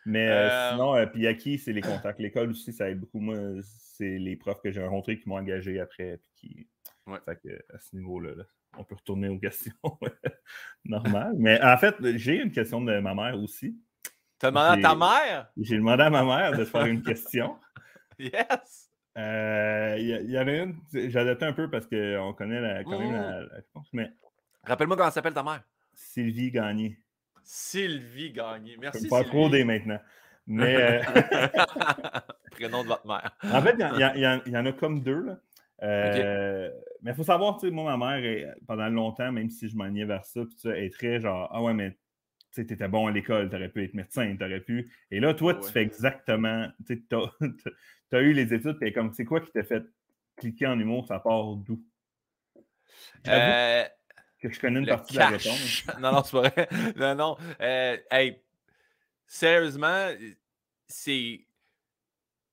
Mais euh, euh, sinon, euh, puis à qui c'est les contacts? L'école aussi, ça aide beaucoup. Moi, c'est les profs que j'ai rencontrés qui m'ont engagé après. Puis qui... Fait que, à ce niveau-là, on peut retourner aux questions [laughs] normales. Mais en fait, j'ai une question de ma mère aussi. Tu as demandé à ta mère? J'ai demandé à ma mère de faire une question. [laughs] yes! Il euh, y, en a une, adapté un peu parce qu'on connaît la, quand même la, mmh. réponse, mais. Rappelle-moi comment s'appelle ta mère. Sylvie Gagné. Sylvie Gagné. Merci. Pas trop des maintenant. Mais. Euh, [laughs] Prénom de votre mère. en fait, il y, en a comme deux. Là. Euh, mais il faut savoir, tu sais, moi, ma mère, pendant longtemps, même si je m'en vers ça, puis ça, elle est très genre, ah ouais, mais tu étais bon à l'école, tu aurais pu être médecin, tu aurais pu. Et là, toi, tu fais exactement. Tu as, [laughs] eu les études, et comme, c'est quoi qui t'a fait cliquer en humour, ça part d'où? Euh, que je connais une partie de la réponse. [laughs] non, non, c'est pas vrai. Non, non. Euh, hey, sérieusement, c'est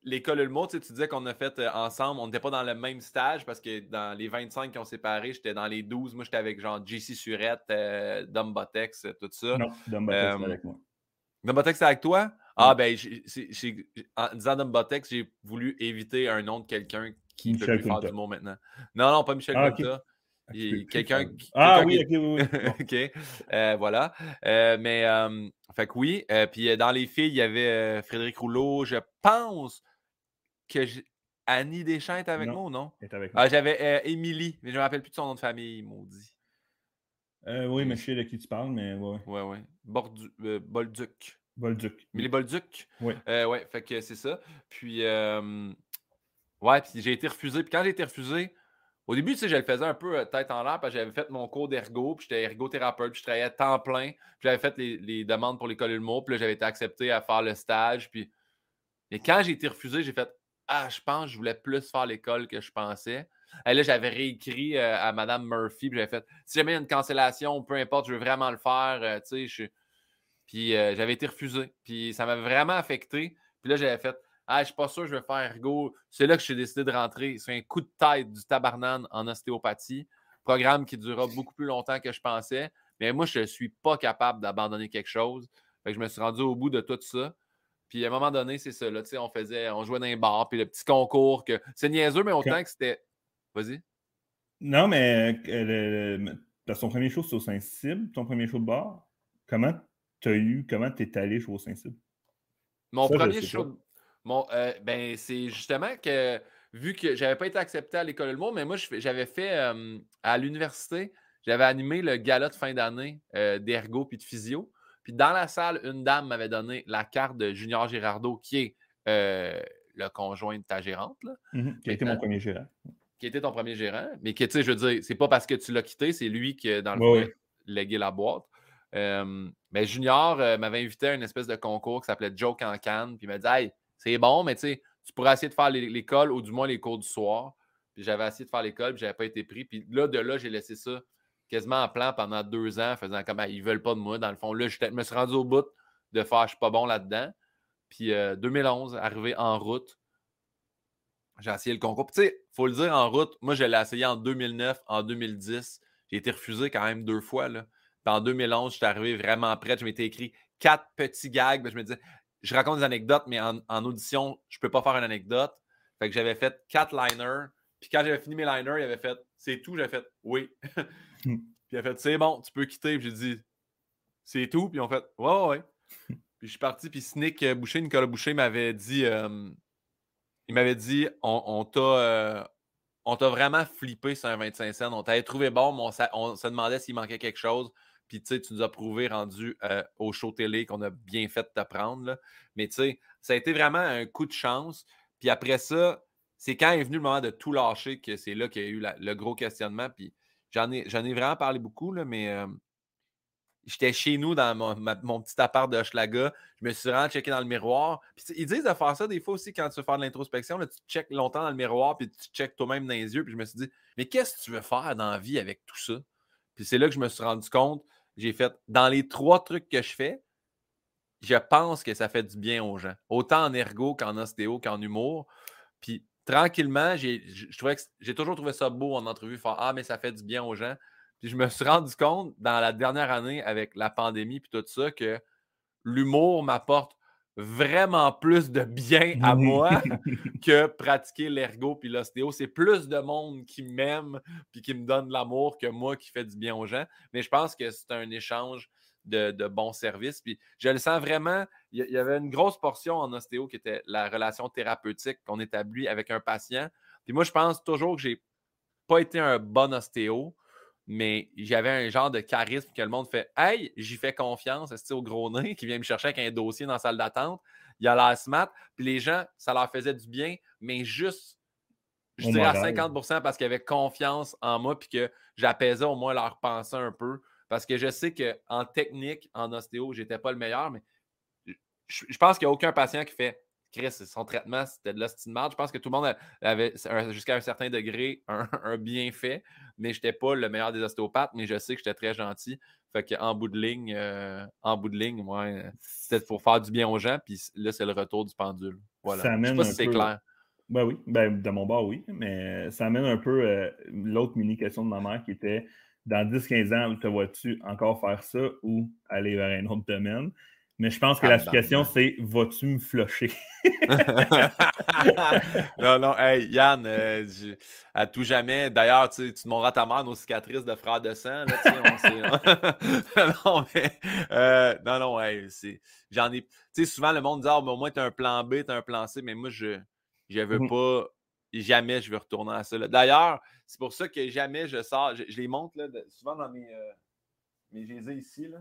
l'école Le Mot, tu, disais qu'on a fait euh, ensemble, on n'était pas dans le même stage parce que dans les 25 qui ont séparé, j'étais dans les 12. Moi, j'étais avec genre JC Surette, euh, Dumbotex, tout ça. Non, Dumbotex, c'est avec moi. Dumbotex, c'est avec toi? Ah, ben, en disant Dumbotex, j'ai voulu éviter un nom de quelqu'un qui ne peut plus faire du mot maintenant. Non, non, pas Michel ah, ah Quelqu'un qui. Ah oui, ok, oui. [laughs] ok. Euh, voilà. mais, fait que oui. puis dans les filles, il y avait Frédéric Rouleau, je pense que Annie Deschamps est avec moi ou non? Est avec ah, J'avais euh, Émilie, mais je ne me rappelle plus de son nom de famille, maudit. Euh, oui, mais je sais de qui tu parles, mais ouais. Ouais, ouais. Bordu euh, Bolduc. Bolduc. Millie Bolduc? Oui. Euh, ouais, fait que c'est ça. Puis, ouais, puis j'ai été refusé. Puis quand j'ai été refusé, au début, tu sais, je le faisais un peu tête en l'air parce que j'avais fait mon cours d'ergo, puis j'étais ergothérapeute, puis je travaillais à temps plein, puis j'avais fait les, les, demandes pour l'école mot, puis là, j'avais été accepté à faire le stage, puis... Et quand j'ai été refusé, j'ai fait ah, je pense que je voulais plus faire l'école que je pensais. là, j'avais réécrit euh, à Mme Murphy, puis j'avais fait si jamais il y a une cancellation, peu importe, je veux vraiment le faire, euh, Puis j'avais été refusé. Puis ça m'avait vraiment affecté. Puis là, j'avais fait Ah, je suis pas sûr je vais faire ergo. C'est là que j'ai décidé de rentrer. C'est un coup de tête du tabarnane en ostéopathie. Programme qui durera beaucoup plus longtemps que je pensais. Mais moi, je ne suis pas capable d'abandonner quelque chose. Je me suis rendu au bout de tout ça. Puis à un moment donné, c'est ça. Là, on faisait, on jouait dans un bar, puis le petit concours que. C'est niaiseux, mais autant que c'était. Vas-y. Non, mais euh, ton premier show, au Saint-Cybe, ton premier show de bar. Comment tu as eu, comment tu es allé jouer au Saint-Cybe? Mon premier show. Mon, euh, ben, c'est justement que, vu que j'avais pas été accepté à l'école de monde, mais moi, j'avais fait euh, à l'université, j'avais animé le gala de fin d'année d'ergo puis de physio. Puis dans la salle, une dame m'avait donné la carte de Junior Girardeau, qui est euh, le conjoint de ta gérante. Là. Mhm, qui a été mon premier gérant. Qui était ton premier gérant. Mais qui, tu sais, je veux dire, c'est pas parce que tu l'as quitté, c'est lui qui, dans le fond, légué la boîte. Euh, mais Junior euh, m'avait invité à une espèce de concours qui s'appelait Joke en Cannes. Puis il m'a dit Hey, c'est bon, mais tu sais, tu pourrais essayer de faire l'école ou du moins les cours du soir. Puis j'avais essayé de faire l'école, puis j'avais pas été pris. Puis là, de là, j'ai laissé ça quasiment en plan pendant deux ans, faisant comme ils veulent pas de moi. Dans le fond, là, je me suis rendu au bout de faire je suis pas bon là-dedans. Puis 2011, euh, arrivé en route, j'ai essayé le concours. Tu sais, il faut le dire en route, moi, je l'ai essayé en 2009, en 2010. J'ai été refusé quand même deux fois. Là. Puis en 2011, je suis arrivé vraiment prêt. Je m'étais écrit quatre petits gags. je me disais, je raconte des anecdotes, mais en, audition, je peux pas faire une anecdote. Fait que j'avais fait quatre liners. Puis quand j'avais fini mes liners, il avait fait c'est tout? J'avais fait oui. [laughs] Hmm. Puis il a fait c'est bon, tu peux quitter. Puis j'ai dit c'est tout. Puis on fait ouais, ouais, ouais. puis je suis parti. Puis Snick euh, Boucher, Nicolas Boucher m'avait dit euh, il m'avait dit on, t'a. Euh, on t'a vraiment flippé sur un 25 cents. On t'avait trouvé bon, mais on, se demandait s'il manquait quelque chose. Puis, tu sais, tu nous as prouvé, rendu au show télé, qu'on a bien fait de t'apprendre. Mais, tu sais, ça a été vraiment un coup de chance. Puis après ça, c'est quand est venu le moment de tout lâcher que c'est là qu'il y a eu le gros questionnement. Puis j'en ai, ai vraiment parlé beaucoup, là, mais j'étais chez nous dans mon, petit appart de Schlaga. Je me suis vraiment checké dans le miroir. Ils disent de faire ça des fois aussi quand tu veux faire de l'introspection. tu checkes longtemps dans le miroir, puis tu checkes toi-même dans les yeux. Puis je me suis dit, mais qu'est-ce que tu veux faire dans la vie avec tout ça? Puis c'est là que je me suis rendu compte. J'ai fait, dans les trois trucs que je fais, je pense que ça fait du bien aux gens. Autant en ergo qu'en ostéo qu'en humour. Puis tranquillement, j'ai, j'ai toujours trouvé ça beau en entrevue, faire Ah, mais ça fait du bien aux gens. Puis je me suis rendu compte dans la dernière année avec la pandémie puis tout ça que l'humour m'apporte vraiment plus de bien à moi [laughs] que pratiquer l'ergo puis l'ostéo. C'est plus de monde qui m'aime puis qui me donne l'amour que moi qui fait du bien aux gens. Mais je pense que c'est un échange de, bons services. Puis je le sens vraiment. Il y, avait une grosse portion en ostéo qui était la relation thérapeutique qu'on établit avec un patient. Puis moi, je pense toujours que j'ai pas été un bon ostéo, mais j'avais un genre de charisme que le monde fait Hey, j'y fais confiance, c'est au gros nez qui vient me chercher avec un dossier dans la salle d'attente. Il y a la smart, puis les gens, ça leur faisait du bien, mais juste, je dirais à 50% parce qu'ils avaient confiance en moi, puis que j'apaisais au moins leur pensée un peu. Parce que je sais qu'en technique, en ostéo, je n'étais pas le meilleur, mais je, pense qu'il n'y a aucun patient qui fait Chris, son traitement, c'était de l'ostinmard. Je pense que tout le monde avait jusqu'à un certain degré [laughs] un, bienfait, mais je n'étais pas le meilleur des ostéopathes, mais je sais que j'étais très gentil. Fait qu'en bout de ligne, euh, en bout de ligne, ouais, c'était pour faire du bien aux gens, puis là, c'est le retour du pendule. Voilà. Ça je sais pas si c'est clair. Ben oui, ben, de mon bord, oui, mais ça amène un peu euh, l'autre mini question de ma mère qui était dans 10-15 ans, te vois-tu encore faire ça ou aller vers un autre domaine? Mais je pense que la question, c'est vas-tu me flusher? [laughs] [laughs] non, non, hey, Yann, euh, à tout jamais. D'ailleurs, tu, tu demanderas à ta mère nos cicatrices de frère de sang. [laughs] non, mais, euh, non, non, hey, j'en ai. Tu sais, souvent, le monde dit Ah, mais au moins, tu as un plan B, tu as un plan C, mais moi, je ne veux mmh pas jamais je vais retourner à ça. D'ailleurs, c'est pour ça que jamais je sors. Je, les montre là, souvent dans mes. Euh, ici, là.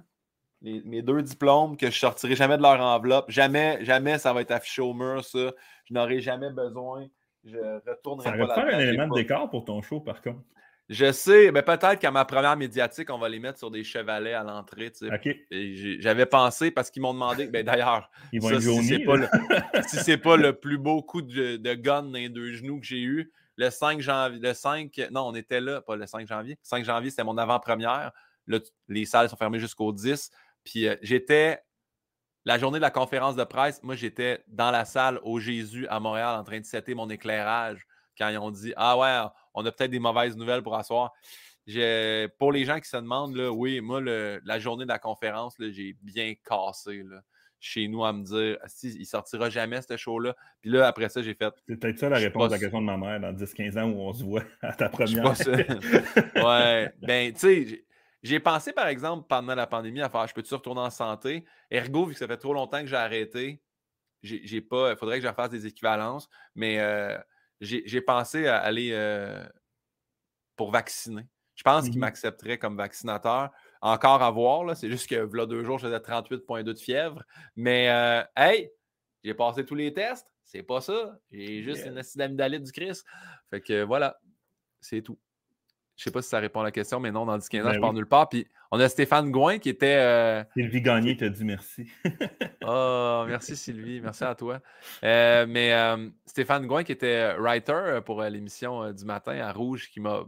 mes deux diplômes que je sortirai jamais de leur enveloppe. Jamais, jamais ça va être affiché au mur, ça. Je n'aurai jamais besoin. Je retournerai ça va faire un élément de décor pour ton show, par contre. Je sais, mais peut-être qu'à ma première médiatique, on va les mettre sur des chevalets à l'entrée. J'avais pensé parce qu'ils m'ont demandé. Ben, D'ailleurs, si c'est pas, le, pas le plus beau coup de, gun dans les deux genoux que j'ai eu, le 5 janvier. Le 5, non, on était là, pas le 5 janvier. Le 5 janvier, c'était mon avant-première. les salles sont fermées jusqu'au 10. Puis euh, j'étais. La journée de la conférence de presse, moi, j'étais dans la salle au Jésus à Montréal en train de setter mon éclairage quand ils ont dit Ah ouais, on a peut-être des mauvaises nouvelles pour asseoir. Pour les gens qui se demandent, oui, moi, la journée de la conférence, j'ai bien cassé. Chez nous à me dire si, il sortira jamais ce show-là. Puis là, après ça, j'ai fait. C'est peut-être ça la réponse à la question de ma mère dans 10-15 ans où on se voit à ta première. [laughs] ouais. Ben, tu sais, j'ai pensé, par exemple, pendant la pandémie, à faire je peux-tu retourner en santé? Ergo, vu que ça fait trop longtemps que j'ai arrêté, j'ai pas. Il faudrait que je fasse des équivalences, mais euh, j'ai pensé à aller euh, pour vacciner. Je pense qu'il mmh m'accepterait comme vaccinateur encore à voir. C'est juste que là, deux jours, je faisais 38,2 de fièvre. Mais euh, hey, j'ai passé tous les tests. C'est pas ça. J'ai juste une acide amygdalite du Christ. Fait que voilà, c'est tout. Je sais pas si ça répond à la question, mais non, dans 10-15 ans, ben je pars nulle part. Puis on a Stéphane Gouin qui était. Euh, Sylvie Gagné t'a dit merci. oh, merci Sylvie, merci à toi. Euh, mais Stéphane Gouin qui était writer pour l'émission du matin à Rouge qui m'a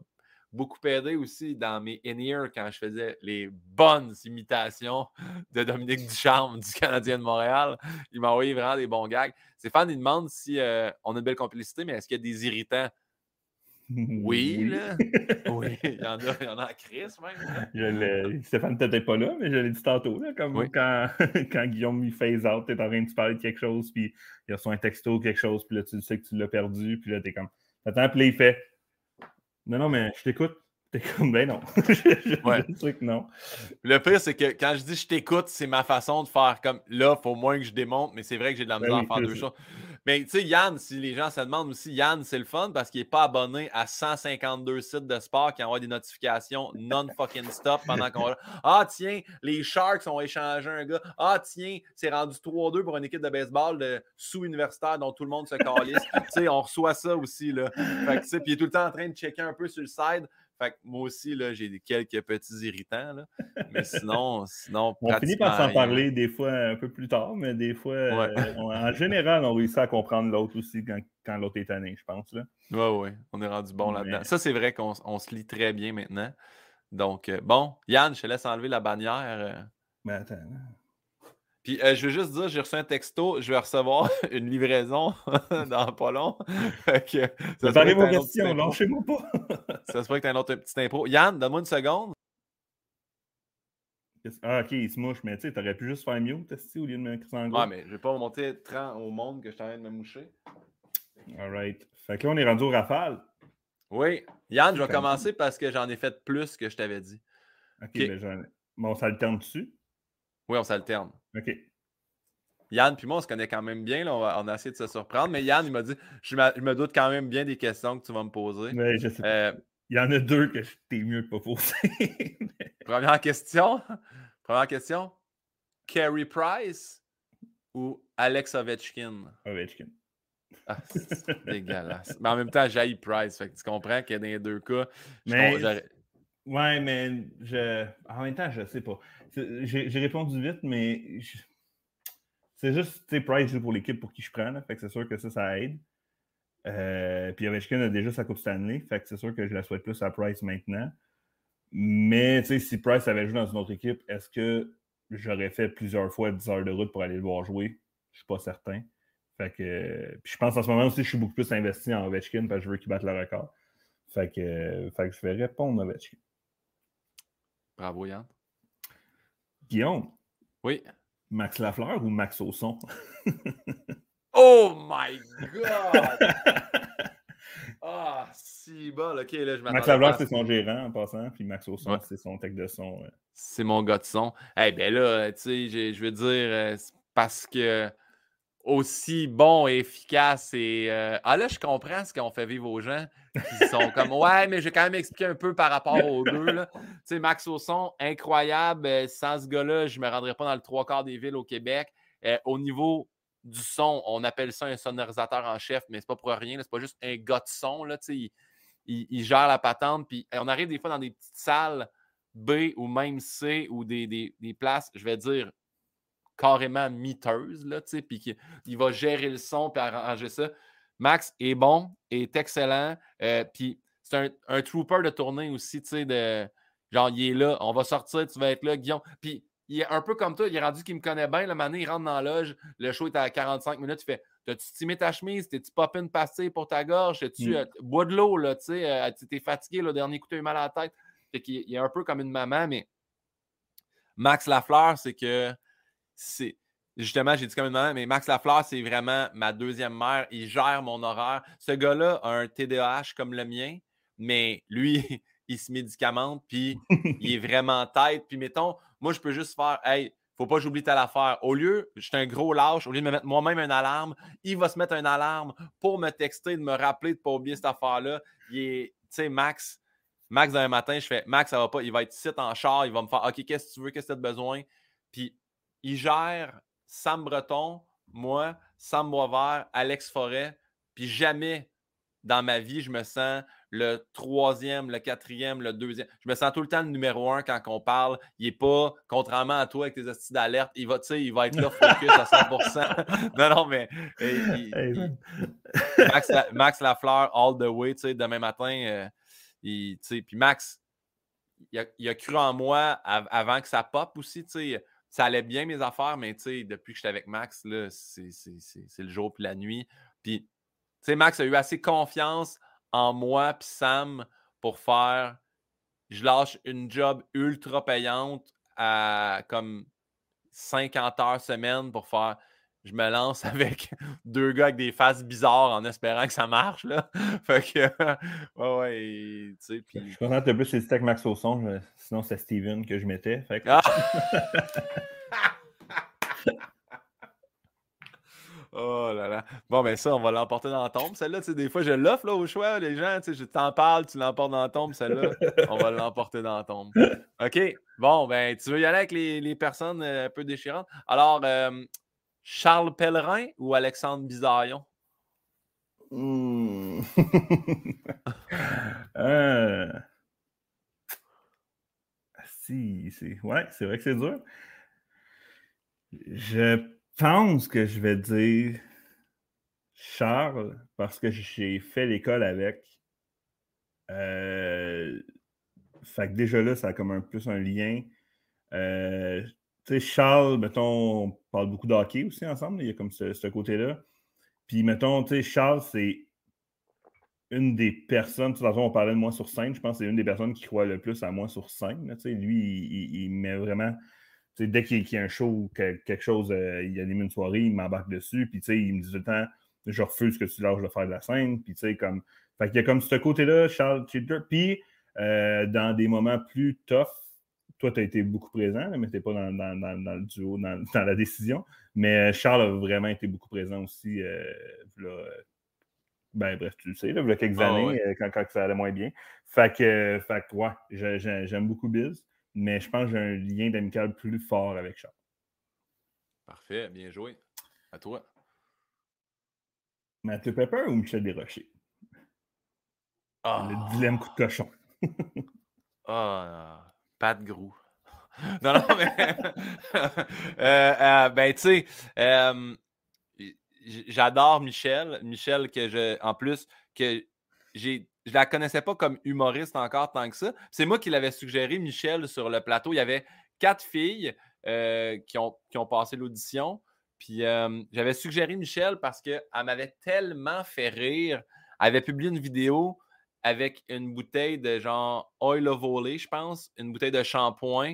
beaucoup aidé aussi dans mes in-ear quand je faisais les bonnes imitations [laughs] de Dominique Ducharme du Canadien de Montréal. Il m'a envoyé vraiment des bons gags. Stéphane, il demande si euh, on a une belle complicité, mais est-ce qu'il y a des irritants? Oui, [laughs] là. oui, il y en a, il y en a à Chris même. Stéphane n'était pas là, mais je l'ai dit tantôt, là, comme quand, [laughs] quand Guillaume il phase out, t'es en train de parler de quelque chose, puis il a reçu un texto ou quelque chose, puis là tu sais que tu l'as perdu, puis là t'es comme. Attends, puis là, il fait non, non, mais je t'écoute. T'es comme, ben non. [laughs] je, non. Le pire, c'est que quand je dis je t'écoute, c'est ma façon de faire comme là, il faut moins que je démonte, mais c'est vrai que j'ai de la ben misère à faire deux choses. Mais tu sais, Yann, si les gens se demandent aussi, Yann, c'est le fun parce qu'il n'est pas abonné à 152 sites de sport qui envoient des notifications non-fucking stop pendant qu'on. Ah, tiens, les Sharks ont échangé un gars. Ah, tiens, c'est rendu 3-2 pour une équipe de baseball de sous-universitaire dont tout le monde se calisse. [laughs] tu sais, on reçoit ça aussi, là. Fait puis il est tout le temps en train de checker un peu sur le side. Fait que moi aussi, là, j'ai quelques petits irritants. Là. Mais [laughs] sinon, sinon. On finit par s'en parler des fois un peu plus tard, mais des fois, euh, en général, on réussit à comprendre l'autre aussi quand, l'autre est tanné, je pense. Oui, oui, on est rendu bon là-dedans. Ça, c'est vrai qu'on se lit très bien maintenant. Donc, euh, bon, Yann, je te laisse enlever la bannière. Euh. Ben attends. Puis euh, je veux juste dire, j'ai reçu un texto, je vais recevoir [laughs] une livraison [laughs] dans pas long. [laughs] que, ça vos questions, lâchez-moi pas. ça se pourrait que tu aies un autre petit impro. Yann, donne-moi une seconde. Ah, ok, il se mouche, mais tu sais, t'aurais pu juste faire mute au lieu de me en gros. Ouais, mais je vais pas monter 30 au monde que je t'arrête de me moucher. Alright. Fait que là, on est rendu au rafale. Oui. Yann, je vais commencer parce que j'en ai fait plus que je t'avais dit. Ok, mais j'en Bon, on s'alterne dessus? Oui, on s'alterne. OK. Yann puis moi, on se connaît quand même bien. On, a, essayé de se surprendre. Mais Yann, il m'a dit je, me doute quand même bien des questions que tu vas me poser. Mais je sais euh, il y en a deux que t'es mieux de pas poser. [laughs] Première question. Première question. Carey Price ou Alex Ovechkin? Ovechkin. Ah, c'est dégueulasse. Mais en même temps, j'ai Price. Fait que tu comprends que dans les deux cas, mais... Ouais, mais je... en même temps, je sais pas. J'ai répondu vite, mais c'est juste, tu sais, Price joue pour l'équipe pour qui je prends. fait que c'est sûr que ça, ça aide. Euh, puis Ovechkin a déjà sa Coupe Stanley. Fait que c'est sûr que je la souhaite plus à Price maintenant. Mais, si Price avait joué dans une autre équipe, est-ce que j'aurais fait plusieurs fois 10 heures de route pour aller le voir jouer? Je suis pas certain. Fait que, puis je pense en ce moment aussi, je suis beaucoup plus investi en Ovechkin parce que je veux qu'il batte le record. Fait que, fait que je vais répondre à Ovechkin. Bravo, Yann. Guillaume. Oui. Max Lafleur ou Max Ausson? [laughs] oh my God! [laughs] ah, si bon. OK, là, je Max Lafleur, c'est son gérant en passant, puis Max Ausson, c'est son tech de son. C'est mon gars de son. Eh bien là, tu sais, je veux dire, euh, parce que aussi bon et efficace et. Euh, ah là, je comprends ce qu'on fait vivre aux gens. Ils sont comme [laughs] Ouais, mais je vais quand même expliquer un peu par rapport aux deux. [laughs] Tu sais, Max Ausson, incroyable. Euh, sans ce gars-là, je ne me rendrais pas dans le trois quarts des villes au Québec. Euh, au niveau du son, on appelle ça un sonorisateur en chef, mais c'est pas pour rien. C'est pas juste un gars de son. Là, il, il, gère la patente. Puis on arrive des fois dans des petites salles B ou même C ou des, des places, je vais dire, carrément miteuse, là, tu sais, puis il va gérer le son puis arranger ça. Max est bon, est excellent. Euh, puis c'est un, un, trooper de tournée aussi, tu sais, de genre, il est là, on va sortir, tu vas être là, Guillaume. Puis il est un peu comme toi, il est rendu qu'il me connaît bien. Le matin, il rentre dans la loge, le show est à 45 minutes, il fait T'as-tu stimé ta chemise? T'es-tu pop une pastille pour ta gorge? tu mm. Euh, bois de l'eau, là, tu sais, euh, t'es fatigué, le dernier coup, t'as eu mal à la tête. Fait qu'il il est un peu comme une maman, mais Max Lafleur, c'est que c'est. Justement, j'ai dit comme une maman, mais Max Lafleur, c'est vraiment ma deuxième mère. Il gère mon horaire. Ce gars-là a un TDAH comme le mien, mais lui, [laughs] il se médicamente, puis il est [laughs] vraiment tête. Puis mettons, moi, je peux juste faire, hey, faut pas que j'oublie telle affaire. Au lieu, je suis un gros lâche, au lieu de me mettre moi-même une alarme, il va se mettre une alarme pour me texter, de me rappeler de ne pas oublier cette affaire-là. Il est, tu sais, Max, Max, d'un matin, je fais, Max, ça va pas, il va être ici en char, il va me faire, OK, qu'est-ce que tu veux, qu'est-ce que tu as besoin? Puis, il gère Sam Breton, moi, Sam Boisvert, Alex Forêt, puis jamais dans ma vie, je me sens le troisième, le quatrième, le deuxième. Je me sens tout le temps le numéro un quand on parle. Il n'est pas, contrairement à toi avec tes astuces d'alerte, il va, il va être là focus à 100%. [laughs] non, non, mais [laughs] Max, Lafleur, all the way, demain matin. Euh, puis Max, il a, cru en moi avant que ça pop aussi. Ça allait bien mes affaires, mais depuis que j'étais avec Max, c'est le jour puis la nuit. Puis, Max a eu assez confiance en moi puis Sam pour faire je lâche une job ultra payante à comme 50 heures semaine pour faire je me lance avec [laughs] deux gars avec des faces bizarres en espérant que ça marche. Là. [laughs] fait que, ouais, ouais, tu sais. Puis... Je suis content de plus c'est avec Max au son, sinon c'est Steven que je mettais. Fait que... ah! [laughs] Oh là là. Bon, ben ça, on va l'emporter dans la tombe. Celle-là, tu sais, des fois, je l'offre là, au choix. Les gens, tu sais, je t'en parle, tu l'emportes dans la tombe. Celle-là, on va l'emporter dans la tombe. OK. Bon, ben, tu veux y aller avec les, personnes euh, un peu déchirantes? Alors, euh, Charles Pellerin ou Alexandre Bizarion? Mmh. [laughs] euh... Si, c'est. Ouais, c'est vrai que c'est dur. Je pense que je vais dire Charles parce que j'ai fait l'école avec. Euh, fait que déjà là, ça a comme un plus un lien. Euh, sais, Charles, mettons, on parle beaucoup de hockey aussi ensemble, il y a comme ce, côté-là. Puis, mettons, tu sais, Charles, c'est une des personnes, de toute façon, on parlait de moi sur scène, je pense que c'est une des personnes qui croit le plus à moi sur scène. Tu sais, lui, il met vraiment dès qu'il y a un show ou quelque chose, euh, il anime une soirée, il m'embarque dessus, puis il me dit tout le temps, je refuse que tu lâches de faire de la scène, puis tu sais, comme. Fait qu'il y a comme ce côté-là, Charles Childer. Puis, euh, dans des moments plus tough, toi, tu as été beaucoup présent, mais tu n'es pas dans, le duo, [laughs] dans, la décision. Mais euh, Charles a vraiment été beaucoup présent aussi. ben, bref, tu le sais, là, il y a quelques ah années, quand, quand, ça allait moins bien. Fait que, fait que ouais, j'aime beaucoup Biz mais je pense que j'ai un lien d'amical plus fort avec Charles. Parfait, bien joué. À toi. Mathieu Pepper ou Michel Desrochers? Le dilemme coup de cochon. [laughs] ah, pas de Grou. [laughs] non, non, mais. [laughs] Euh, euh, ben, tu sais, j'adore Michel. Michel, que je. En plus, que j'ai je la connaissais pas comme humoriste encore tant que ça. C'est moi qui l'avais suggéré, Michel, sur le plateau. Il y avait quatre filles euh, qui, ont, qui ont passé l'audition. Puis j'avais suggéré Michel parce qu'elle m'avait tellement fait rire. Elle avait publié une vidéo avec une bouteille de genre oil of Olay, je pense, une bouteille de shampoing.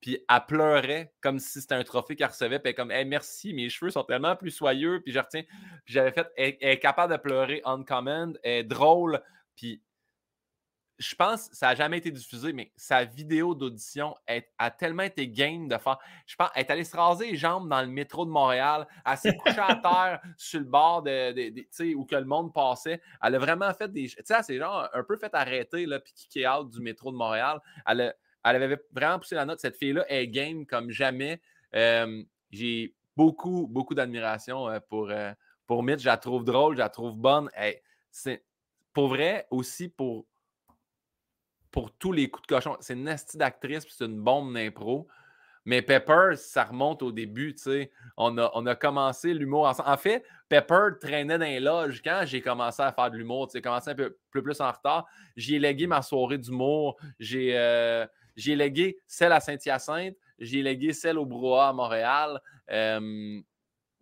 Puis elle pleurait comme si c'était un trophée qu'elle recevait. Puis elle comme hey, merci, mes cheveux sont tellement plus soyeux. Puis je retiens. J'avais fait, elle, est capable de pleurer on command, elle est drôle. Puis je pense que ça n'a jamais été diffusé, mais sa vidéo d'audition a tellement été game de faire. Je pense elle est allée se raser les jambes dans le métro de Montréal. Elle s'est couchée à [laughs] terre sur le bord de, où que le monde passait. Elle a vraiment fait des. Tu sais, c'est genre un peu fait arrêter, là, puis kicker out du métro de Montréal. Elle, avait vraiment poussé la note. Cette fille-là est game comme jamais. J'ai beaucoup, beaucoup d'admiration euh, pour, euh, pour Mitch. Je la trouve drôle, je la trouve bonne. c'est pour vrai, aussi pour, pour tous les coups de cochon, c'est une nasty d'actrice, puis c'est une bombe d'impro. Mais Pepper, ça remonte au début, tu sais. On a, commencé l'humour ensemble. En fait, Pepper traînait dans les loges quand j'ai commencé à faire de l'humour. Tu sais, commencé un peu plus, en retard. J'ai légué ma soirée d'humour. J'ai euh, légué celle à Saint-Hyacinthe. J'ai légué celle au Brouhaha à Montréal. Euh,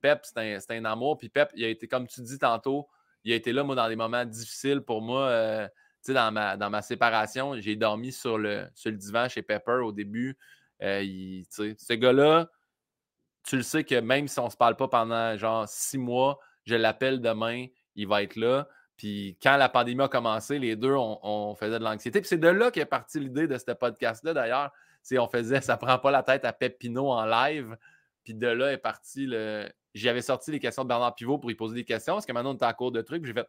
Pep, c'est un, amour. Puis Pep, il a été, comme tu dis tantôt, il a été là, moi, dans des moments difficiles pour moi. Euh, dans ma, dans ma séparation, j'ai dormi sur le, sur le divan chez Pepper au début. Euh, ce gars-là, tu le sais que même si on ne se parle pas pendant genre six mois, je l'appelle demain, il va être là. Puis quand la pandémie a commencé, les deux, on, faisait de l'anxiété. Puis c'est de là qu'est partie l'idée de ce podcast-là, d'ailleurs. C'est on faisait Ça prend pas la tête à Pepino en live. Puis de là est parti le. J'avais sorti les questions de Bernard Pivot pour lui poser des questions, parce que maintenant on est en cours de trucs. J'ai fait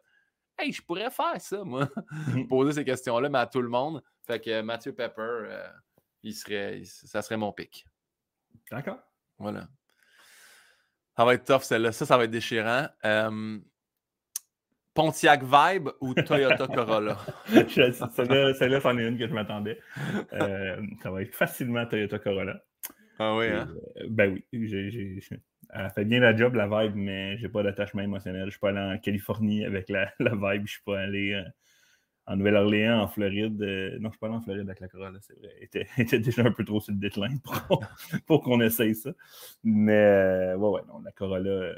Hey, je pourrais faire ça, moi. [laughs] poser ces questions-là, mais à tout le monde. Fait que Mathieu Pepper, euh, il serait, ça serait mon pic. D'accord. Voilà. Ça va être tough, celle-là. Ça, ça va être déchirant. Pontiac Vibe ou Toyota Corolla? [laughs] celle-là, c'en est une que je m'attendais. Euh, ça va être facilement Toyota Corolla. Ah oui, hein? Euh, ben oui. J'ai, elle fait bien la job, la vibe, mais j'ai pas d'attachement émotionnel. Je suis pas allé en Californie avec la, [laughs] la vibe. Je suis pas allé euh, en Nouvelle-Orléans, en Floride. Euh, non, je suis pas allé en Floride avec la Corolla, c'est vrai. Elle était, [laughs] déjà un peu trop sur le déclin [laughs] pour, qu'on essaye ça. Mais euh, ouais, ouais, non, la Corolla,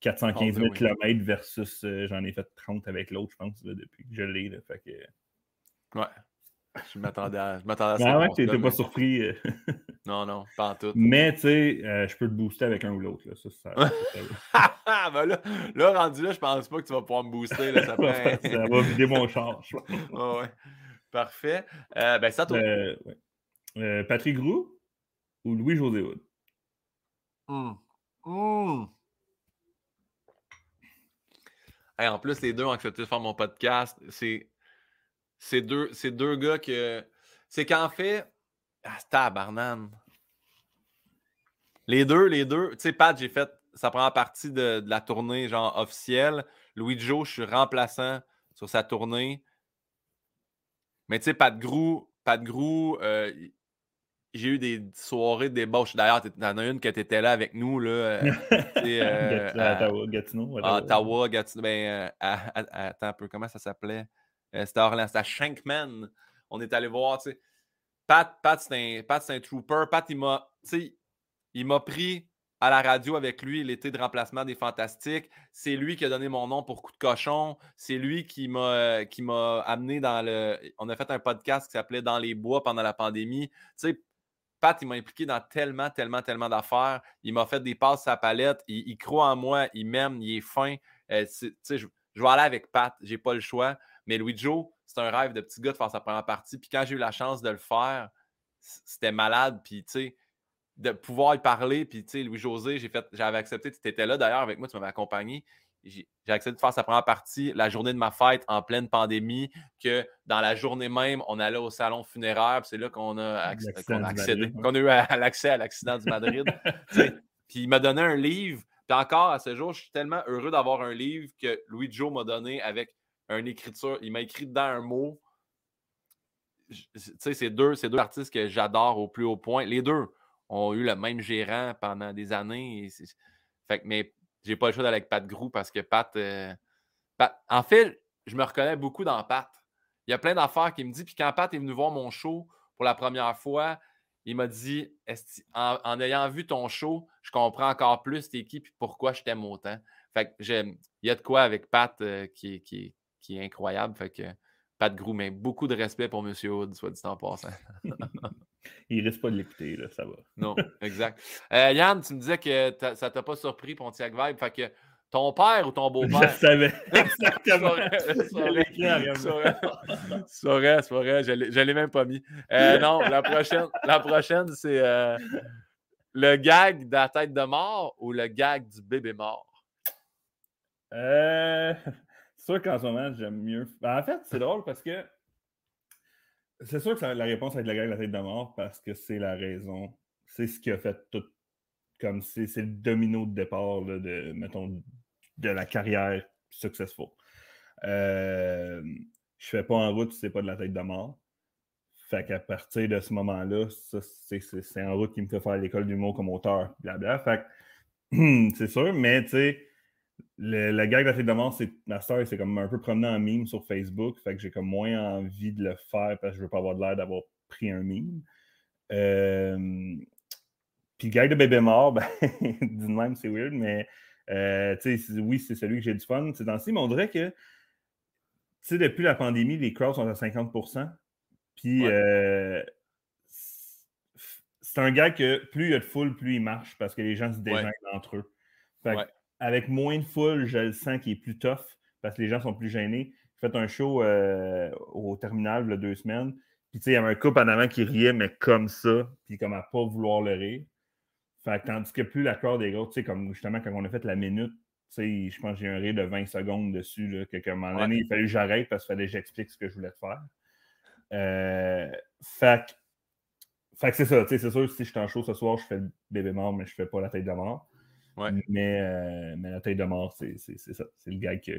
415 000 km versus j'en ai fait 30 avec l'autre, je pense, depuis que je l'ai. Fait que... Ouais. Je m'attendais à, je m'attendais à ça. Ah ouais, t'étais pas surpris. Euh. [laughs] non, non, pas en tout. Mais tu sais, euh, je peux te booster avec un ou l'autre. Là. Ça, ça, [laughs] ben là, là, rendu là, je pense pas que tu vas pouvoir me booster. Là, ça, [laughs] ça va vider mon charge. ouais. Parfait. Euh, ben ça. Ouais. Patrick Groux ou Louis-José Hood? Mmh. Mmh. en plus, les deux ont accepté de faire mon podcast. C'est c'est deux, deux gars que. C'est qu'en fait. Ah, tabarnane. Les deux, les deux. Tu sais, Pat, j'ai fait. Ça prend partie de, la tournée, genre officielle. Louis Joe, je suis remplaçant sur sa tournée. Mais tu sais, Pat Grou, Pat Grou, euh, j'ai eu des soirées de débauche. D'ailleurs, en as une que tu étais là avec nous. Là, euh, [laughs] euh, à, Ottawa, Gatineau. Ottawa, Gatineau. Ben, attends un peu, comment ça s'appelait? Euh, c'était Orlando, c'était Shankman. On est allé voir, tu sais. Pat, Pat c'est un, un, trooper. Pat, il m'a, il m'a pris à la radio avec lui l'été de remplacement des Fantastiques. C'est lui qui a donné mon nom pour Coup de cochon. C'est lui qui m'a, qui m'a amené dans le. On a fait un podcast qui s'appelait Dans les bois pendant la pandémie. Tu sais, Pat, il m'a impliqué dans tellement, tellement, tellement d'affaires. Il m'a fait des passes à la palette. Il, croit en moi. Il m'aime. Il est fin. Euh, tu sais, je, je vais aller avec Pat. J'ai pas le choix. Mais Louis Joe, c'est un rêve de petit gars de faire sa première partie. Puis quand j'ai eu la chance de le faire, c'était malade. Puis, tu sais, de pouvoir y parler. Puis, tu sais, Louis-José, j'ai fait, j'avais accepté, tu étais là d'ailleurs avec moi, tu m'avais accompagné. J'ai accepté de faire sa première partie la journée de ma fête en pleine pandémie, que dans la journée même, on allait au salon funéraire. C'est là qu'on a, accédé, qu'on a eu l'accès à l'accident du Madrid. [laughs] puis il m'a donné un livre. Puis encore à ce jour, je suis tellement heureux d'avoir un livre que Louis Joe m'a donné avec une écriture. Il m'a écrit dedans un mot. Tu sais, c'est deux, deux artistes que j'adore au plus haut point. Les deux ont eu le même gérant pendant des années. fait que, mais j'ai pas le choix d'aller avec Pat Grou parce que euh, Pat, En fait, je me reconnais beaucoup dans Pat. Il y a plein d'affaires qu'il me dit. Puis quand Pat est venu voir mon show pour la première fois, il m'a dit en, ayant vu ton show, je comprends encore plus t'es qui et pourquoi je t'aime autant. Fait que il y a de quoi avec Pat euh, qui, qui, qui est incroyable. Fait que Pat Grou, mais beaucoup de respect pour M. Hood, soit dit en passant. [laughs] Il risque pas de l'écouter, là, ça va. non, exact. Euh, Yann, tu me disais que ça t'a pas surpris Pontiac Vibe, fait que ton père ou ton beau-père? Je savais. [laughs] Exactement. Saurais, vrai, je l'ai même pas mis. Euh, non, la prochaine, la prochaine c'est euh, le gag de la tête de mort ou le gag du bébé mort? Euh, sûr qu'en ce moment, j'aime mieux. Ben, en fait, c'est drôle parce que c'est sûr que la réponse avec la guerre de la tête de mort parce que c'est la raison. C'est ce qui a fait tout. Comme c'est le domino de départ de, mettons, de la carrière successful. Euh, je fais pas en route, c'est pas de la tête de mort. Fait qu'à partir de ce moment-là, c'est en route qui me fait faire l'école d'humour comme auteur, blabla. Fait [clears throat] c'est sûr, mais tu sais, la gag de la tête de mort, c'est ma soeur, c'est comme un peu promenant en mime sur Facebook. Fait que j'ai comme moins envie de le faire parce que je veux pas avoir l'air d'avoir pris un mime. Euh, puis gag de bébé mort, [laughs] ben, d'une même, c'est weird, mais euh, oui, c'est celui que j'ai du fun c'est dans mais on dirait que depuis la pandémie, les crowds sont à 50% Puis euh, c'est un gars que plus il y a de foule, plus il marche parce que les gens se déjouent entre eux. Avec moins de foule, je le sens qu'il est plus tough parce que les gens sont plus gênés. J'ai fait un show euh, au terminal il y a deux semaines. Puis, tu sais, il y avait un couple en avant qui riait, mais comme ça, puis comme à pas vouloir le rire. Fait tandis que plus la corde est grosse, tu sais, comme justement quand on a fait la minute, tu sais, je pense que j'ai un rire de 20 secondes dessus, là, que, à un moment donné, il fallait que j'arrête parce qu'il fallait que j'explique ce que je voulais faire. Euh, fait, fait que c'est ça, tu sais, c'est sûr, si je suis en show ce soir, je fais le bébé mort, mais je fais pas la tête de mort. Mais, euh, mais la tête de mort, c'est ça. C'est le gars qui a,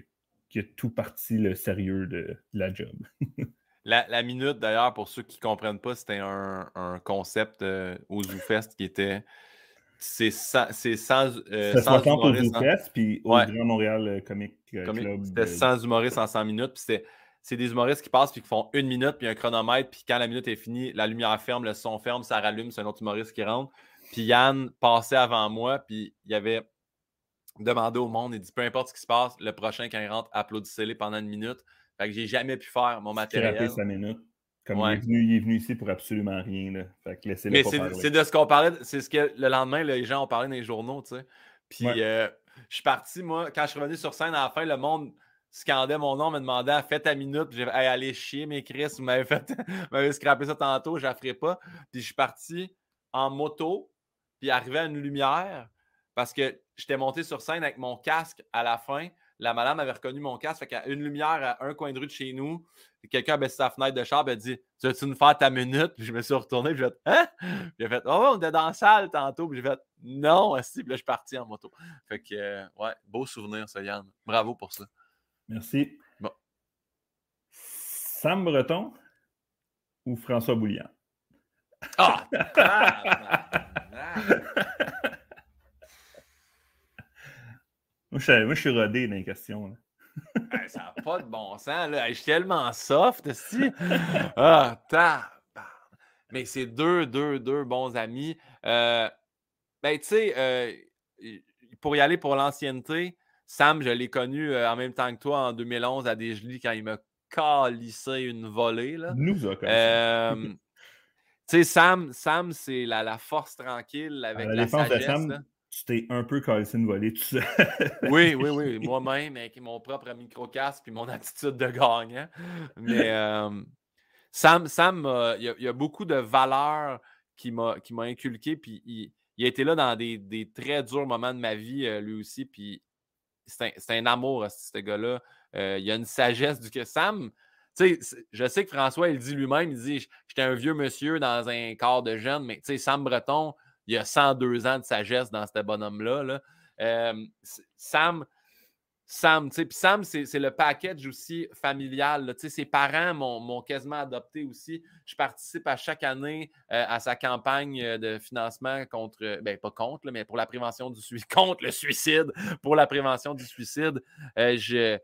qui a, tout parti le sérieux de, la job. [laughs] la, minute, d'ailleurs, pour ceux qui ne comprennent pas, c'était un, un, concept euh, au ZooFest qui était. C'est sans, sans, euh, sans humoriste. Au ZooFest, puis au Grand Montréal Comic, Club. C'était sans humoriste en 100 minutes. Puis c'est des humoristes qui passent puis qui font une minute, puis un chronomètre, puis quand la minute est finie, la lumière ferme, le son ferme, ça rallume, c'est un autre humoriste qui rentre. Puis Yann passait avant moi, puis il avait demandé au monde, il dit peu importe ce qui se passe, le prochain quand il rentre, applaudissez-les pendant une minute. Fait que j'ai jamais pu faire mon matériel. sa minute. Comme il, est venu, il, est venu, ici pour absolument rien. Là. Fait que laissez-le Mais c'est de ce qu'on parlait, c'est ce que le lendemain, les gens ont parlé dans les journaux, tu sais. Puis euh, je suis parti, moi, quand je suis revenu sur scène à la fin, le monde scandait mon nom, me demandait fais ta minute. J'ai dit allez chier, mes Chris, vous m'avez fait, [laughs] m'avez scrappé ça tantôt, je ne ferai pas. Puis je suis parti en moto puis arrivé à une lumière parce que j'étais monté sur scène avec mon casque à la fin. La madame avait reconnu mon casque. Fait qu'à une lumière à un coin de rue de chez nous, quelqu'un a baissé sa fenêtre de char et a dit Tu veux-tu nous faire ta minute Puis je me suis retourné. Puis j'ai fait Hein J'ai fait Oh, on était dans la salle tantôt. Puis j'ai fait Non, aussi. Puis là, je suis parti en moto. Fait que, euh, ouais, beau souvenir, ça, Yann. Bravo pour ça. Merci. Bon. Sam Breton ou François Boulian? Ah moi, je, suis rodé dans les questions. [laughs] ça n'a pas de bon sens. Là. Je suis tellement soft, aussi. Ah, Mais c'est deux, deux, deux bons amis. Euh, ben, tu sais, euh, pour y aller pour l'ancienneté, Sam, je l'ai connu euh, en même temps que toi en 2011 à Desjely quand il m'a calissé une volée. Là. Nous a sais, Sam, Sam c'est la, la, force tranquille avec la, la sagesse. De Sam, tu t'es un peu cassé une volée tout seul. oui, [laughs] oui, oui. Moi-même, avec mon propre micro-casque et mon attitude de gagnant. Mais euh, Sam, Sam il, y a, beaucoup de valeurs qui m'a inculqué. Puis il, a été là dans des, des, très durs moments de ma vie, euh, lui aussi. Puis c'est un, un, amour, ce gars-là. Euh, il y a une sagesse du que Sam je sais que François, il dit lui-même, il dit J'étais un vieux monsieur dans un corps de jeune, mais Sam Breton, il a 102 ans de sagesse dans ce bonhomme-là. Là. Euh, Sam, Sam, puis Sam, c'est le package aussi familial. Ses parents m'ont quasiment adopté aussi. Je participe à chaque année euh, à sa campagne euh, de financement contre, ben pas contre, mais pour la prévention du suicide, [laughs] contre le suicide, pour la prévention du suicide. je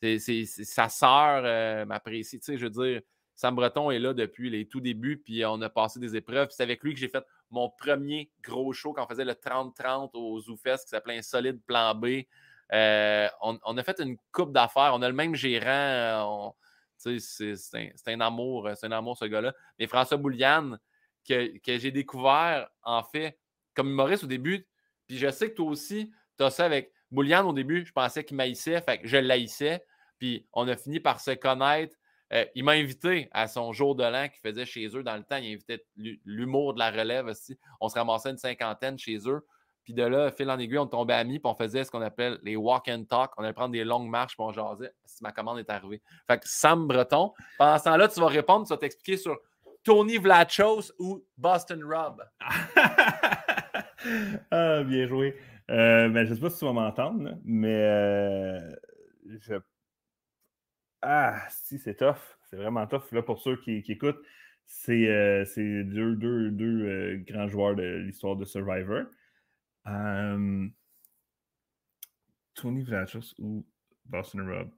c'est, sa sœur euh, m'apprécie. Tu sais, je veux dire, Sam Breton est là depuis les tout débuts, puis on a passé des épreuves. c'est avec lui que j'ai fait mon premier gros show quand on faisait le 30-30 au ZooFest qui s'appelait Insolide Plan B. Euh, on, a fait une coupe d'affaires. On a le même gérant. c'est, un, amour, c'est un amour ce gars-là. Mais François Boulian, que, que j'ai découvert, en fait, comme humoriste au début, puis je sais que toi aussi, tu as ça avec Boulian, au début, je pensais qu'il maïssait, fait que je l'haïssais. Puis on a fini par se connaître. Euh, il m'a invité à son jour de l'an qu'il faisait chez eux dans le temps. Il invitait l'humour de la relève aussi. On se ramassait une cinquantaine chez eux. Puis de là, fil en aiguille, on tombait amis, puis on faisait ce qu'on appelle les walk and talk. On allait prendre des longues marches, puis on jasait. Si ma commande est arrivée. Fait que Sam Breton, pendant ce temps-là, tu vas répondre, tu vas t'expliquer sur Tony Vlachos ou Boston Rob. [laughs] ah, bien joué. Euh, ben, je ne sais pas si tu vas m'entendre, mais euh, je. Ah, si, c'est tough. C'est vraiment tough. Là, pour ceux qui, écoutent, C'est euh, deux, deux, deux euh, grands joueurs de l'histoire de Survivor. Tony Vlachos ou Boston Rob.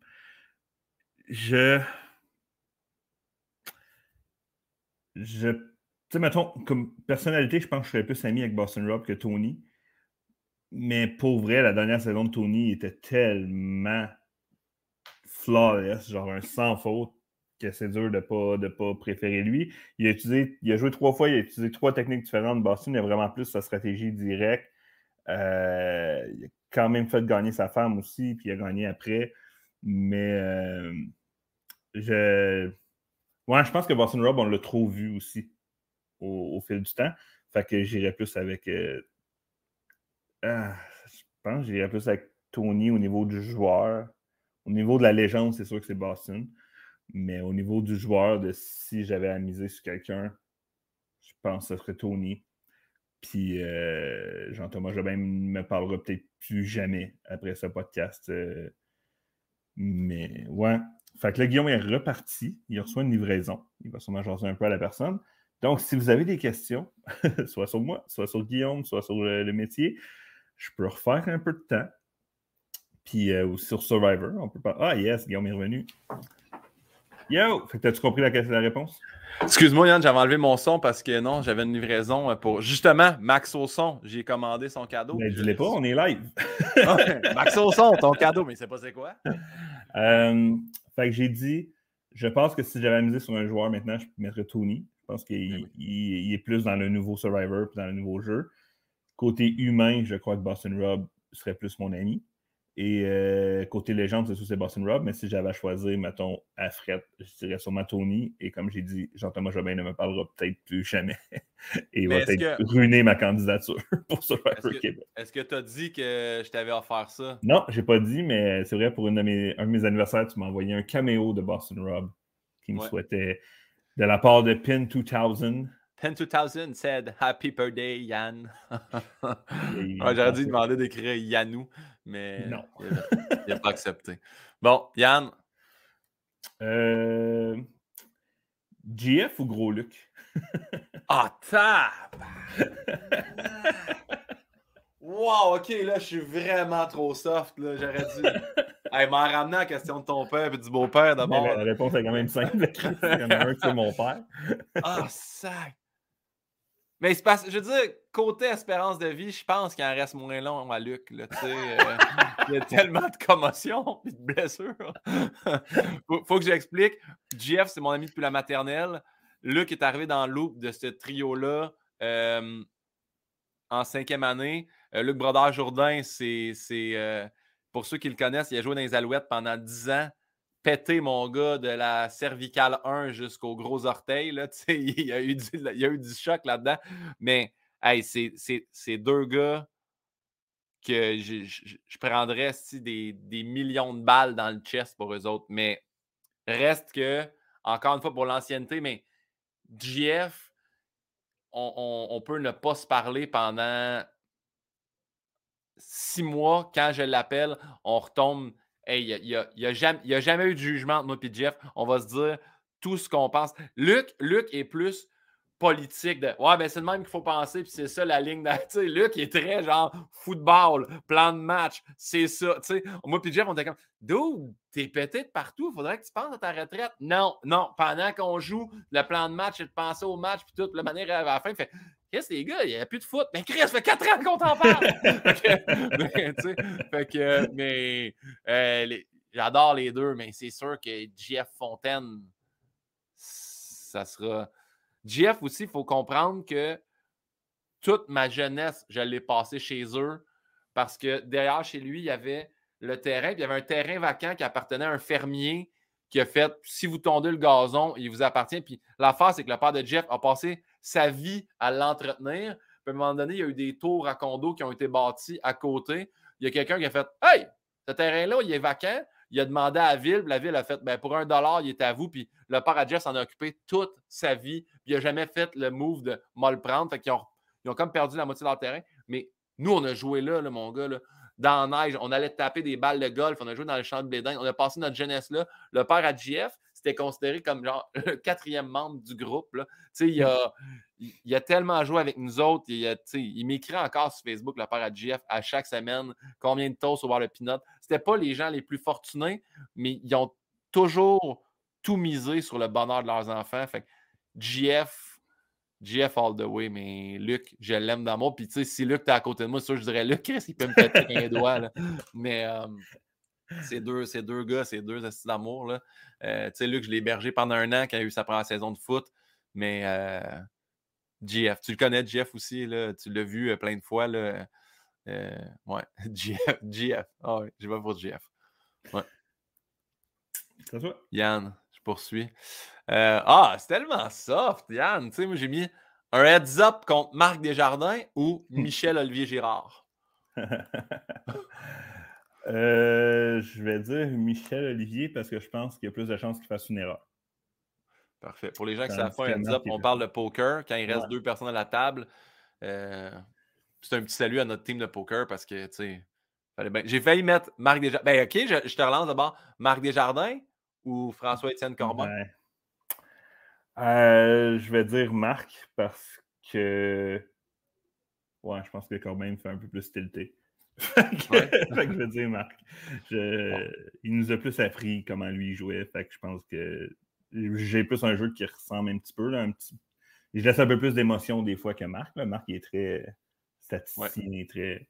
Je. Je. Tu sais, mettons, comme personnalité, je pense que je serais plus ami avec Boston Rob que Tony. Mais pour vrai, la dernière saison de Tony était tellement flawless, genre un sans faute, que c'est dur de ne pas, de pas préférer lui. Il a, utilisé, il a joué trois fois, il a utilisé trois techniques différentes. Boston, il a vraiment plus sa stratégie directe. Euh, il a quand même fait gagner sa femme aussi, puis il a gagné après. Mais euh, je. Ouais, je pense que Boston Rob, on l'a trop vu aussi au, fil du temps. Fait que j'irais plus avec. Euh, ah, je pense que j'irais plus avec Tony au niveau du joueur. Au niveau de la légende, c'est sûr que c'est Boston. Mais au niveau du joueur, de si j'avais à miser sur quelqu'un, je pense que ce serait Tony. Puis euh, Jean-Thomas Jobin me parlera peut-être plus jamais après ce podcast. Euh, mais ouais. Fait que là, Guillaume est reparti. Il reçoit une livraison. Il va sûrement jaser un peu à la personne. Donc, si vous avez des questions, [laughs] soit sur moi, soit sur Guillaume, soit sur le, métier, je peux refaire un peu de temps. Puis euh, sur Survivor, on peut pas. Ah yes, Guillaume est revenu. Yo! Fait que t'as-tu compris la, la réponse? Excuse-moi, Yann, j'avais enlevé mon son parce que non, j'avais une livraison pour justement Max au son. J'ai commandé son cadeau. Mais je l'ai pas, on est live. [laughs] Max au son, ton cadeau, mais c'est pas c'est quoi? [laughs] Euh, fait que j'ai dit, je pense que si j'avais amusé sur un joueur maintenant, je mettrais Tony. Je pense qu'il ben est plus dans le nouveau Survivor dans le nouveau jeu. Côté humain, je crois que Boston Rob serait plus mon ami. Et euh, côté légende, c'est sûr c'est Boston Rob, mais si j'avais à choisir, mettons, à Fred, je dirais sûrement Tony. Et comme j'ai dit, Jean-Thomas Jobin ne me parlera peut-être plus jamais. [laughs] et il va peut-être ruiner ma candidature [laughs] pour Survivor Québec. Est-ce que tu as dit que je t'avais offert ça? Non, j'ai pas dit, mais c'est vrai, pour une de mes, un de mes anniversaires, tu m'as envoyé un caméo de Boston Rob qui me souhaitait de la part de Pin 2000. Pin 2000 said Happy birthday, Yann. [laughs] J'aurais dû demander [laughs] d'écrire Yannou mais non. il n'a pas accepté. Bon, Yann. Euh, GF ou Gros Luc? ah, tab! [laughs] wow, ok, là, je suis vraiment trop soft. J'aurais dû. Elle m'a ramené la question de ton père et du beau-père d'abord. La, réponse est quand même simple. Il y en a un qui c'est mon père. ah, sac! Mais se passe, je veux dire, côté espérance de vie, je pense qu'il en reste moins long à Luc. Là, euh, [laughs] il y a tellement de commotions [laughs] et de blessures. [laughs] faut, faut que j'explique. Jeff, c'est mon ami depuis la maternelle. Luc est arrivé dans le loop de ce trio-là euh, en cinquième année. Euh, Luc Brodeur-Jourdain, c'est, pour ceux qui le connaissent, il a joué dans les Alouettes pendant dix ans pété, mon gars, de la cervicale 1 jusqu'au gros orteil. Là, [laughs] il, y a eu du, il y a eu du choc là-dedans. Mais hey, c'est deux gars que je, je, prendrais des, des, millions de balles dans le chest pour eux autres. Mais reste que, encore une fois, pour l'ancienneté, mais GF, on, on, peut ne pas se parler pendant six mois. Quand je l'appelle, on retombe il n'y a, jamais, eu de jugement entre moi et Jeff. On va se dire tout ce qu'on pense. Luc, Luc est plus politique de Ouais, ben c'est le même qu'il faut penser, puis c'est ça la ligne. [laughs] Sais, Luc est très genre football, plan de match, c'est ça. sais, Moi et Jeff, on était comme Dude, t'es pété de partout, faudrait que tu penses à ta retraite. Non, non, pendant qu'on joue, le plan de match, c'est de penser au match, puis toute la manière à la fin, fait Qu'est-ce que les gars, il n'y a plus de foot. Mais Chris, ça fait 4 ans qu'on t'en parle. [laughs] mais, fait que, mais euh, j'adore les deux, mais c'est sûr que JF Fontaine, ça sera. JF aussi, il faut comprendre que toute ma jeunesse, je l'ai passé chez eux parce que derrière chez lui, il y avait le terrain, puis il y avait un terrain vacant qui appartenait à un fermier qui a fait si vous tondez le gazon, il vous appartient. Puis l'affaire, c'est que le père de Jeff a passé sa vie à l'entretenir. Puis à un moment donné, il y a eu des tours à condo qui ont été bâtis à côté. Il y a quelqu'un qui a fait Hey, ce terrain-là, il est vacant. Il a demandé à la ville, la ville a fait ben, pour un dollar, il est à vous. Puis le père Jeff s'en a occupé toute sa vie. Puis il n'a jamais fait le move de mal prendre. Fait ont, ils ont comme perdu la moitié de leur terrain. Mais nous, on a joué là, mon gars. Dans la neige, on allait taper des balles de golf, on a joué dans le champ de blédin, on a passé notre jeunesse là. Le père à c'était considéré comme genre [laughs] le quatrième membre du groupe. Là. Il, a, il, a tellement joué avec nous autres. Il, il m'écrit encore sur Facebook, la part à GF, à chaque semaine, combien de toasts au voir le pinot. C'était pas les gens les plus fortunés, mais ils ont toujours tout misé sur le bonheur de leurs enfants. Fait GF, GF all the way, mais Luc, je l'aime d'amour. Puis, tu sais, si Luc, t'es à côté de moi, ça, je dirais, Luc, il peut me péter un doigt. Là. Mais euh, ces, deux, ces deux gars, ces deux astuces d'amour, là. Euh, tu sais, Luc, je l'ai hébergé pendant un an quand il a eu sa première saison de foot. Mais euh, GF, tu le connais, GF aussi, là, tu l'as vu plein de fois. Là. ouais, [laughs] GF, GF. Ah oui, je vais pour GF. Ouais. Yann, je poursuis. Euh, ah, c'est tellement soft, Yann. Tu sais, moi, j'ai mis un heads up contre Marc Desjardins ou [laughs] Michel-Olivier Girard. [laughs] Euh, je vais dire Michel-Olivier parce que je pense qu'il y a plus de chances qu'il fasse une erreur. Parfait. Pour les gens qui savent pas on parle de poker. Quand il reste deux personnes à la table, euh, c'est un petit salut à notre team de poker parce que, tu sais, j'ai failli mettre Marc Desjardins. Ben, OK, je, je te relance d'abord. Marc Desjardins, ou François-Étienne Corbin? Euh, je vais dire Marc parce que. Ouais, je pense que Corbin me fait un peu plus tilté. [laughs] je vais dire Marc. Il nous a plus appris comment lui jouait. Fait que je pense que j'ai plus un jeu qui ressemble un petit peu. Là, un petit... Je laisse un peu plus d'émotion des fois que Marc. Marc il est très statisticien, très.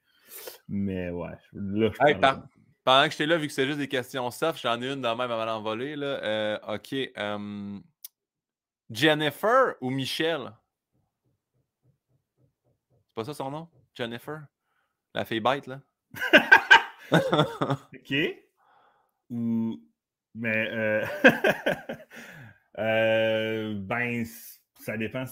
Mais ouais, là, je pendant que j'étais là, vu que c'est juste des questions soft, j'en ai une dans même avant d'envoler. Euh, OK. Jennifer ou Michel? C'est pas ça son nom? Jennifer? La fille bête, là? [laughs] OK. Ou. Mais. Euh... [laughs] euh... Ben, ça dépend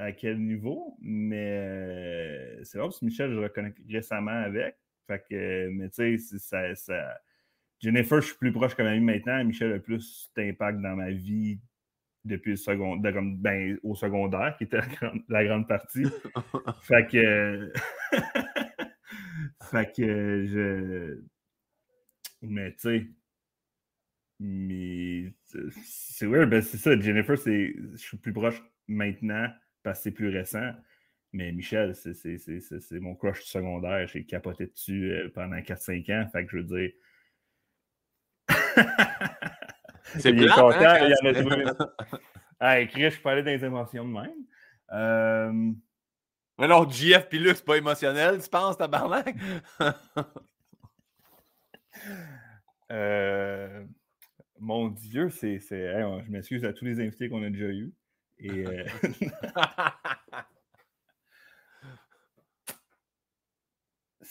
à, quel niveau. Mais euh, c'est vrai, parce que Michel, je le reconnais récemment avec. Fait que, mais tu sais, ça, ça, Jennifer, je suis plus proche que ma vie maintenant. Michel a plus d'impact dans ma vie depuis le secondaire, ben, au secondaire, qui était la grande, partie. [laughs] fait que. Fait que je. Mais tu sais. Mais. C'est weird, ben c'est ça. Jennifer, c'est. Je suis plus proche maintenant parce que c'est plus récent. Mais Michel, c'est mon crush secondaire. J'ai capoté dessus euh, pendant 4-5 ans. Fait que je veux dire. [laughs] c'est il est content, hein, il en a trouvé. hey, Chris, je dans les émotions de même. Euh... Mais non, JF puis Luc, c'est pas émotionnel, tu penses, tabarnak? [laughs] euh... Mon Dieu, c'est. Hey, je m'excuse à tous les invités qu'on a déjà eus. Et. Euh... [laughs]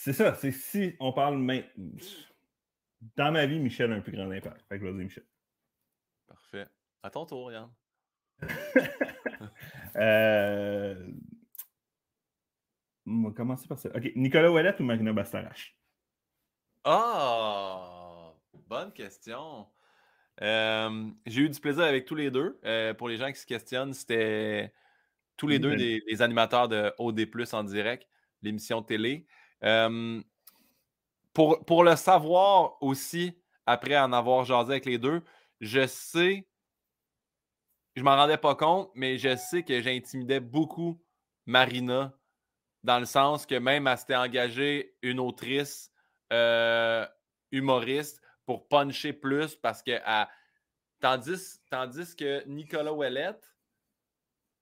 C'est ça, c'est si on parle maintenant. Dans ma vie, Michel a un plus grand impact. Fait que je vais dire Michel. Parfait. À ton tour, Yann. [laughs] euh... On va commencer par ça. OK. Nicolas Ouellet ou Marina Bastarache? Ah! bonne question. Euh, j'ai eu du plaisir avec tous les deux. Euh, pour les gens qui se questionnent, c'était tous les deux des, des, animateurs de OD, en direct, l'émission télé pour, pour le savoir aussi, après en avoir jasé avec les deux, je sais, je m'en rendais pas compte, mais je sais que j'intimidais beaucoup Marina, dans le sens que même elle s'était engagée une autrice euh, humoriste pour puncher plus parce que tandis, tandis que Nicolas Ouellette,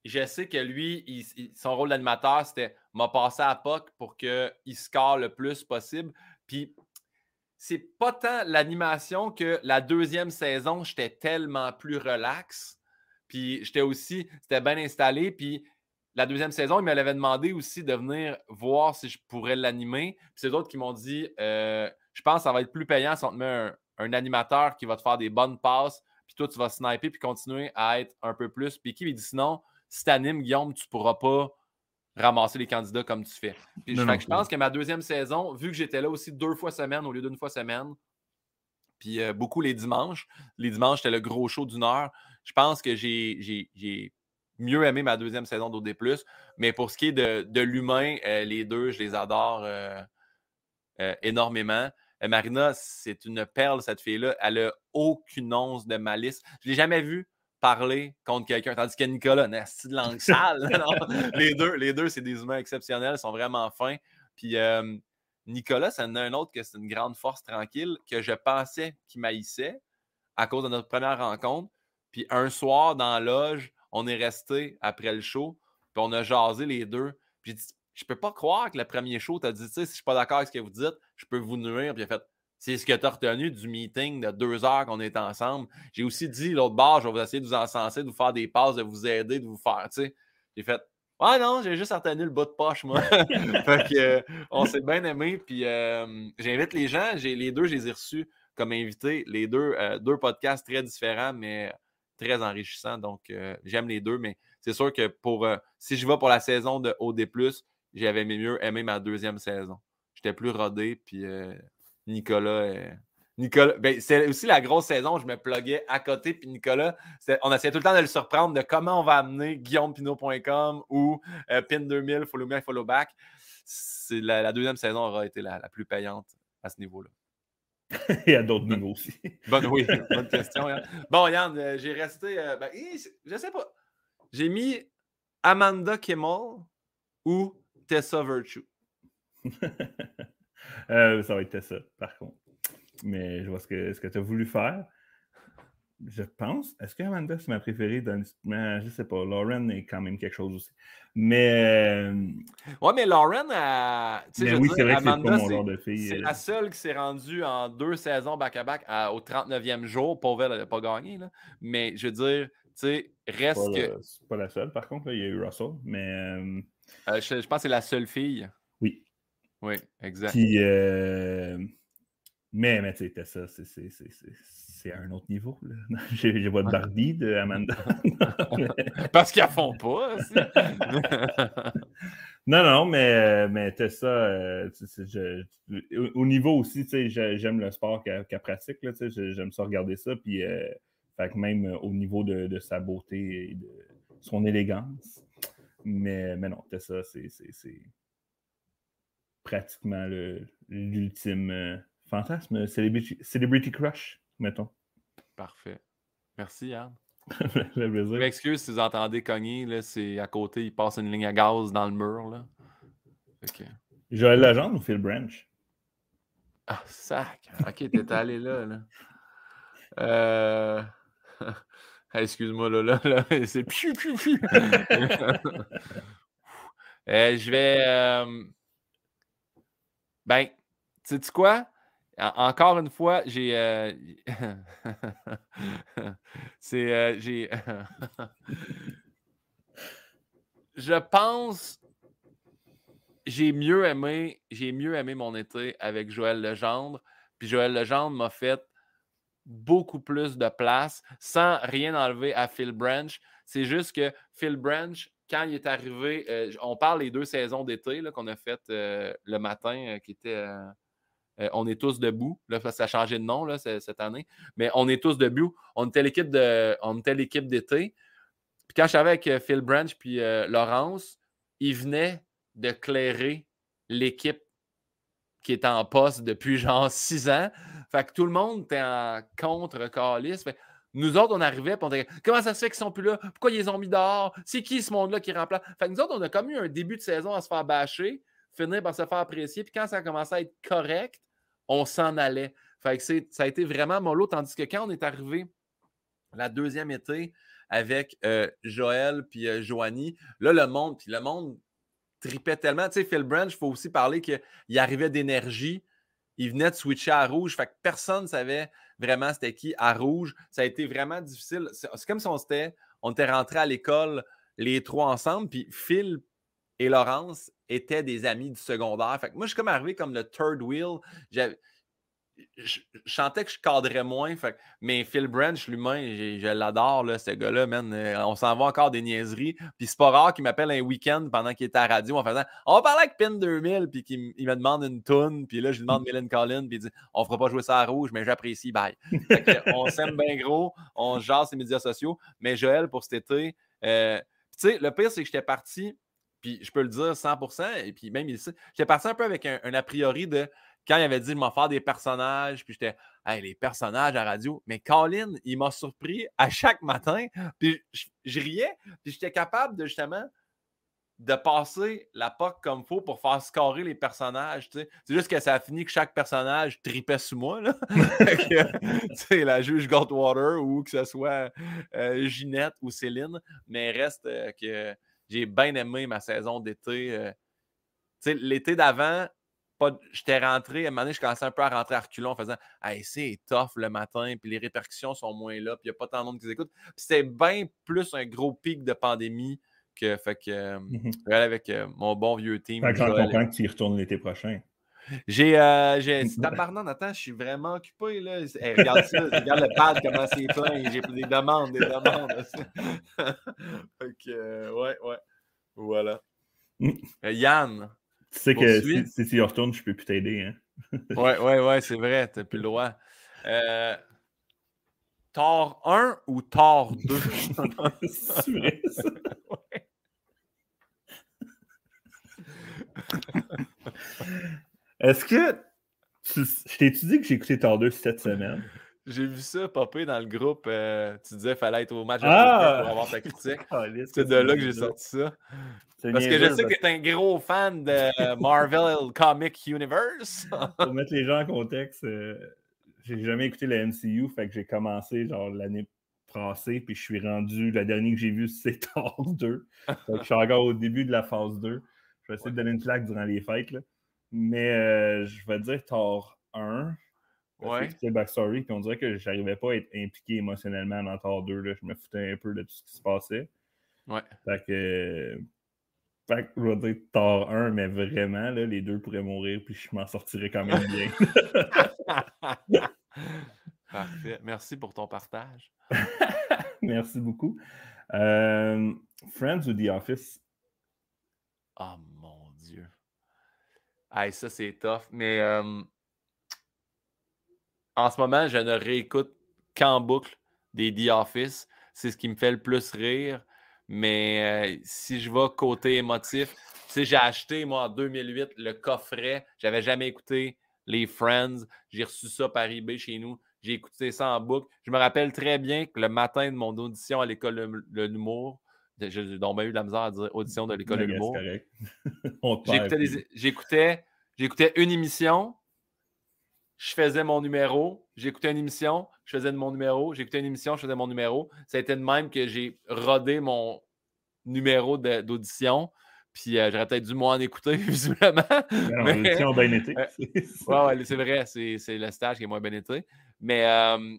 je sais que lui, son rôle d'animateur, c'était m'a passé à POC pour qu'il score le plus possible. Puis, c'est pas tant l'animation que la deuxième saison, j'étais tellement plus relax. Puis, j'étais aussi, c'était bien installé. Puis, la deuxième saison, il me l'avait demandé aussi de venir voir si je pourrais l'animer. Puis, c'est d'autres qui m'ont dit euh, Je pense que ça va être plus payant si on te met un, un animateur qui va te faire des bonnes passes. Puis, toi, tu vas sniper puis continuer à être un peu plus piqué. Il dit Sinon, si tu animes, Guillaume, tu ne pourras pas ramasser les candidats comme tu fais. je pense que ma deuxième saison, vu que j'étais là aussi deux fois semaine au lieu d'une fois semaine, puis euh, beaucoup les dimanches, les dimanches, c'était le gros show d'une heure, je pense que j'ai mieux aimé ma deuxième saison d'OD+. Mais pour ce qui est de, l'humain, euh, les deux, je les adore euh, énormément. Marina, c'est une perle, cette fille-là. Elle a aucune once de malice. Je ne l'ai jamais vue parler contre quelqu'un. Tandis que Nicolas, c'est de langue sale. [laughs] les deux, les deux c'est des humains exceptionnels, ils sont vraiment fins. Puis Nicolas, a un autre que c'est une grande force tranquille que je pensais qu'il maïssait à cause de notre première rencontre. Puis un soir, dans la loge, on est resté après le show, puis on a jasé les deux. Puis dit, je peux pas croire que le premier show, tu as dit, tu sais, si je suis pas d'accord avec ce que vous dites, je peux vous nuire. Puis il a fait, c'est ce que tu as retenu du meeting de deux heures qu'on est ensemble. J'ai aussi dit, l'autre bord, je vais vous essayer de vous encenser, de vous faire des passes, de vous aider, de vous faire, tu sais. J'ai fait, ah non, j'ai juste retenu le bout de poche, moi. [laughs] [laughs] fait que, euh, on s'est bien aimé. Puis euh, j'invite les gens, les deux, je les ai reçus comme invités. Les deux, euh, deux podcasts très différents, mais très enrichissants. Donc, j'aime les deux, mais c'est sûr que pour si je vais pour la saison de OD, j'avais mieux aimé ma deuxième saison. J'étais plus rodé, puis Nicolas. Euh, Nicolas, ben, c'est aussi la grosse saison, je me pluguais à côté, puis Nicolas, on essayait tout le temps de le surprendre de comment on va amener guillaumepinot.com ou euh, PIN2000, follow me, follow back. La, la, deuxième saison aura été la, plus payante à ce niveau-là. [laughs] Et à d'autres niveaux aussi. [laughs] Bonne, oui, bonne question, Yann. Bon, Yann, euh, j'ai resté. ben, je sais pas. J'ai mis Amanda Kimmel ou Tessa Virtue. [laughs] Euh, ça va être ça, par contre. Mais je vois ce que, ce que tu as voulu faire. Je pense. Est-ce que Amanda, c'est ma préférée dans Je sais pas. Lauren est quand même quelque chose aussi. Mais. Euh, ouais, mais Lauren, a... mais oui, c'est vrai que c'est pas mon genre de fille. C'est la euh. seule qui s'est rendue en deux saisons back-à-back au 39e jour. Pauvre, elle n'a pas gagné. Là. Mais je veux dire, tu sais, reste que. C'est pas la seule, par contre. il y a eu Russell. Mais. je, pense que c'est la seule fille. Oui. Oui, exact. Euh, mais, mais tu sais, ça, c'est un autre niveau. [laughs] J'ai vois de Barbie de Amanda. [laughs] [laughs] Parce qu'ils ne font pas. non, non, mais, mais Tessa, euh, au niveau aussi, j'aime le sport qu'elle pratique. j'aime ça regarder ça. Puis, euh, fait même au niveau de, sa beauté et de son élégance. Mais, mais non, Tessa, c'est pratiquement l'ultime euh, fantasme, celebrity, crush, mettons. Parfait. Merci, Yann. [laughs] Je m'excuse si vous entendez cogner, c'est à côté, il passe une ligne à gaz dans le mur. Là. Joël Legendre ou Phil Branch? Ah, sac! Ok, t'es allé là. là. Euh... [laughs] Excuse-moi, là, là, là [laughs] c'est piu, piu, piu. Euh, je vais. Euh, ben, sais tu quoi? Encore une fois, j'ai. Euh, [laughs] c'est. Euh, j'ai. [laughs] Je pense. J'ai mieux aimé. J'ai mieux aimé mon été avec Joël Legendre. Puis Joël Legendre m'a fait beaucoup plus de place sans rien enlever à Phil Branch. C'est juste que Phil Branch quand il est arrivé, euh, on parle des deux saisons d'été qu'on a faites le matin, qui était On est tous debout. Là, ça a changé de nom là, cette année. Mais on est tous debout. On était l'équipe de. On d'été. Puis quand je savais avec Phil Branch puis Laurence, ils venaient de clairer l'équipe qui est en poste depuis genre six ans. Fait que tout le monde était en contre-calice. Nous autres, on arrivait, puis on disait Comment ça se fait qu'ils sont plus là? Pourquoi ils les ont mis dehors? C'est qui ce monde-là qui remplace Fait que nous autres, on a comme eu un début de saison à se faire bâcher, finir par se faire apprécier, puis quand ça a commencé à être correct, on s'en allait. Ça a été vraiment mollo, tandis que quand on est arrivé la deuxième été avec euh, Joël puis euh, Joanie, là, le monde, puis le monde tripait tellement. Tu sais, Phil Branch, il faut aussi parler qu'il arrivait d'énergie. Il venait de switcher à rouge. Fait que personne ne savait vraiment c'était qui à rouge. Ça a été vraiment difficile. C'est comme si on était, on était rentrés à l'école les trois ensemble, puis Phil et Laurence étaient des amis du secondaire. Fait que moi, je suis comme arrivé comme le third wheel je, chantais que je cadrais moins. Fait, mais Phil Branch, l'humain, je l'adore, ce gars-là, man. Euh, on s'en va encore des niaiseries. Puis c'est pas rare qu'il m'appelle un week-end pendant qu'il était à la radio en faisant On va parler avec Pin 2000, puis qu'il me demande une toune. Puis là, je lui demande Mylène Collin, puis il dit On fera pas jouer ça à rouge, mais j'apprécie, bye. on s'aime bien gros, on jase les médias sociaux. Mais Joël, pour cet été, euh, tu sais, le pire, c'est que j'étais parti, puis je peux le dire 100%, et puis même il J'étais parti un peu avec un a priori de quand il avait dit de m'en faire des personnages, puis j'étais, hey, les personnages à radio. Mais Colin, il m'a surpris à chaque matin, puis je, riais, puis j'étais capable de justement de passer la POC comme faut pour faire scorer les personnages. C'est juste que ça a fini que chaque personnage tripait sous moi. Là. [laughs] la juge Goldwater ou que ce soit euh, Ginette ou Céline. Mais reste euh, que j'ai bien aimé ma saison d'été. Euh. L'été d'avant, j'étais rentré, à un moment donné, je commençais un peu à rentrer à reculons en faisant Hey, c'est tough le matin, puis les répercussions sont moins là, puis il n'y a pas tant de monde qui écoute. C'était bien plus un gros pic de pandémie que, fait que, mmh avec euh, mon bon vieux team. Fait que j'en comprends que tu y retournes l'été prochain. J'ai. Euh, j'ai [laughs] Tabarnan, attends, je suis vraiment occupé. Là. regarde ça, regarde le pad, comment c'est plein. J'ai des demandes, des demandes. [laughs] fait que, ouais, ouais. Voilà. Mmh. Yann. Tu sais que si, tu y retournes, je peux plus t'aider. Hein? [laughs] ouais, ouais, ouais, c'est vrai, tu n'as plus le droit. Euh, Thor 1 ou Thor 2? c'est vrai, ça. Est-ce que je t'ai dit que j'ai écouté 2 cette semaine? J'ai vu ça popper dans le groupe. Euh, tu disais qu'il fallait être au match ah! pour avoir ta critique. [laughs] C'est de là que j'ai sorti ça. Parce que je sais que tu es un gros fan de Marvel [laughs] Comic Universe. pour mettre les gens en contexte, euh, j'ai jamais écouté la MCU, fait que j'ai commencé genre l'année passée, puis je suis rendu, la dernière que j'ai vue, c'est Thor 2. je suis encore au début de la phase 2. Je vais essayer de donner une claque durant les fêtes. Là. Mais euh, je vais dire Thor 1. Ouais. C'était backstory, puis on dirait que j'arrivais pas à être impliqué émotionnellement dans Thor 2. Là. Je me foutais un peu de tout ce qui se passait. Ouais. Fait que. Fait que je vais dire Thor 1, mais vraiment, là, les deux pourraient mourir, puis je m'en sortirais quand même bien. [laughs] Parfait. Merci pour ton partage. [laughs] Merci beaucoup. Euh, Friends ou The Office? Oh Dieu. Hey, ça, c'est tough. Mais en ce moment, je ne réécoute qu'en boucle des The Office. C'est ce qui me fait le plus rire. Mais si je vais côté émotif, tu sais, j'ai acheté, moi, en 2008, le coffret. J'avais jamais écouté les Friends. J'ai reçu ça par eBay chez nous. J'ai écouté ça en boucle. Je me rappelle très bien que le matin de mon audition à l'école de l'humour, j'ai donc eu de la misère à dire audition de l'école de l'humour. [laughs] J'écoutais, j'écoutais une émission, je faisais mon numéro, j'écoutais une émission, je faisais mon numéro, j'écoutais une émission, je faisais mon numéro. Ça a été de même que j'ai rodé mon numéro d'audition. Puis euh, j'aurais peut-être dû moins en écouter, [laughs] visiblement. L'audition bien été. [laughs] ouais, c'est vrai, c'est le stage qui est moins bien été. Mais euh,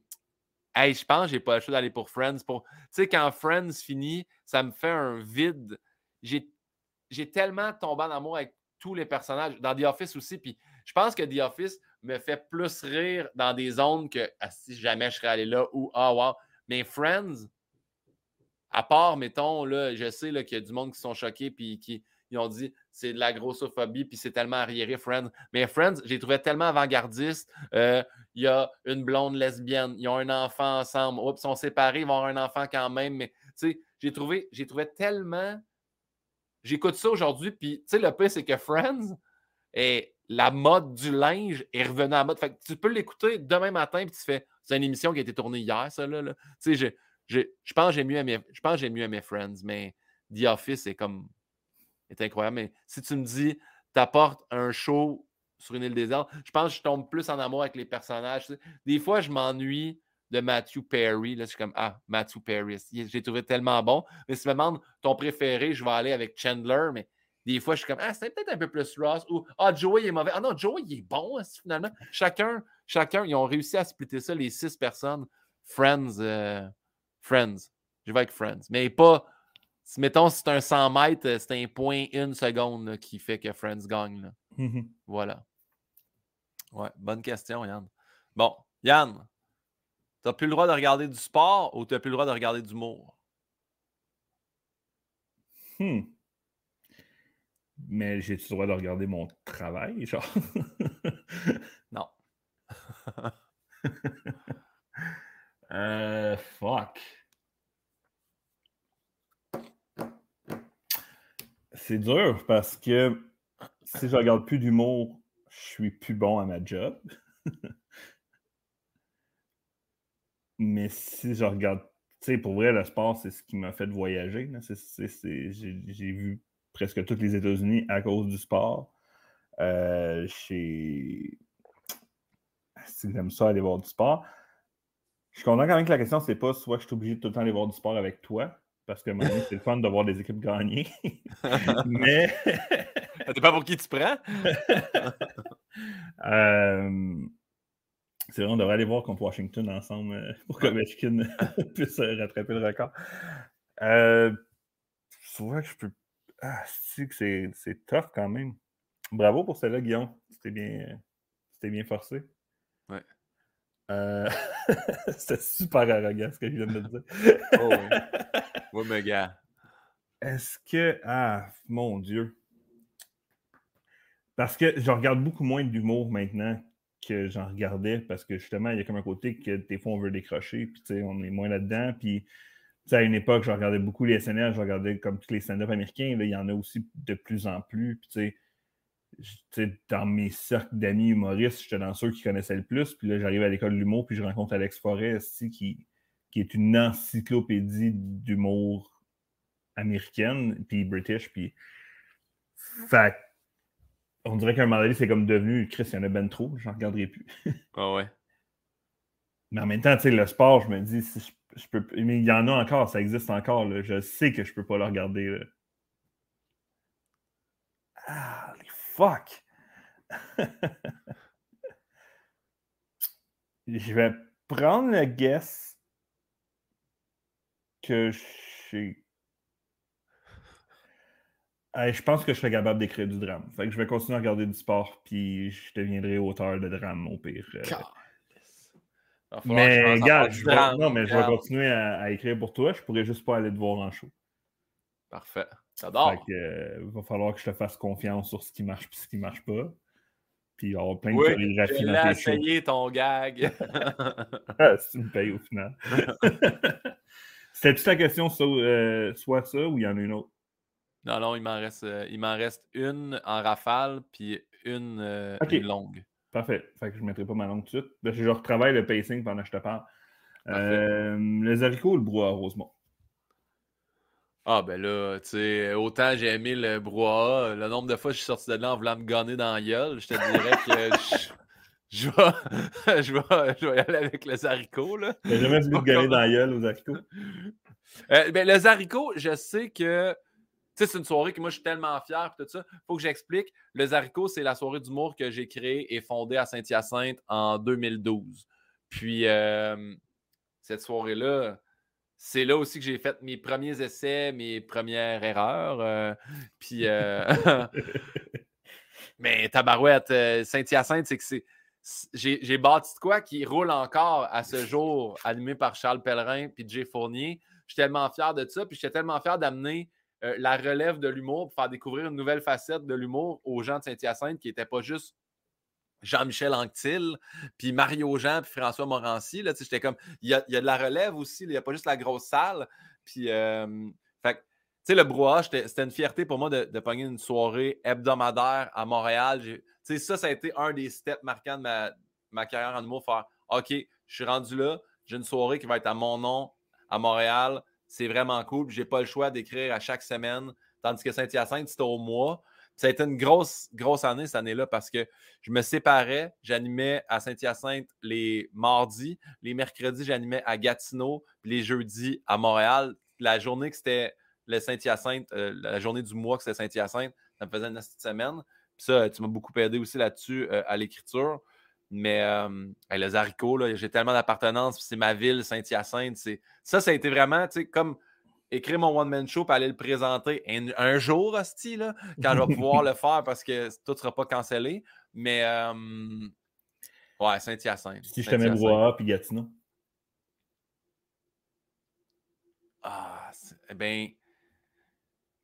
Hey, je pense que j'ai pas le choix d'aller pour Friends. Pour... Tu sais, quand Friends finit, ça me fait un vide. J'ai tellement tombé en amour avec tous les personnages, dans The Office aussi. Puis je pense que The Office me fait plus rire dans des zones que ah, si jamais je serais allé là ou ah wow. Mais Friends, à part, mettons, là, je sais qu'il y a du monde qui sont choqués puis qui, ils ont dit c'est de la grossophobie, puis c'est tellement arriéré, Friends. Mais Friends, j'ai trouvé tellement avant-gardiste. Euh, il y a une blonde lesbienne, ils ont un enfant ensemble. Oups, ils sont séparés, ils vont avoir un enfant quand même. Mais tu sais, j'ai trouvé, j'ai trouvé tellement. J'écoute ça aujourd'hui, puis tu sais, le pire, c'est que Friends, et la mode du linge est revenue à mode. Fait que tu peux l'écouter demain matin, puis tu fais. C'est une émission qui a été tournée hier, ça, là. Tu sais, je, je pense que j'ai mieux aimé, je pense j'ai mieux Friends, mais The Office, c'est comme est incroyable. Mais si tu me dis, t'apportes un show sur une île déserte, je pense que je tombe plus en amour avec les personnages. Des fois, je m'ennuie de Matthew Perry. Là, je suis comme, ah, Matthew Perry, j'ai trouvé tellement bon. Mais si tu me demandes ton préféré, je vais aller avec Chandler, mais des fois, je suis comme, ah, c'est peut-être un peu plus Ross ou ah, Joey est mauvais. Ah non, Joey, est bon, finalement? Chacun, chacun, ils ont réussi à splitter ça, les six personnes. Friends, euh, Friends. Je vais avec Friends. Mais pas mettons, c'est un 100 mètres, euh, c'est un point une seconde qui fait que Friends gagne. Mmh voilà. Ouais, bonne question, Yann. Bon, Yann, tu n'as plus le droit de regarder du sport ou tu n'as plus le droit de regarder du d'humour? Hmm. Mais j'ai-tu le droit de regarder mon travail, genre? [laughs] non. [laughs] euh, fuck. C'est dur parce que si je regarde plus d'humour, je suis plus bon à ma job. [laughs] Mais si je regarde, tu sais, pour vrai, le sport, c'est ce qui m'a fait voyager. J'ai vu presque tous les États-Unis à cause du sport. Euh, J'aime ça aller voir du sport. Je suis content quand même que la question, c'est pas soit je suis obligé de tout le temps aller voir du sport avec toi, parce que c'est le fun de voir des équipes gagner. [laughs] Mais. sais pas pour qui tu prends? [laughs] euh... C'est vrai, on devrait aller voir contre Washington ensemble euh, pour que Ovechkin [laughs] puisse euh, rattraper le record. Euh, souvent que je peux. Ah, c'est, c'est tough quand même? Bravo pour celle-là, Guillaume. C'était bien, c'était bien forcé. Euh... [laughs] C'était super arrogant ce que je viens de dire. oh, ouais. [laughs] ouais, mais gars. Est-ce que. Ah, mon Dieu. Parce que je regarde beaucoup moins d'humour maintenant que j'en regardais parce que justement, il y a comme un côté que des fois on veut décrocher, puis tu sais, on est moins là-dedans. Puis à une époque, je regardais beaucoup les SNL, je regardais comme tous les stand-up américains, là, il y en a aussi de plus en plus. Puis tu sais, dans mes cercles d'amis humoristes, j'étais dans ceux qui connaissaient le plus. Puis là, j'arrive à l'école de l'humour, puis je rencontre Alex Forest, qui, qui est une encyclopédie d'humour américaine, puis british. Puis. Fait on dirait qu'un moment donné, c'est comme devenu Chris, il y en a ben trop, j'en regarderai plus. Ah ouais. Mais en même temps, tu sais, le sport, je me dis, si je, peux. Mais il y en a encore, ça existe encore. Là. Je sais que je peux pas le regarder. Ah, fuck! [laughs] je vais prendre le guess que je je pense que je serais capable d'écrire du drame. Fait que je vais continuer à regarder du sport, puis je deviendrai auteur de drame au pire. Euh. Mais regarde, je vais, non, mais je vais continuer à, écrire pour toi. Je pourrais juste pas aller te voir en show. Parfait. J'adore. Il euh, va falloir que je te fasse confiance sur ce qui marche et ce qui marche pas. Puis il y aura plein de chorégraphies dans tes essayé ton gag. Si [laughs] [laughs] tu me payes au final. [laughs] C'était-tu ta question, euh, soit ça ou il y en a une autre? Non, non, il m'en reste, euh, il m'en reste une en rafale, puis une, euh, longue. Parfait. Fait que je ne mettrai pas ma longue tout de suite. je retravaille le pacing pendant que je te parle. Les haricots ou le brouhaha, Rosemont? Ah, ben là, tu sais, autant j'ai aimé le brouhaha, le nombre de fois que je suis sorti de là en voulant me gonner dans la gueule, je te dirais que je, [laughs] vais, [laughs] je, vais, je vais y aller avec les haricots, là. T'as jamais voulu te gonner dans la gueule aux haricots? ben, les haricots, je sais que sais, c'est une soirée que moi, je suis tellement fier, tout ça. Il faut que j'explique. Le Zarico, c'est la soirée d'humour que j'ai créée et fondée à Saint-Hyacinthe en 2012. Puis, euh, cette soirée-là, c'est là aussi que j'ai fait mes premiers essais, mes premières erreurs. Euh, [laughs] puis, euh, [laughs] mais tabarouette, Saint-Hyacinthe, c'est que c'est. J'ai bâti de quoi qui roule encore à ce jour, animé par Charles Pellerin puis Jay Fournier. Je suis tellement fier de ça, puis j'étais tellement fier d'amener euh, la relève de l'humour pour faire découvrir une nouvelle facette de l'humour aux gens de Saint-Hyacinthe qui n'étaient pas juste Jean-Michel Anctil, puis Mario Jean, puis François Morancy. J'étais comme, il y a, de la relève aussi, il n'y a pas juste la grosse salle. Puis, tu sais, le brouhaha, c'était une fierté pour moi de, de pogner une soirée hebdomadaire à Montréal. Tu sais, ça, ça a été un des steps marquants de ma, ma carrière en humour, faire OK, je suis rendu là, j'ai une soirée qui va être à mon nom à Montréal c'est vraiment cool. Je n'ai pas le choix d'écrire à chaque semaine, tandis que Saint-Hyacinthe, c'était au mois. Ça a été une grosse, grosse année cette année-là parce que je me séparais. J'animais à Saint-Hyacinthe les mardis. Les mercredis, j'animais à Gatineau. les jeudis à Montréal. La journée que c'était le Saint-Hyacinthe, euh, la journée du mois que c'était Saint-Hyacinthe, ça me faisait une petite semaine. Puis ça, tu m'as beaucoup aidé aussi là-dessus euh, à l'écriture. Mais euh, les haricots, j'ai tellement d'appartenance, c'est ma ville, Saint-Hyacinthe. Ça, ça a été vraiment, tu comme écrire mon one-man show et aller le présenter un, jour, hostie, là, quand je vais pouvoir [laughs] le faire parce que tout ne sera pas cancellé. Mais euh, ouais, Saint-Hyacinthe. Si je te mets Brouhaha puis Gatineau. Ah, eh bien,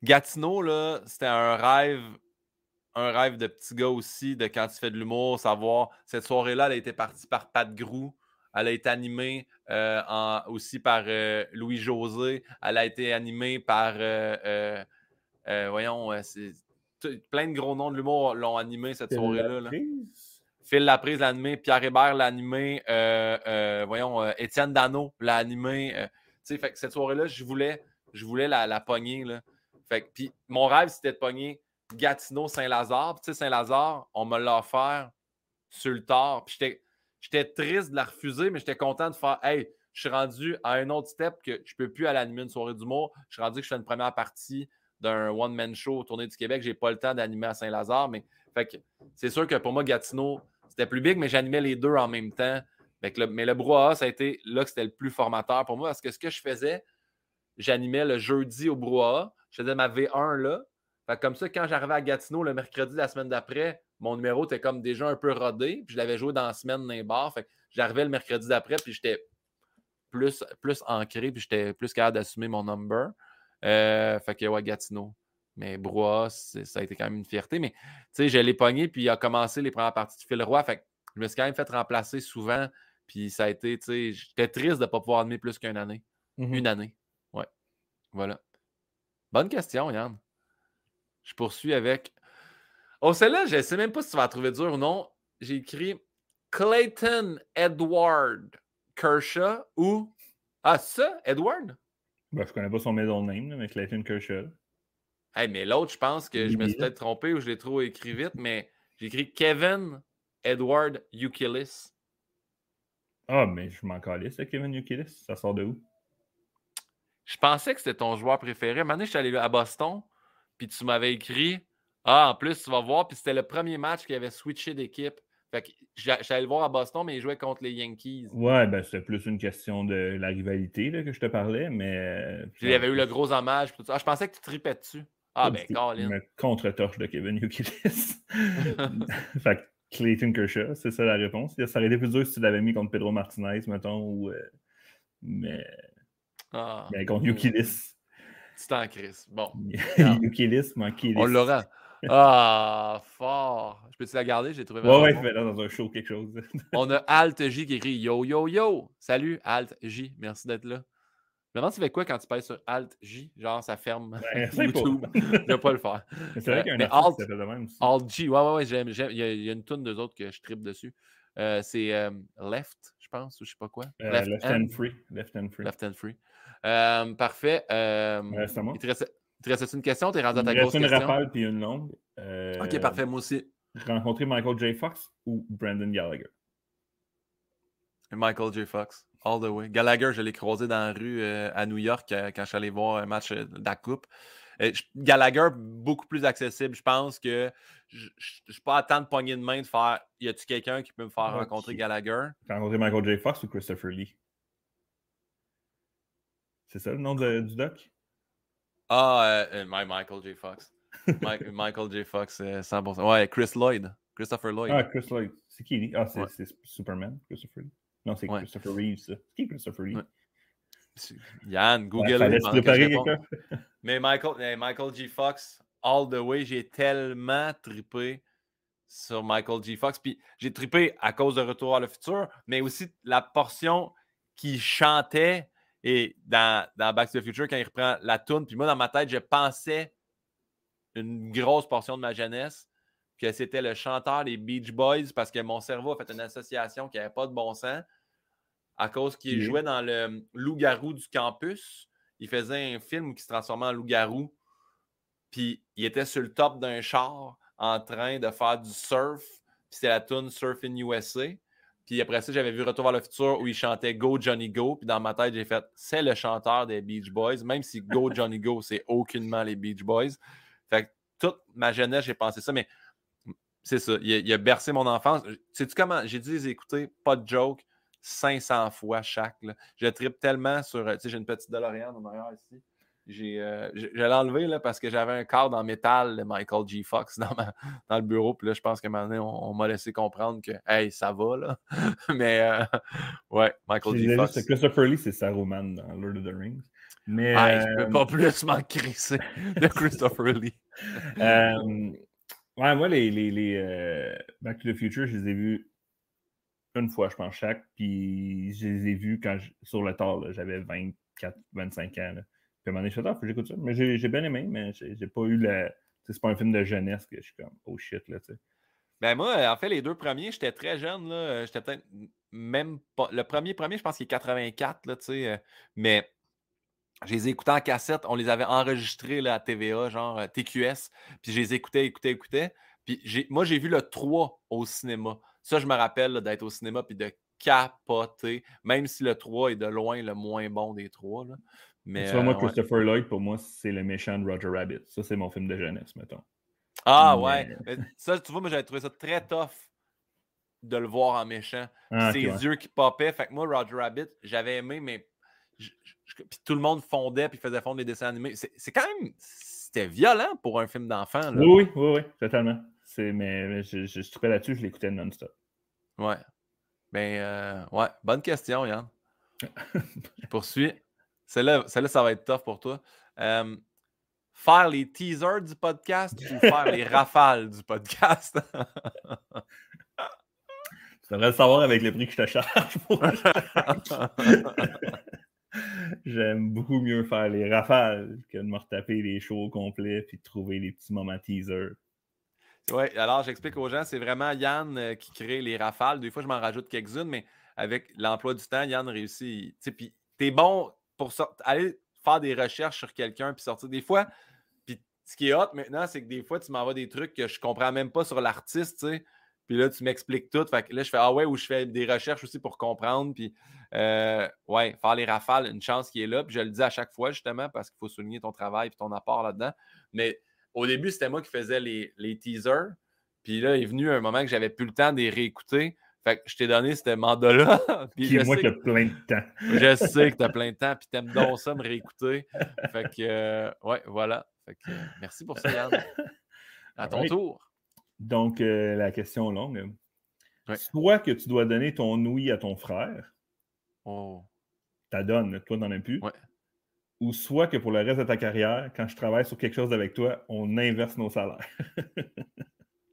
Gatineau, là, c'était un rêve un rêve de petit gars aussi, de quand tu fais de l'humour, savoir. Cette soirée-là, elle a été partie par Pat Grou. Elle a été animée euh, aussi par euh, Louis-José. Elle a été animée par. Euh, voyons, plein de gros noms de l'humour l'ont animé cette soirée-là. Là. Phil Laprise l'a animé, Pierre Hébert l'a animé, voyons, Étienne Dano l'a animé. tu sais, fait que cette soirée-là, je voulais, je voulais la, la pogner. Là. Fait que, mon rêve, c'était de pogner Gatineau, Saint-Lazare. Puis, tu sais, Saint-Lazare, on me l'a offert sur le tard. Puis, j'étais- j'étais triste de la refuser, mais j'étais content de faire Hey, je suis rendu à un autre step que je peux plus aller animer une soirée d'humour. Je suis rendu que je fais une première partie d'un one-man show tournée du Québec. J'ai pas le temps d'animer à Saint-Lazare, mais c'est sûr que pour moi, Gatineau, c'était plus big, mais j'animais les deux en même temps. Que le- mais le brouhaha, ça a été là que c'était le plus formateur pour moi parce que ce que je faisais, j'animais le jeudi au brouhaha. Je faisais ma V1 là. Fait comme ça, quand j'arrivais à Gatineau le mercredi la semaine d'après, mon numéro était comme déjà un peu rodé. Puis je l'avais joué dans la semaine dans les bars. Fait j'arrivais le mercredi d'après, puis j'étais plus, plus ancré, puis j'étais plus capable d'assumer mon number. Euh, fait que ouais, Gatineau. Mais c'est- ça a été quand même une fierté. Mais tu sais, je l'ai pogné, puis il a commencé les premières parties de Phil Roy. Fait que je me suis quand même fait remplacer souvent. Puis ça a été, tu sais, j'étais triste de ne pas pouvoir animer plus qu'une année. Mhm. Une année. Ouais. Voilà. Bonne question, Yann. Je poursuis avec. Oh, celle-là, je ne sais même pas si tu vas la trouver dur ou non. J'ai écrit Clayton Edward Kershaw ou. Ah, ça, Edward? Ben, je connais pas son middle name, mais Clayton Kershaw. Hey, mais l'autre, je pense que je me suis peut-être trompé ou je l'ai trop écrit vite, mais j'ai écrit Kevin Edward Euclid. Ah, mais je m'en calisse, Kevin Euclid. Ça sort de où? Je pensais que c'était ton joueur préféré. Maintenant, je suis allé à Boston, puis tu m'avais écrit Ah, en plus, tu vas voir, puis c'était le premier match qui avait switché d'équipe. Fait que j'a- j'allais le voir à Boston, mais il jouait contre les Yankees. Ouais, ben c'est plus une question de la rivalité là, que je te parlais, mais. euh, Puis il y avait eu le gros hommage. puis tout ça. Ah, je pensais que tu tripais dessus. Ah, Pas ben. Colin. Une contre-torche de Kevin Euclid. [laughs] fait que Clayton Kershaw, c'est ça la réponse. Ça aurait été plus dur si tu l'avais mis contre Pedro Martinez, mettons, ou. euh, mais, Ah, mais contre Euclid. tu t'en crises. Bon, [laughs] mon Euclid. on l'aura. Ah, fort. Je peux-tu la garder? J'ai trouvé Ouais, ouais, tu fais là dans un show quelque chose. [laughs] On a Alt J qui écrit Yo, yo, yo. Salut, Alt J. Merci d'être là. Je me demande tu fais quoi quand tu pèses sur Alt J? Genre, ça ferme Ben, [laughs] essaye pas. YouTube. Je vais pas le faire. [laughs] Mais c'est vrai Euh, qu'il y a un Alt- de même aussi. Alt G, ouais, ouais, ouais, j'aime, j'aime. Il, y a, il y a une tonne d'eux autres que je tripe dessus. Euh, c'est euh, Left, je pense, ou je sais pas quoi. Euh, left, hand free. Left hand free. Left and Free. Parfait. C'est à moi. il te te restait une question? T'es rendu à Il ta grosse reste une question? rafale puis une longue. Euh, Ok, parfait, moi aussi. J'ai rencontré Michael J. Fox ou Brandon Gallagher? Michael J. Fox, all the way. Gallagher, je l'ai croisé dans la rue euh, à New York euh, quand je suis allé voir un match euh, de la Coupe. Euh, je- Gallagher, beaucoup plus accessible. Je pense que je ne suis pas à temps de poigner de main de faire y a-tu quelqu'un qui peut me faire Ok. rencontrer Gallagher? J'ai rencontré Michael J. Fox ou Christopher Lee? C'est ça le nom de- du doc? Ah, euh, euh, my- Michael J. Fox. Mi- [laughs] Michael J. Fox, euh, 100%. Ouais, Chris Lloyd. Christopher Lloyd. Ah, Chris Lloyd. C'est qui lui? Ah, c'est Ouais. Superman, Christopher Lee. Non, c'est Ouais. Christopher Reeves. C'est qui Christopher? Ouais. Yann, Google. Mais Michael, Michael G. Fox, all the way, j'ai tellement trippé sur Michael G. Fox. Puis j'ai trippé à cause de Retour à le futur, mais aussi la portion qui chantait et dans, dans Back to the Future quand il reprend la tune. Puis moi, dans ma tête, je pensais une grosse portion de ma jeunesse que c'était le chanteur des Beach Boys parce que mon cerveau a fait une association qui n'avait pas de bon sens à cause qu'il jouait dans le Loup-garou du campus. Il faisait un film qui se transformait en loup-garou. Puis il était sur le top d'un char en train de faire du surf. Puis c'était la tune Surf in USA. Puis après ça, j'avais vu Retour vers le futur où il chantait Go Johnny Go. Puis dans ma tête, j'ai fait c'est le chanteur des Beach Boys, même si Go [laughs] Johnny Go, c'est aucunement les Beach Boys. Fait que toute ma jeunesse, j'ai pensé ça. Mais c'est ça, il a, il a bercé mon enfance. Sais-tu comment J'ai dû les écouter, pas de joke, 500 fois chaque. là. Je tripe tellement sur. Tu sais, j'ai une petite DeLorean en arrière ici. J'ai, euh, je, je l'ai enlevé là, parce que j'avais un cadre en métal de Michael G. Fox [laughs] dans, ma- dans le bureau. Puis là, je pense qu'à un moment donné, on, on m'a laissé comprendre que, hey, ça va, là. [laughs] Mais, euh, ouais, Michael G. Fox. juste, Christopher Lee, c'est Saruman dans Lord of the Rings. Mais. Hey, je euh, peux pas plus m'en crisser de Christopher Lee. [laughs] Euh, ouais, moi, les, les, les euh, Back to the Future, je les ai vus une fois, je pense, chaque. Puis je les ai vus quand je- sur le tard, là, j'avais 24, 25 ans. Là. Un moment donné, ça. Mais j'ai bien aimé, mais j'ai j'ai pas eu la, C'est pas un film de jeunesse que je suis comme, oh shit, là, tu. Ben moi, en fait, les deux premiers, j'étais très jeune, là. J'étais peut-être même pas. Le premier, premier, je pense qu'il est 84, là, tu sais. Euh, mais je les ai écoutés en cassette. On les avait enregistrés là, à TVA, genre euh, TQS. Puis je les écoutais, écoutais, écoutais. Puis moi, j'ai vu le 3 au cinéma. Ça, je me rappelle d'être au cinéma puis de capoter, même si le 3 est de loin le moins bon des trois. Là. Mais, moi, euh, Christopher Lloyd, pour moi, c'est le méchant de Roger Rabbit. Ça, c'est mon film de jeunesse, mettons. Ah ouais. Ça, tu vois, moi, j'avais trouvé ça très tough de le voir en méchant. Ah, Ses yeux qui popaient. Fait que moi, Roger Rabbit, j'avais aimé, mais puis tout le monde fondait puis faisait fondre les dessins animés. C'est quand même. C'était violent pour un film d'enfant. Oui, oui, oui, oui, totalement. Mais je, je, je là-dessus, je l'écoutais non-stop. Ouais. Ben, euh, ouais, bonne question, Yann. [laughs] je poursuis. Celle-là, ça va être tough pour toi. Euh, faire les teasers du podcast ou faire les [laughs] rafales du podcast? tu devrais le savoir avec le prix que je te charge [laughs] pour J'aime beaucoup mieux faire les rafales que de me retaper les shows au complet puis de trouver les petits moments teasers. Oui, alors j'explique aux gens, c'est vraiment Yann euh, qui crée les rafales. Des fois, je m'en rajoute quelques-unes, mais avec l'emploi du temps, Yann réussit. Puis t'es bon pour aller faire des recherches sur quelqu'un puis sortir. Des fois, puis ce qui est hot maintenant, c'est que des fois, tu m'envoies des trucs que je comprends même pas sur l'artiste, tu sais. Puis là, tu m'expliques tout. Fait que là, je fais Ah ouais, ou je fais des recherches aussi pour comprendre. Puis euh, ouais, faire les rafales, une chance qui est là. Puis je le dis à chaque fois, justement, parce qu'il faut souligner ton travail et ton apport là-dedans. Mais au début, c'était moi qui faisais les, teasers. Puis là, il est venu un moment que j'avais plus le temps de les réécouter. Fait que je t'ai donné ce mandat-là. [laughs] puis moi qui as plein de temps. je sais que tu as plein de temps, puis t'aimes donc ça me réécouter. Fait que, euh, ouais, voilà. Fait que, merci pour ça, Yann. À ton tour. Donc, euh, la question longue. Soit que tu dois donner ton ouïe à ton frère. Oh. Tu donnes, toi, n'en as plus. Ouais ou soit que pour le reste de ta carrière, quand je travaille sur quelque chose avec toi, on inverse nos salaires.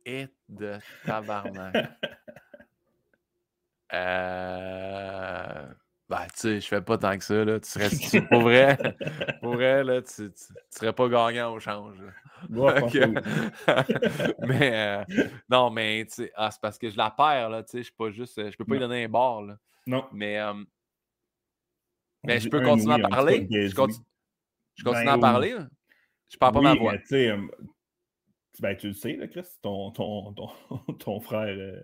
Et de tabarnak. [laughs] euh... Ben, tu sais, je fais pas tant que ça, là. Tu serais, pour [laughs] vrai, pour vrai, là, tu, ne serais pas gagnant au change. [laughs] [laughs] mais, euh, non, mais, tu sais, ah, c'est parce que je la perds, là, tu sais, je suis pas juste, je peux pas lui donner un bar, là. Non. Mais, euh, mais je peux continuer à parler? Je continue, je continue ben, à parler. Je parle pas ma voix. Ben, tu le sais, là, Chris, ton, ton, ton, ton frère, euh,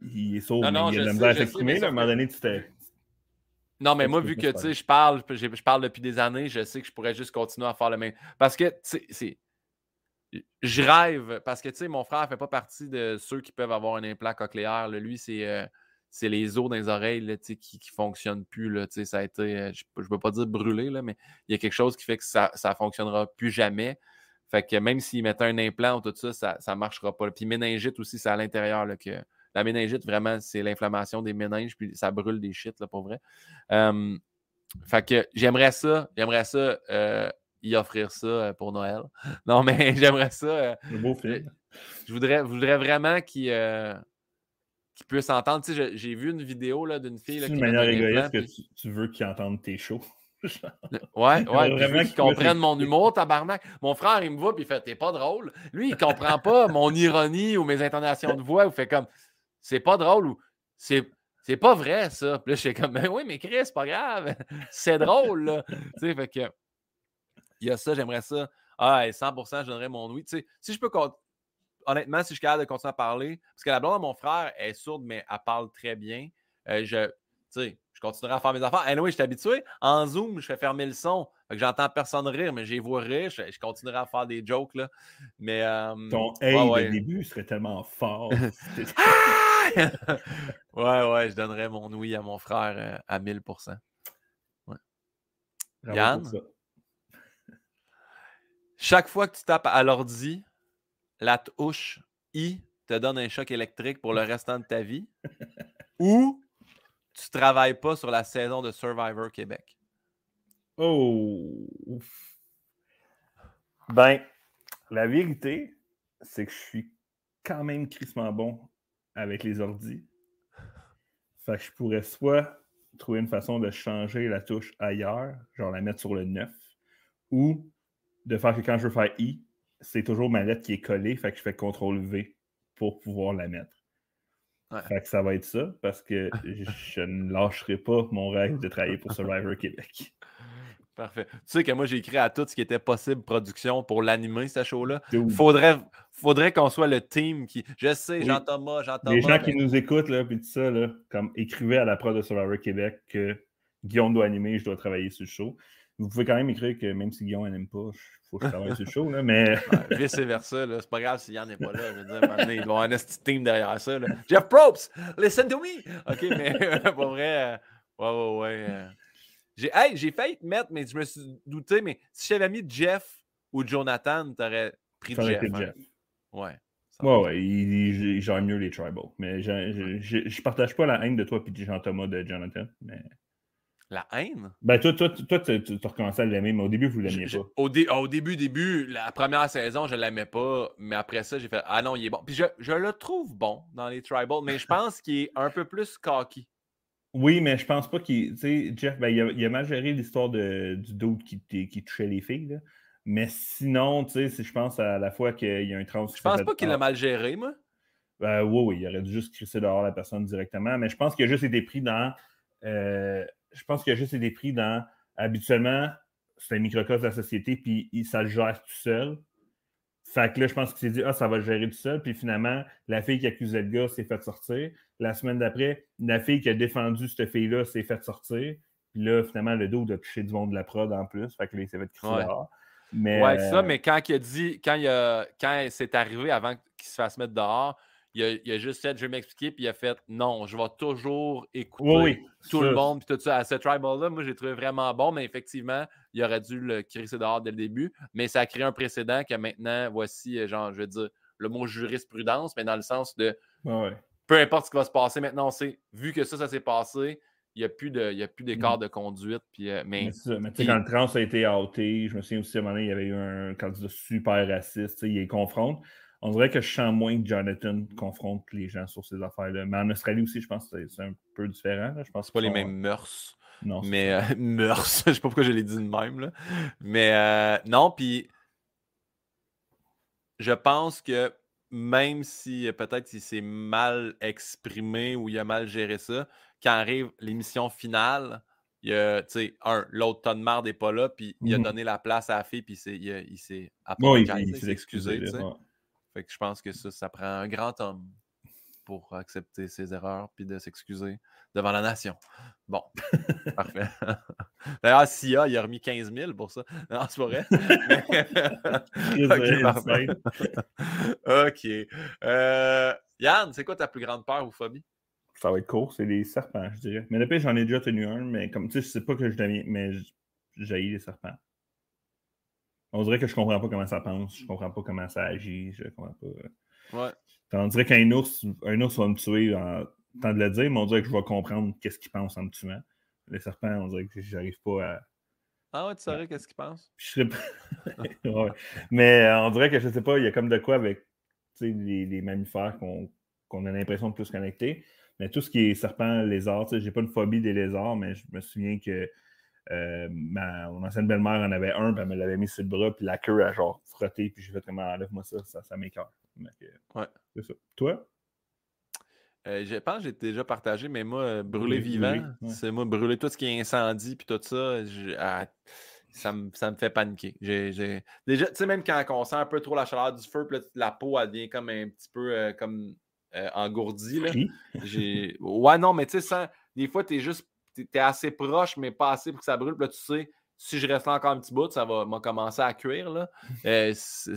il est sourd, non, non, il a de la misère à s'exprimer. À un moment donné, tu t'es. Non, mais moi, vu que je parle, je parle depuis des années, je sais que je pourrais juste continuer à faire le même. Parce que, tu sais, je rêve, parce que, tu sais, mon frère ne fait pas partie de ceux qui peuvent avoir un implant cochléaire. Lui, c'est. Euh, les os dans les oreilles qui ne fonctionnent plus. Là, ça a été, euh, je ne veux pas dire brûlé, là, mais il y a quelque chose qui fait que ça ne fonctionnera plus jamais. Fait que même s'ils mettent un implant ou tout ça, ça ne marchera pas. Puis méningite aussi, c'est à l'intérieur. que La méningite, vraiment, c'est l'inflammation des méninges, puis ça brûle des shit, là, pour vrai. fait que j'aimerais ça, j'aimerais ça euh, y offrir ça euh, pour Noël. [laughs] Non, mais [laughs] j'aimerais ça. Un beau film. Je voudrais, voudrais vraiment qu'il qui peut s'entendre. Tu sais, j'ai vu une vidéo d'une fille. C'est une manière égoïste que tu, veux qu'ils entendent tes shows. [laughs] ouais, ouais. Je veux qu'ils comprennent mon humour, tabarnak. Mon frère, il me voit puis il fait T'es pas drôle. Lui, il comprend pas mon ironie ou mes intonations de voix. Il fait comme C'est pas drôle ou C'est. C'est pas vrai, ça. Puis là, je suis comme, ben oui, mais Chris, c'est pas grave. [laughs] c'est drôle, là. tu sais, fait que. Il y a ça, j'aimerais ça. Ah, 100%, je donnerais mon oui. Tu sais, si je peux honnêtement, si je suis capable de continuer à parler, parce que la blonde de mon frère est sourde, mais elle parle très bien. Euh, je, je continuerai à faire mes affaires. Anyway, je suis habitué. En Zoom, je fais fermer le son. Fait que j'entends personne rire, mais j'ai vois rire. Je, continuerai à faire des jokes. Là. Mais, euh, Ton hey ouais, début serait tellement fort. [laughs] [laughs] [laughs] ouais, ouais, je donnerais mon oui à mon frère euh, à 1000%. Ouais. Yann? Chaque fois que tu tapes à l'ordi, la touche I te donne un choc électrique pour le restant de ta vie [laughs] ou tu ne travailles pas sur la saison de Survivor Québec? Oh! Ben, la vérité, c'est que je suis quand même crissement bon avec les ordis. Fait que je pourrais soit trouver une façon de changer la touche ailleurs, genre la mettre sur le 9, ou de faire que quand je veux faire I, c'est toujours ma lettre qui est collée, fait que je fais CTRL V pour pouvoir la mettre. Fait que ça va être ça, parce que [laughs] je ne lâcherai pas mon rêve de travailler pour Survivor Québec. Parfait. Tu sais que moi, j'ai écrit à tout ce qui était possible production pour l'animer, ce show-là. Faudrait, faudrait qu'on soit le team qui. Je sais, Jean-Thomas, Jean-Thomas. Les gens qui nous écoutent, là, puis tout ça, là, comme écrivez à la prod de Survivor Québec que Guillaume doit animer, je dois travailler sur le show. Vous pouvez quand même écrire que même si Guillaume n'aime pas, il faut que je travaille sur le show, là, mais. [laughs] vice versa, c'est pas grave si Yann n'est pas là. Je veux dire, il va y avoir un team derrière ça. Jeff Probst, listen to me! OK, mais [laughs] pour vrai, euh, ouais, ouais, ouais. Euh, j'ai hey, failli te mettre, mais je me suis douté, mais si j'avais mis Jeff ou Jonathan, t'aurais pris Jeff. Hein? Jeff. Ouais. Ouais, ouais, j'aime mieux les tribal. Mais je, je, partage pas la haine de toi et de Jean-Thomas de Jonathan. Mais... La haine? Ben, toi, toi, toi tu as recommencé à l'aimer, mais au début, vous ne l'aimiez pas. Au, au, début, début, la première saison, je ne l'aimais pas, mais après ça, j'ai fait Ah non, il est bon. Puis je, je, le trouve bon dans les tribal, mais je pense qu'il est un peu plus cocky. Oui, mais je pense pas qu'il. Tu sais, Jeff, ben, il, a, mal géré l'histoire du doute qui, qui, touchait les filles. Là. Mais sinon, tu sais, je pense à la fois qu'il y a un trans. Je pense pas qu'il l'a mal géré, moi. Ben, oui, oui, il aurait dû juste crisser dehors la personne directement. Mais je pense qu'il a juste été pris dans. Euh, je pense qu'il a juste été pris dans. Habituellement, c'est un microcosme de la société, puis ça le gère tout seul. Fait que là, je pense qu'il s'est dit, ah, ça va le gérer tout seul. Puis finalement, la fille qui accusait le gars s'est faite sortir. La semaine d'après, la fille qui a défendu cette fille-là s'est faite sortir. Puis là, finalement, le dos a touché du monde de la prod en plus. Fait que là, il s'est fait crier ouais. Mais, ouais, ça, mais quand il a dit, quand, il a, quand c'est arrivé avant qu'il se fasse mettre dehors, il a, juste fait, je vais m'expliquer, puis il a fait, non, je vais toujours écouter tout le monde, puis tout ça. À ce tribal-là, moi, j'ai trouvé vraiment bon, mais effectivement, il aurait dû le crisser dehors dès le début. Mais ça a créé un précédent que maintenant, voici, euh, genre, je veux dire, le mot jurisprudence, mais dans le sens de peu importe ce qui va se passer, maintenant, on sait, vu que ça, ça s'est passé, il n'y a plus d'écart de, de conduite. Puis, euh, mais, mais, quand le trans a été outé, je me souviens aussi à un moment donné, il y avait eu un candidat super raciste, il les confronte. On dirait que je sens moins que Jonathan confronte les gens sur ces affaires-là. Mais en Australie aussi, je pense que c'est un peu différent. Je pense pas les mêmes mœurs. Non. Mais euh, [laughs] mœurs, je sais pas pourquoi je l'ai dit de même. Là. Mais euh, non, puis je pense que même si euh, peut-être il s'est mal exprimé ou il a mal géré ça, quand arrive l'émission finale, il y a, tu sais, un, l'autre tonne de marde n'est pas là, puis il a mmh donné la place à la fille, puis il, s'est apologizé, il, s'est excusé. Fait que je pense que ça, ça prend un grand homme pour accepter ses erreurs puis de s'excuser devant la nation. Bon, [laughs] parfait. D'ailleurs, SIA, il a remis 15 000 pour ça. Non, c'est pas vrai. [laughs] ok, parfait. ok. Euh, Yann, c'est quoi ta plus grande peur ou phobie? Ça va être court, c'est les serpents, je dirais. Mais depuis, j'en ai déjà tenu un, mais comme tu sais, je sais pas que je deviens, mais j'ai les serpents. On dirait que je comprends pas comment ça pense, je comprends pas comment ça agit, je comprends pas. Euh. Ouais. On dirait qu'un ours, un ours va me tuer en temps de le dire, mais on dirait que je vais comprendre qu'est-ce qu'il pense en me tuant. Les serpents, on dirait que j'arrive pas à. Ah ouais, tu saurais qu'est-ce qu'il pense? Je [laughs] ouais. Mais euh, on dirait que je sais pas, il y a comme de quoi avec les, les mammifères qu'on a l'impression de plus connecter. Mais tout ce qui est serpent, lézard, j'ai pas une phobie des lézards, mais je me souviens que euh, ma, mon ancienne belle-mère en avait un, puis elle me l'avait mis sur le bras, puis la queue a genre frotté, puis j'ai fait comment enlève-moi ça, ça, ça m'écœure. Ouais. C'est ça. Toi? Euh, je pense que j'ai déjà partagé, mais moi, euh, brûler vivant, c'est moi, brûler tout ce qui est incendie, puis tout ça, ah, ça, me, ça, me, fait paniquer. Déjà, tu sais, même quand on sent un peu trop la chaleur du feu, puis la peau, elle devient comme un petit peu comme engourdie. Là. J'ai... Ouais, non, mais tu sais, des fois, tu es juste tu es assez proche, mais pas assez pour que ça brûle. Puis là, tu sais, si je reste encore un petit bout, ça va commencer à cuire. Là. [laughs] Euh, c'est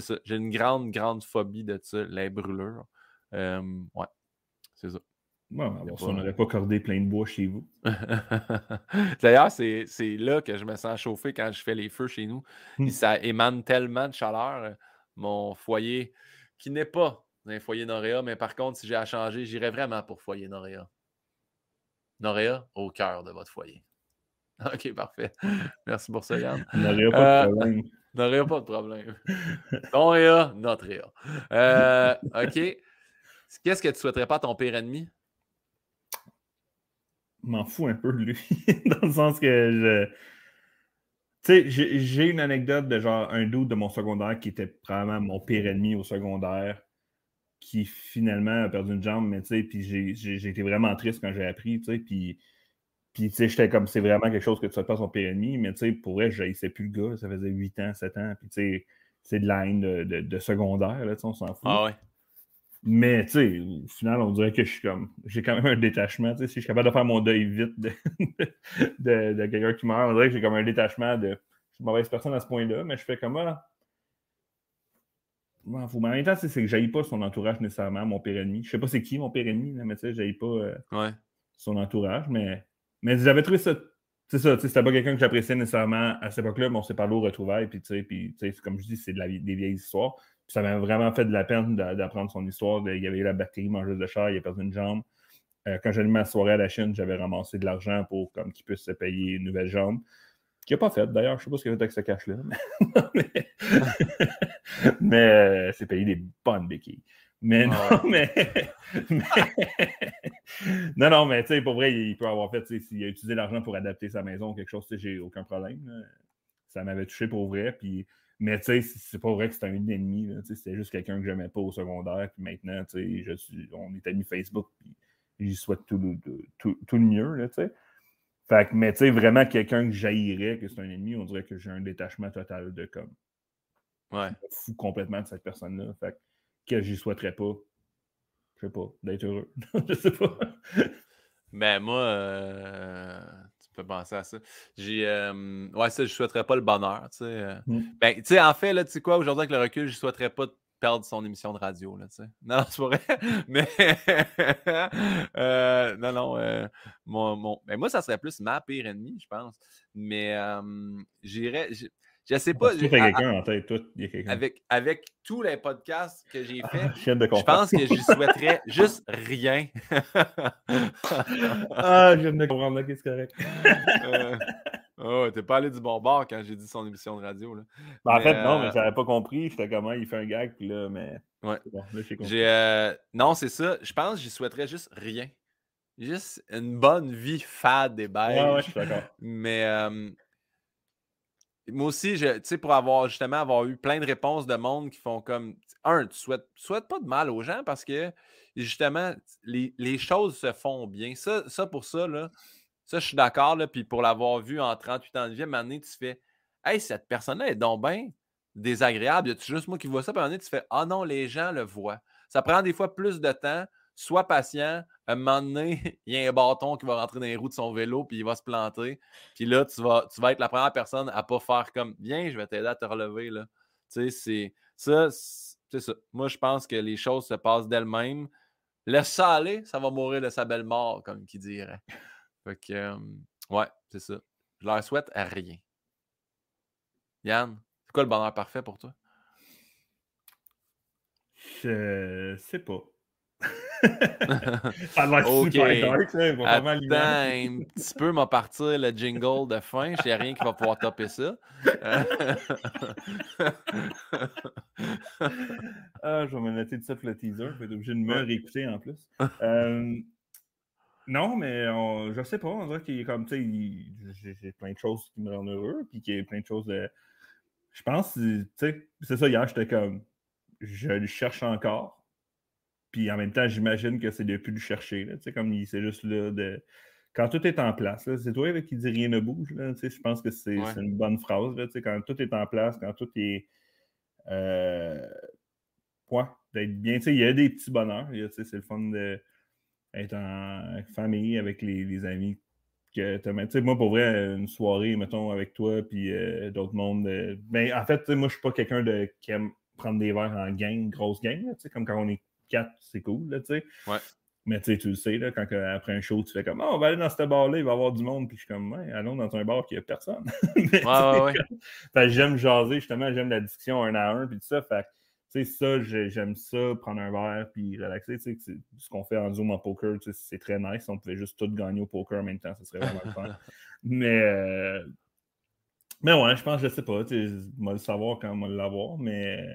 ça. J'ai une grande, grande phobie de ça, les brûlures. Euh, ouais, c'est ça. Ouais, on n'aurait pas cordé plein de bois chez vous. [laughs] D'ailleurs, c'est là que je me sens chauffé quand je fais les feux chez nous. Hmm. Ça émane tellement de chaleur. Euh, mon foyer, qui n'est pas un foyer Noréa, mais par contre, si j'ai à changer, j'irais vraiment pour foyer Noréa. Noréa, au cœur de votre foyer. [laughs] OK, parfait. Merci pour ça, Yann. Noréa, pas de euh, problème. [laughs] Noréa, pas de problème. Noréa, notre Réa. Euh, OK. Qu'est-ce que tu souhaiterais pas à ton pire ennemi? m'en fous un peu de lui. [laughs] Dans le sens que je. sais, j'ai une anecdote de genre un doute de mon secondaire qui était probablement mon pire ennemi au secondaire, qui finalement a perdu une jambe, mais tu sais, puis j'ai été vraiment triste quand j'ai appris, tu sais, puis. Puis, tu sais, j'étais comme, c'est vraiment quelque chose que tu sais pas son pire ennemi, mais tu sais, pour vrai, je sais plus le gars, ça faisait 8 ans, 7 ans, puis tu sais, c'est de la haine de, de, secondaire, là, on s'en fout. Ah ouais. Mais, tu sais, au final, on dirait que je suis comme. J'ai quand même un détachement. Tu sais, si je suis capable de faire mon deuil vite de, de, quelqu'un qui meurt, on dirait que j'ai comme un détachement de. Je suis une mauvaise personne à ce point-là, mais je fais comme. Mais en même temps, c'est que je pas son entourage nécessairement, mon père ennemi. Je sais pas c'est qui mon père ennemi, mais tu sais, je pas euh, son entourage. Mais, mais j'avais trouvé ça. C'est ça, c'était pas quelqu'un que j'appréciais nécessairement à cette époque-là, mais on s'est parlé au retrouvailles, puis tu sais, puis, comme je dis, c'est de la, des vieilles histoires ça m'a vraiment fait de la peine d'apprendre son histoire. il y avait eu la bactérie mangeuse de chair, il a perdu une jambe. Euh, quand j'ai allé ma soirée à la Chine, j'avais ramassé de l'argent pour qu'il puisse se payer une nouvelle jambe. Qu'il n'a pas fait d'ailleurs, je ne sais pas ce qu'il a fait avec ce cash-là. Mais, euh, c'est payé des bonnes béquilles. Mais non, mais, non, non, mais tu sais, pour vrai, il peut avoir fait, s'il a utilisé l'argent pour adapter sa maison ou quelque chose, j'ai aucun problème. Ça m'avait touché pour vrai. Puis mais tu sais, c'est pas vrai que c'était un ennemi. C'était juste quelqu'un que j'aimais pas au secondaire. Puis maintenant, je suis, on est amis Facebook. Puis j'y souhaite tout le, tout, tout le mieux. Là, sais. Fait que, mais tu sais, vraiment quelqu'un que j'haïrais, que c'est un ennemi, on dirait que j'ai un détachement total de comme. Ouais. Je fous complètement de cette personne-là. Fait que, j'y souhaiterais pas. Je sais pas, d'être heureux. [laughs] je sais pas. Ben moi, euh, peux penser à ça. J'ai. Euh, ouais, ça, je souhaiterais pas le bonheur. Tu sais. Euh. Mmh. Ben, tu sais, en fait, là, tu sais quoi, aujourd'hui, avec le recul, je souhaiterais pas perdre son émission de radio. Là, tu sais. [laughs] Non, c'est vrai. Mais. [laughs] euh, non, non. mon, mon... Ben, moi, ça serait plus ma pire ennemie, je pense. Mais j'irais. Je sais pas. Quelqu'un en tête, toi, il y a quelqu'un. Avec, avec tous les podcasts que j'ai faits, je pense que je souhaiterais juste rien. ah, je viens de comprendre, là, c'est correct. Oh, t'es pas allé du bon bord quand j'ai dit son émission de radio. Là. Ben, en fait, non, mais euh, j'avais pas compris. J'étais comment il fait un gag, puis là, mais. Ouais. Bon, j'ai euh... Non, c'est ça. Je pense que j'y souhaiterais juste rien. Juste une bonne vie fade et belle. Ouais, ouais, je suis d'accord. Mais euh, moi aussi, tu sais, pour avoir justement avoir eu plein de réponses de monde qui font comme un, tu souhaites, souhaites pas de mal aux gens parce que justement, les, choses se font bien. Ça, ça pour ça, là, ça, je suis d'accord. Puis pour l'avoir vu en 38 ans de vie, à un moment donné, tu fais Hey, cette personne-là est donc bien désagréable. Y a juste moi qui vois ça? Puis à un moment donné, tu fais Ah non, les gens le voient. Ça prend des fois plus de temps sois patient. À un moment donné, [laughs] il y a un bâton qui va rentrer dans les roues de son vélo, puis il va se planter. Puis là, tu vas, tu vas être la première personne à pas faire comme Viens, je vais t'aider à te relever. Là. Tu sais, c'est ça. C'est ça. Moi, je pense que les choses se passent d'elles-mêmes. Laisse ça aller, ça va mourir de sa belle mort, comme qui dirait. Fait que, euh, ouais, c'est ça. Je leur souhaite à rien. Yann, c'est quoi le bonheur parfait pour toi? Je sais pas. [laughs] ça va être super dark, Attends un petit peu, m'a partir le jingle de fin. Je n'ai rien qui va pouvoir topper ça. [laughs] ah, je vais me noter de ça pour le teaser. Je vais être obligé de me réécouter en plus. [laughs] Euh, non, mais je sais pas. On dirait qu'il est comme, tu sais, j'ai plein de choses qui me rendent heureux, puis qu'il y a plein de choses de. Je pense, tu sais, c'est ça, hier, j'étais comme, je le cherche encore puis en même temps, j'imagine que c'est de plus le chercher. Là, comme c'est juste là de. Quand tout est en place, c'est toi qui dis rien ne bouge. Là, je pense que c'est une bonne phrase. Là, quand tout est en place, quand tout est. Euh, d'être bien. Il y a des petits bonheurs. C'est le fun d'être en famille avec les, amis que moi, pour vrai, une soirée, mettons, avec toi, puis euh, d'autres mondes. Euh, ben, en fait, moi, je suis pas quelqu'un de, qui aime prendre des verres en gang, grosse gang, comme quand on est c'est cool, tu sais. Ouais. Mais tu sais, tu le sais, là, quand après un show, tu fais comme oh, on va aller dans ce bar-là, il va y avoir du monde, puis je suis comme ouais, allons dans un bar qui a personne. [laughs] ouais, ouais, ouais. j'aime jaser, justement, j'aime la discussion un à un, puis tout ça. Fait tu sais, ça, j'aime ça, prendre un verre, puis relaxer. Tu sais, ce qu'on fait en Zoom en poker, tu sais, c'est très nice. On pouvait juste tout gagner au poker en même temps, ce serait vraiment le fun. [laughs] Mais, euh... mais ouais, je pense, je sais pas, tu sais, on va le savoir quand on va l'avoir, mais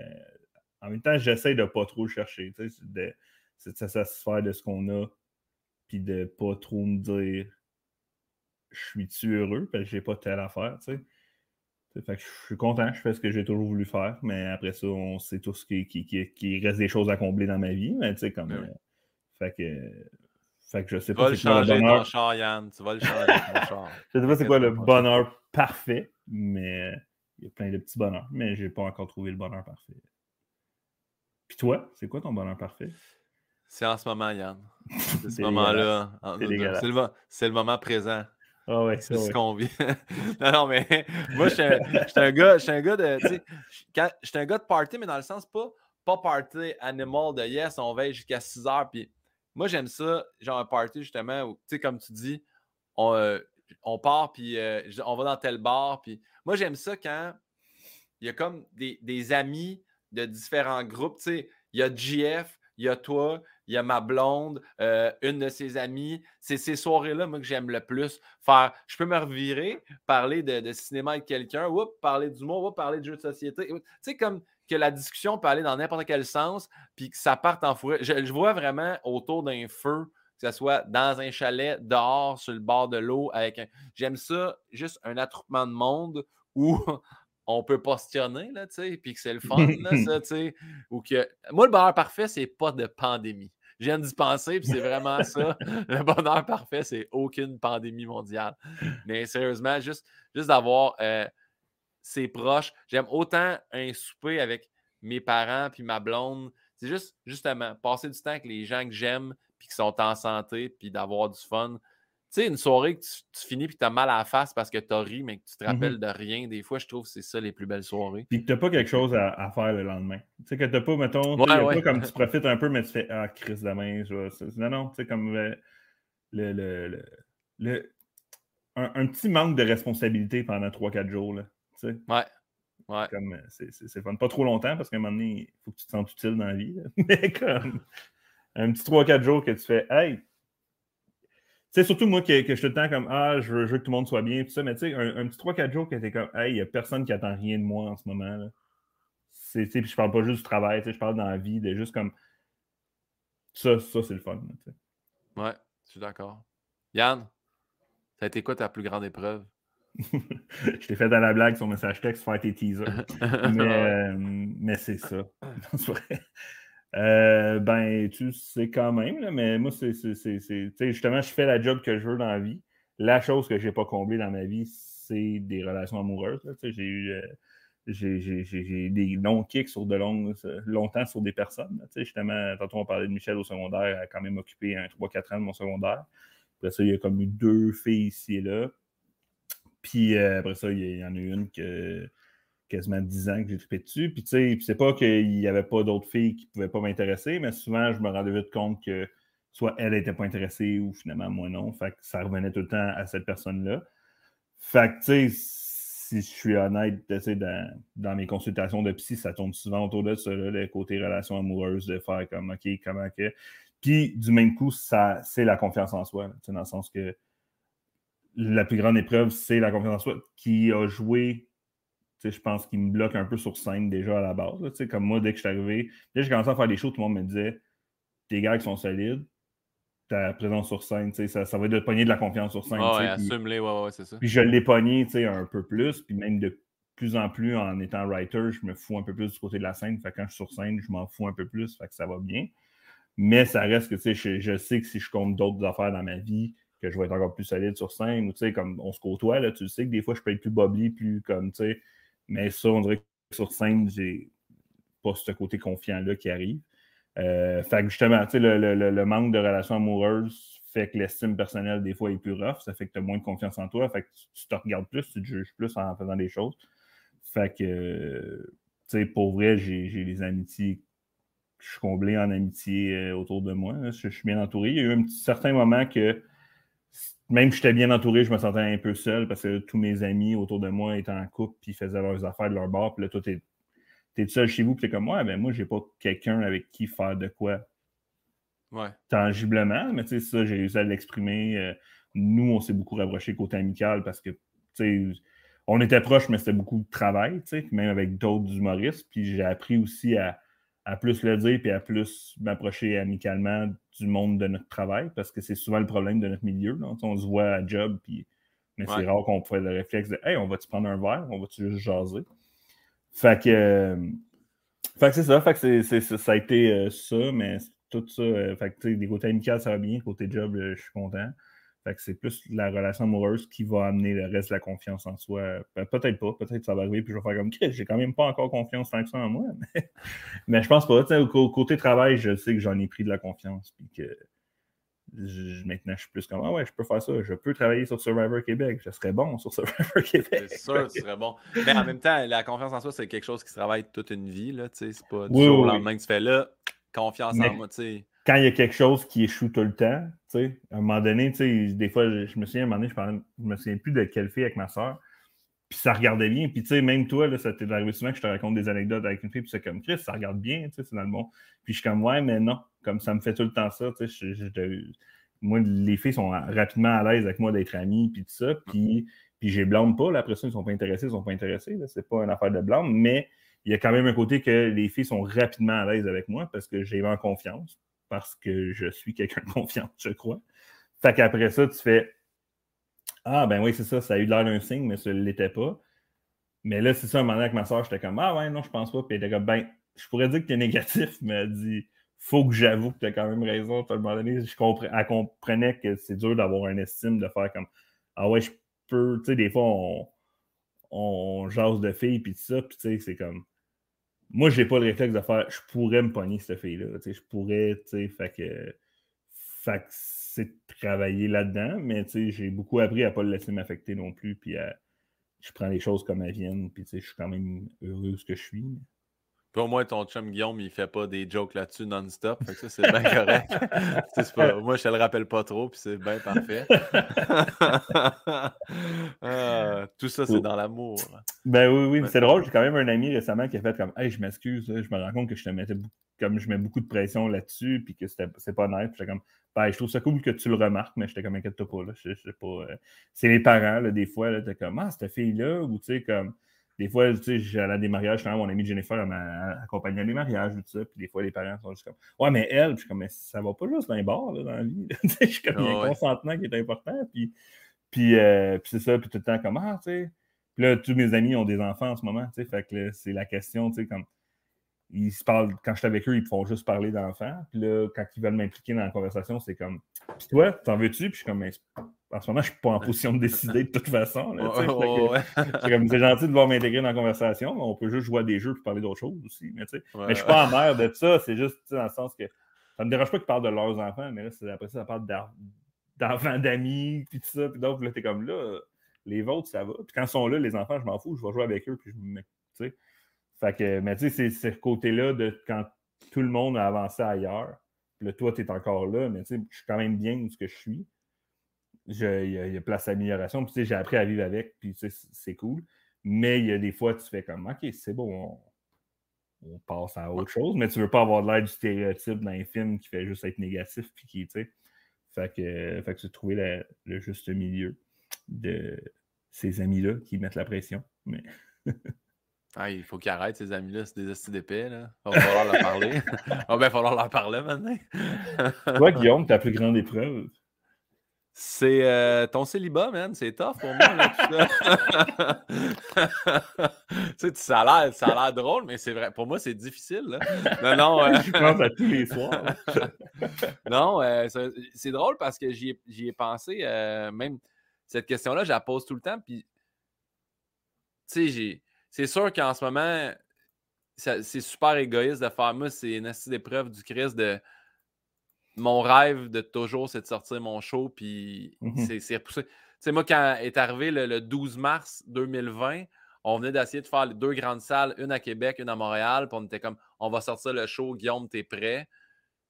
en même temps, j'essaie de pas trop le chercher. C'est de, de se satisfaire de ce qu'on a, puis de pas trop me dire je suis-tu heureux parce que j'ai pas telle affaire. Tu sais. Fait que je suis content, je fais ce que j'ai toujours voulu faire, mais après ça, on sait tous qu'il qui, reste des choses à combler dans ma vie. Mais tu sais, comme. Euh, fait que. Fait que je sais pas c'est quoi le bonheur. char, Yann. Tu vas le changer ton [laughs] char. je sais pas c'est quoi le bonheur parfait, mais il y a plein de petits bonheurs. Mais j'ai pas encore trouvé le bonheur parfait. Puis toi, c'est quoi ton bonheur parfait? C'est en ce moment, Yann. [laughs] C'est ce moment-là. C'est le, moment présent. Ah ouais, c'est ce qu'on vit? [laughs] non, non, mais [laughs] moi, je suis un, gars, un gars de. Je suis un gars de party, mais dans le sens pas, pas party animal de yes, on veille jusqu'à 6 heures. Puis moi, j'aime ça, genre un party justement où, tu sais, comme tu dis, on, euh, on part, puis euh, on va dans tel bar. Puis moi, j'aime ça quand il y a comme des, des amis de différents groupes. Tu sais, il y a GF, il y a toi, il y a ma blonde, euh, une de ses amies. C'est ces soirées-là, moi, que j'aime le plus. Faire, je peux me revirer, parler de, cinéma avec quelqu'un, parler d'humour, ou parler de jeux de société. Tu sais, comme que la discussion peut aller dans n'importe quel sens, puis que ça parte en fourré. Je, vois vraiment autour d'un feu, que ce soit dans un chalet, dehors, sur le bord de l'eau, avec un... J'aime ça, juste un attroupement de monde où [laughs] on peut postionner, là, tu sais, puis que c'est le fun, là, [laughs] ça, tu sais. Ou que... Moi, le bonheur parfait, c'est pas de pandémie. Je viens d'y penser, puis c'est vraiment [laughs] ça. Le bonheur parfait, c'est aucune pandémie mondiale. Mais sérieusement, juste, juste d'avoir euh, ses proches. J'aime autant un souper avec mes parents puis ma blonde. C'est juste, justement, passer du temps avec les gens que j'aime puis qui sont en santé puis d'avoir du fun. Tu sais, une soirée que tu, finis puis tu as mal à la face parce que tu as ri, mais que tu te mmh rappelles de rien, des fois, je trouve que c'est ça les plus belles soirées. Puis que tu n'as pas quelque chose à, faire le lendemain. Tu sais, que tu n'as pas, mettons, pas comme [laughs] tu profites un peu, mais tu fais Ah, Chris, demain, je Non, non, tu sais, comme euh, le, le, le, un, petit manque de responsabilité pendant 3-4 jours. Là, tu sais. Ouais. Ouais. Comme, euh, c'est fun. Pas trop longtemps parce qu'à un moment donné, il faut que tu te sentes utile dans la vie. [laughs] Mais comme un petit 3-4 jours que tu fais Hey, sais, surtout moi que, que je suis tout le temps comme Ah, je veux, que tout le monde soit bien, tout ça, mais tu sais, un, petit 3-4 jours que t'es comme Hey, il n'y a personne qui attend rien de moi en ce moment. Là. C'est, puis je parle pas juste du travail, je parle dans la vie, de juste comme ça, ça c'est le fun. ouais, je suis d'accord. Yann, ça a été quoi ta plus grande épreuve? [laughs] je t'ai fait dans la blague sur message texte faire tes teasers. [laughs] mais, euh, mais c'est ça. [laughs] Euh, ben, tu sais quand même, mais moi, c'est, justement, je fais la job que je veux dans la vie. La chose que je n'ai pas comblée dans ma vie, c'est des relations amoureuses. J'ai eu euh, des longs kicks sur de longues, longtemps sur des personnes. Justement, tantôt on parlait de Michel au secondaire, elle a quand même occupé un 3-4 ans de mon secondaire. Après ça, il y a comme eu deux filles ici et là. Puis euh, après ça, il y, en a une que quasiment 10 ans que j'ai trippé dessus. Puis, tu sais, c'est pas qu'il n'y avait pas d'autres filles qui ne pouvaient pas m'intéresser, mais souvent, je me rendais vite compte que soit elle n'était pas intéressée ou finalement moi non. Fait que ça revenait tout le temps à cette personne-là. Fait que, tu sais, si je suis honnête, dans, dans mes consultations de psy, ça tourne souvent autour de ça, le côté relation amoureuse, de faire comme, OK, comment que. Puis, du même coup, ça, c'est la confiance en soi, dans le sens que la plus grande épreuve, c'est la confiance en soi qui a joué je pense qu'il me bloque un peu sur scène déjà à la base. comme moi, dès que je suis arrivé, dès que j'ai commencé à faire des shows, tout le monde me disait Tes gars qui sont solides, ta présence sur scène, ça, ça va être de pogner de la confiance sur scène. ouais, assume-les, ouais, ouais, c'est ça. Puis je l'ai pogné un peu plus, puis même de plus en plus en étant writer, je me fous un peu plus du côté de la scène. Fait quand je suis sur scène, je m'en fous un peu plus, fait que ça va bien. Mais ça reste que je, je sais que si je compte d'autres affaires dans ma vie, que je vais être encore plus solide sur scène, ou comme on se côtoie, là, tu sais que des fois je peux être plus bubbly, plus comme, tu sais, mais ça, on dirait que sur scène, j'ai pas ce côté confiant-là qui arrive. Euh, fait que justement, le, le, le, manque de relations amoureuses fait que l'estime personnelle, des fois, est plus rough. Ça fait que tu as moins de confiance en toi. Fait que tu, te regardes plus, tu te juges plus en faisant des choses. Fait que, tu sais, pour vrai, j'ai les amitiés. Je suis comblé en amitié euh, autour de moi. Je, suis bien entouré. Il y a eu un certain moment que même si j'étais bien entouré, je me sentais un peu seul parce que tous mes amis autour de moi étaient en couple puis faisaient leurs affaires de leur bord. Puis là, toi, t'es es seul chez vous, puis t'es comme moi, ben moi, j'ai pas quelqu'un avec qui faire de quoi tangiblement, mais tu sais, ça, j'ai réussi à l'exprimer. Euh, nous, on s'est beaucoup rapprochés côté amical parce que, tu sais, on était proches, mais c'était beaucoup de travail, tu sais, même avec d'autres humoristes. Puis j'ai appris aussi à, à plus le dire puis à plus m'approcher amicalement du monde de notre travail parce que c'est souvent le problème de notre milieu. On se voit à job puis Mais c'est rare qu'on fasse le réflexe de Hey, on va-tu prendre un verre, on va-tu juste jaser? Fait que, euh, fait que c'est ça, fait que c'est, ça a été euh, ça, mais tout ça, euh, fait que des côtés amicaux, ça va bien, côté job, je suis content. C'est plus la relation amoureuse qui va amener le reste de la confiance en soi. Ben, peut-être pas, peut-être que ça va arriver, puis je vais faire comme j'ai quand même pas encore confiance tant que ça en moi. Mais, [laughs] mais je pense pas. Côté travail, je sais que j'en ai pris de la confiance, puis que maintenant, je suis plus comme, ah ouais, je peux faire ça, je peux travailler sur Survivor Québec, je serais bon sur Survivor Québec. C'est sûr, tu serais bon. Mais en même temps, la confiance en soi, c'est quelque chose qui se travaille toute une vie, là, tu sais, c'est pas du jour au lendemain que tu fais là, confiance en moi, tu sais. Quand il y a quelque chose qui échoue tout le temps, tu sais, à un moment donné, tu sais, des fois, je, me souviens, à un moment donné, je, parlais, je me souviens plus de quelle fille avec ma soeur, puis ça regardait bien, puis tu sais, même toi, là, ça t'est arrivé souvent que je te raconte des anecdotes avec une fille, puis c'est comme, Chris, ça regarde bien, tu sais, c'est dans le bon. Puis je suis comme, ouais, mais non, comme ça me fait tout le temps ça, tu sais, je, je, moi, les filles sont rapidement à l'aise avec moi d'être amies, puis tout ça. Puis, puis je les blâme pas. Là, après ça, ils ne sont pas intéressés, ils ne sont pas intéressés. Ce n'est pas une affaire de blâme, mais il y a quand même un côté que les filles sont rapidement à l'aise avec moi parce que j'ai en confiance, parce que je suis quelqu'un de confiance, je crois. Fait qu'après ça, tu fais Ah, ben oui, c'est ça, ça a eu l'air d'un signe, mais ça ne l'était pas. Mais là, c'est ça, un moment avec ma soeur, j'étais comme Ah, ouais, non, je pense pas. Puis elle était comme Ben, je pourrais dire que tu es négatif, [laughs] mais elle dit faut que j'avoue que tu as quand même raison. À un moment donné, je elle comprenait que c'est dur d'avoir un estime, de faire comme Ah ouais, je peux. Tu sais, des fois, on, on jase de filles, puis tout ça, puis tu sais, c'est comme. Moi, j'ai pas le réflexe de faire je pourrais me pogner cette fille-là. Je pourrais, tu sais, fait que. C'est travailler là-dedans, mais j'ai beaucoup appris à pas le laisser m'affecter non plus, puis je prends les choses comme elles viennent, puis je suis quand même heureux de ce que je suis. Puis au moins, ton chum Guillaume, il fait pas des jokes là-dessus non-stop. Fait que ça, c'est bien correct. [laughs] moi, je te le rappelle pas trop, puis c'est bien parfait. [laughs] Ah, tout ça, c'est dans l'amour. Ben oui, oui. C'est drôle, j'ai quand même un ami récemment qui a fait comme Hey, je m'excuse, je me rends compte que je te mettais comme je mets beaucoup de pression là-dessus, puis que c'est pas nice. Puis comme ben, je trouve ça cool que tu le remarques, mais j'étais comme inquiète pas. Là. Je, sais pas. Euh, c'est les parents, là, des fois, t'es comme Ah, cette fille-là, ou tu sais, comme des fois, tu sais, j'allais à des mariages, quand mon ami Jennifer m'a accompagné à des mariages, tout ça, puis des fois, les parents sont juste comme Ouais, mais elle, je suis comme, mais ça va pas juste dans les bars, là, dans la vie. [laughs] je suis comme, il y a un consentement qui est important, puis, puis, euh, puis c'est ça, puis tout le temps, comme, ah, tu sais. Puis là, tous mes amis ont des enfants en ce moment, tu sais, fait que c'est la question, tu sais, comme, ils se parlent, quand je suis avec eux, ils font juste parler d'enfants, puis là, quand ils veulent m'impliquer dans la conversation, c'est comme, puis toi, t'en veux-tu? Puis je suis comme, mais en ce moment, je ne suis pas en position de décider de toute façon. [laughs] c'est gentil de voir m'intégrer dans la conversation. On peut juste jouer à des jeux et parler d'autres choses aussi. Mais, je ne suis pas en mer de ça. C'est juste dans le sens que ça ne me dérange pas qu'ils parlent de leurs enfants, mais là, après ça, ça parle d'enfants, d'amis, puis tout ça. Puis donc, là, es comme là, les vôtres, ça va. Puis quand ils sont là, les enfants, je m'en fous, je vais jouer avec eux, puis je me. Fait que, mais tu sais, c'est ce côté-là de quand tout le monde a avancé ailleurs. Puis là, toi, tu es encore là, mais tu sais, je suis quand même bien où ce que je suis il y, a place d'amélioration. Puis, j'ai appris à vivre avec, puis c'est cool. Mais il y a des fois, tu fais comme, OK, c'est bon, on, passe à autre chose, mais tu veux pas avoir l'air du stéréotype d'un film qui fait juste être négatif, puis qui, tu sais. Fait que, fait que tu trouver le juste milieu de ces amis-là qui mettent la pression. Mais. [laughs] Ah, il faut qu'ils arrêtent, ces amis-là. C'est des d'épée. Il va falloir leur parler. il [laughs] va falloir leur parler maintenant. Toi, Guillaume, ta plus grande épreuve? C'est euh, ton célibat, man. C'est tough pour moi. Là, [laughs] tu sais, ça a l'air drôle, mais c'est vrai. Pour moi, c'est difficile. Là. Non, non. [laughs] Euh, Je pense à tous les soirs. non, euh, c'est drôle parce que j'y ai, ai, pensé. même cette question-là, je la pose tout le temps. Puis, tu sais, c'est sûr qu'en ce moment, c'est super égoïste de faire. Moi, c'est une épreuve du Christ de mon rêve de toujours, c'est de sortir mon show, puis mmh c'est repoussé. Tu sais, moi, quand est arrivé le, 12 mars 2020, on venait d'essayer de faire les deux grandes salles, une à Québec, une à Montréal, puis on était comme, on va sortir le show, Guillaume, t'es prêt?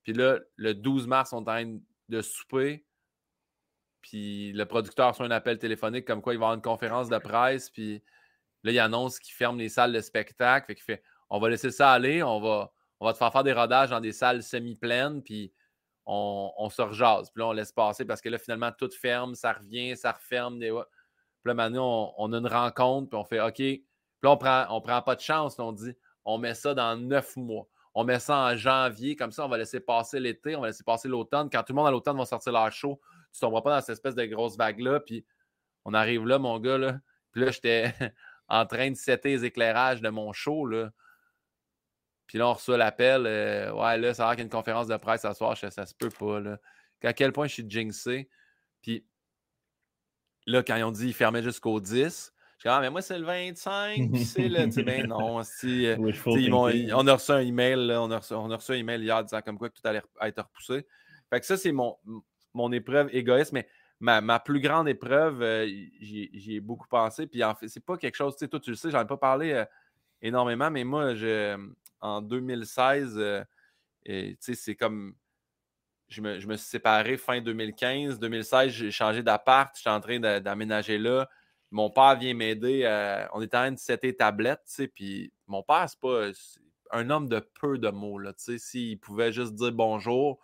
Puis là, le 12 mars, on est en train de souper, puis le producteur reçoit un appel téléphonique comme quoi il va avoir une conférence de presse, puis là, il annonce qu'il ferme les salles de spectacle, fait qu'il fait, on va laisser ça aller, on va, on te faire faire des rodages dans des salles semi-pleines, puis on, se rejase. Puis là, on laisse passer parce que là, finalement, tout ferme, ça revient, ça referme. Des... Puis là, maintenant, on, a une rencontre, puis on fait OK. Puis là, on prend, on prend pas de chance. On dit on met ça dans neuf mois. On met ça en janvier, comme ça, on va laisser passer l'été, on va laisser passer l'automne. Quand tout le monde à l'automne va sortir leur show, tu ne tomberas pas dans cette espèce de grosse vague-là. Puis on arrive là, mon gars, là. Puis là, j'étais [laughs] en train de setter les éclairages de mon show, là. Puis là, on reçoit l'appel. Euh, ouais, là, ça va qu'il y a une conférence de presse ce soir. ça se peut pas, là. À quel point je suis jinxé. Puis là, quand ils ont dit qu'ils fermaient jusqu'au 10, je dis, ah, mais moi, c'est le 25, puis c'est le. Tu ben non, [laughs] si, euh, on a reçu un email, là, on, a reçu, on a reçu un email hier disant comme quoi que tout allait être repoussé. Fait que ça, c'est mon, mon épreuve égoïste, mais ma, ma plus grande épreuve, euh, j'y ai beaucoup pensé. Puis en fait, c'est pas quelque chose, tu sais, toi, tu le sais, j'en ai pas parlé euh, énormément, mais moi, je, en 2016, euh, tu sais, c'est comme. Je me, je me, suis séparé fin 2015. 2016, j'ai changé d'appart. J'étais en train d'aménager là. Mon père vient m'aider. on est en train de setter tablette, tu sais. Puis mon père, c'est pas un homme de peu de mots, là. Tu sais, s'il pouvait juste dire bonjour,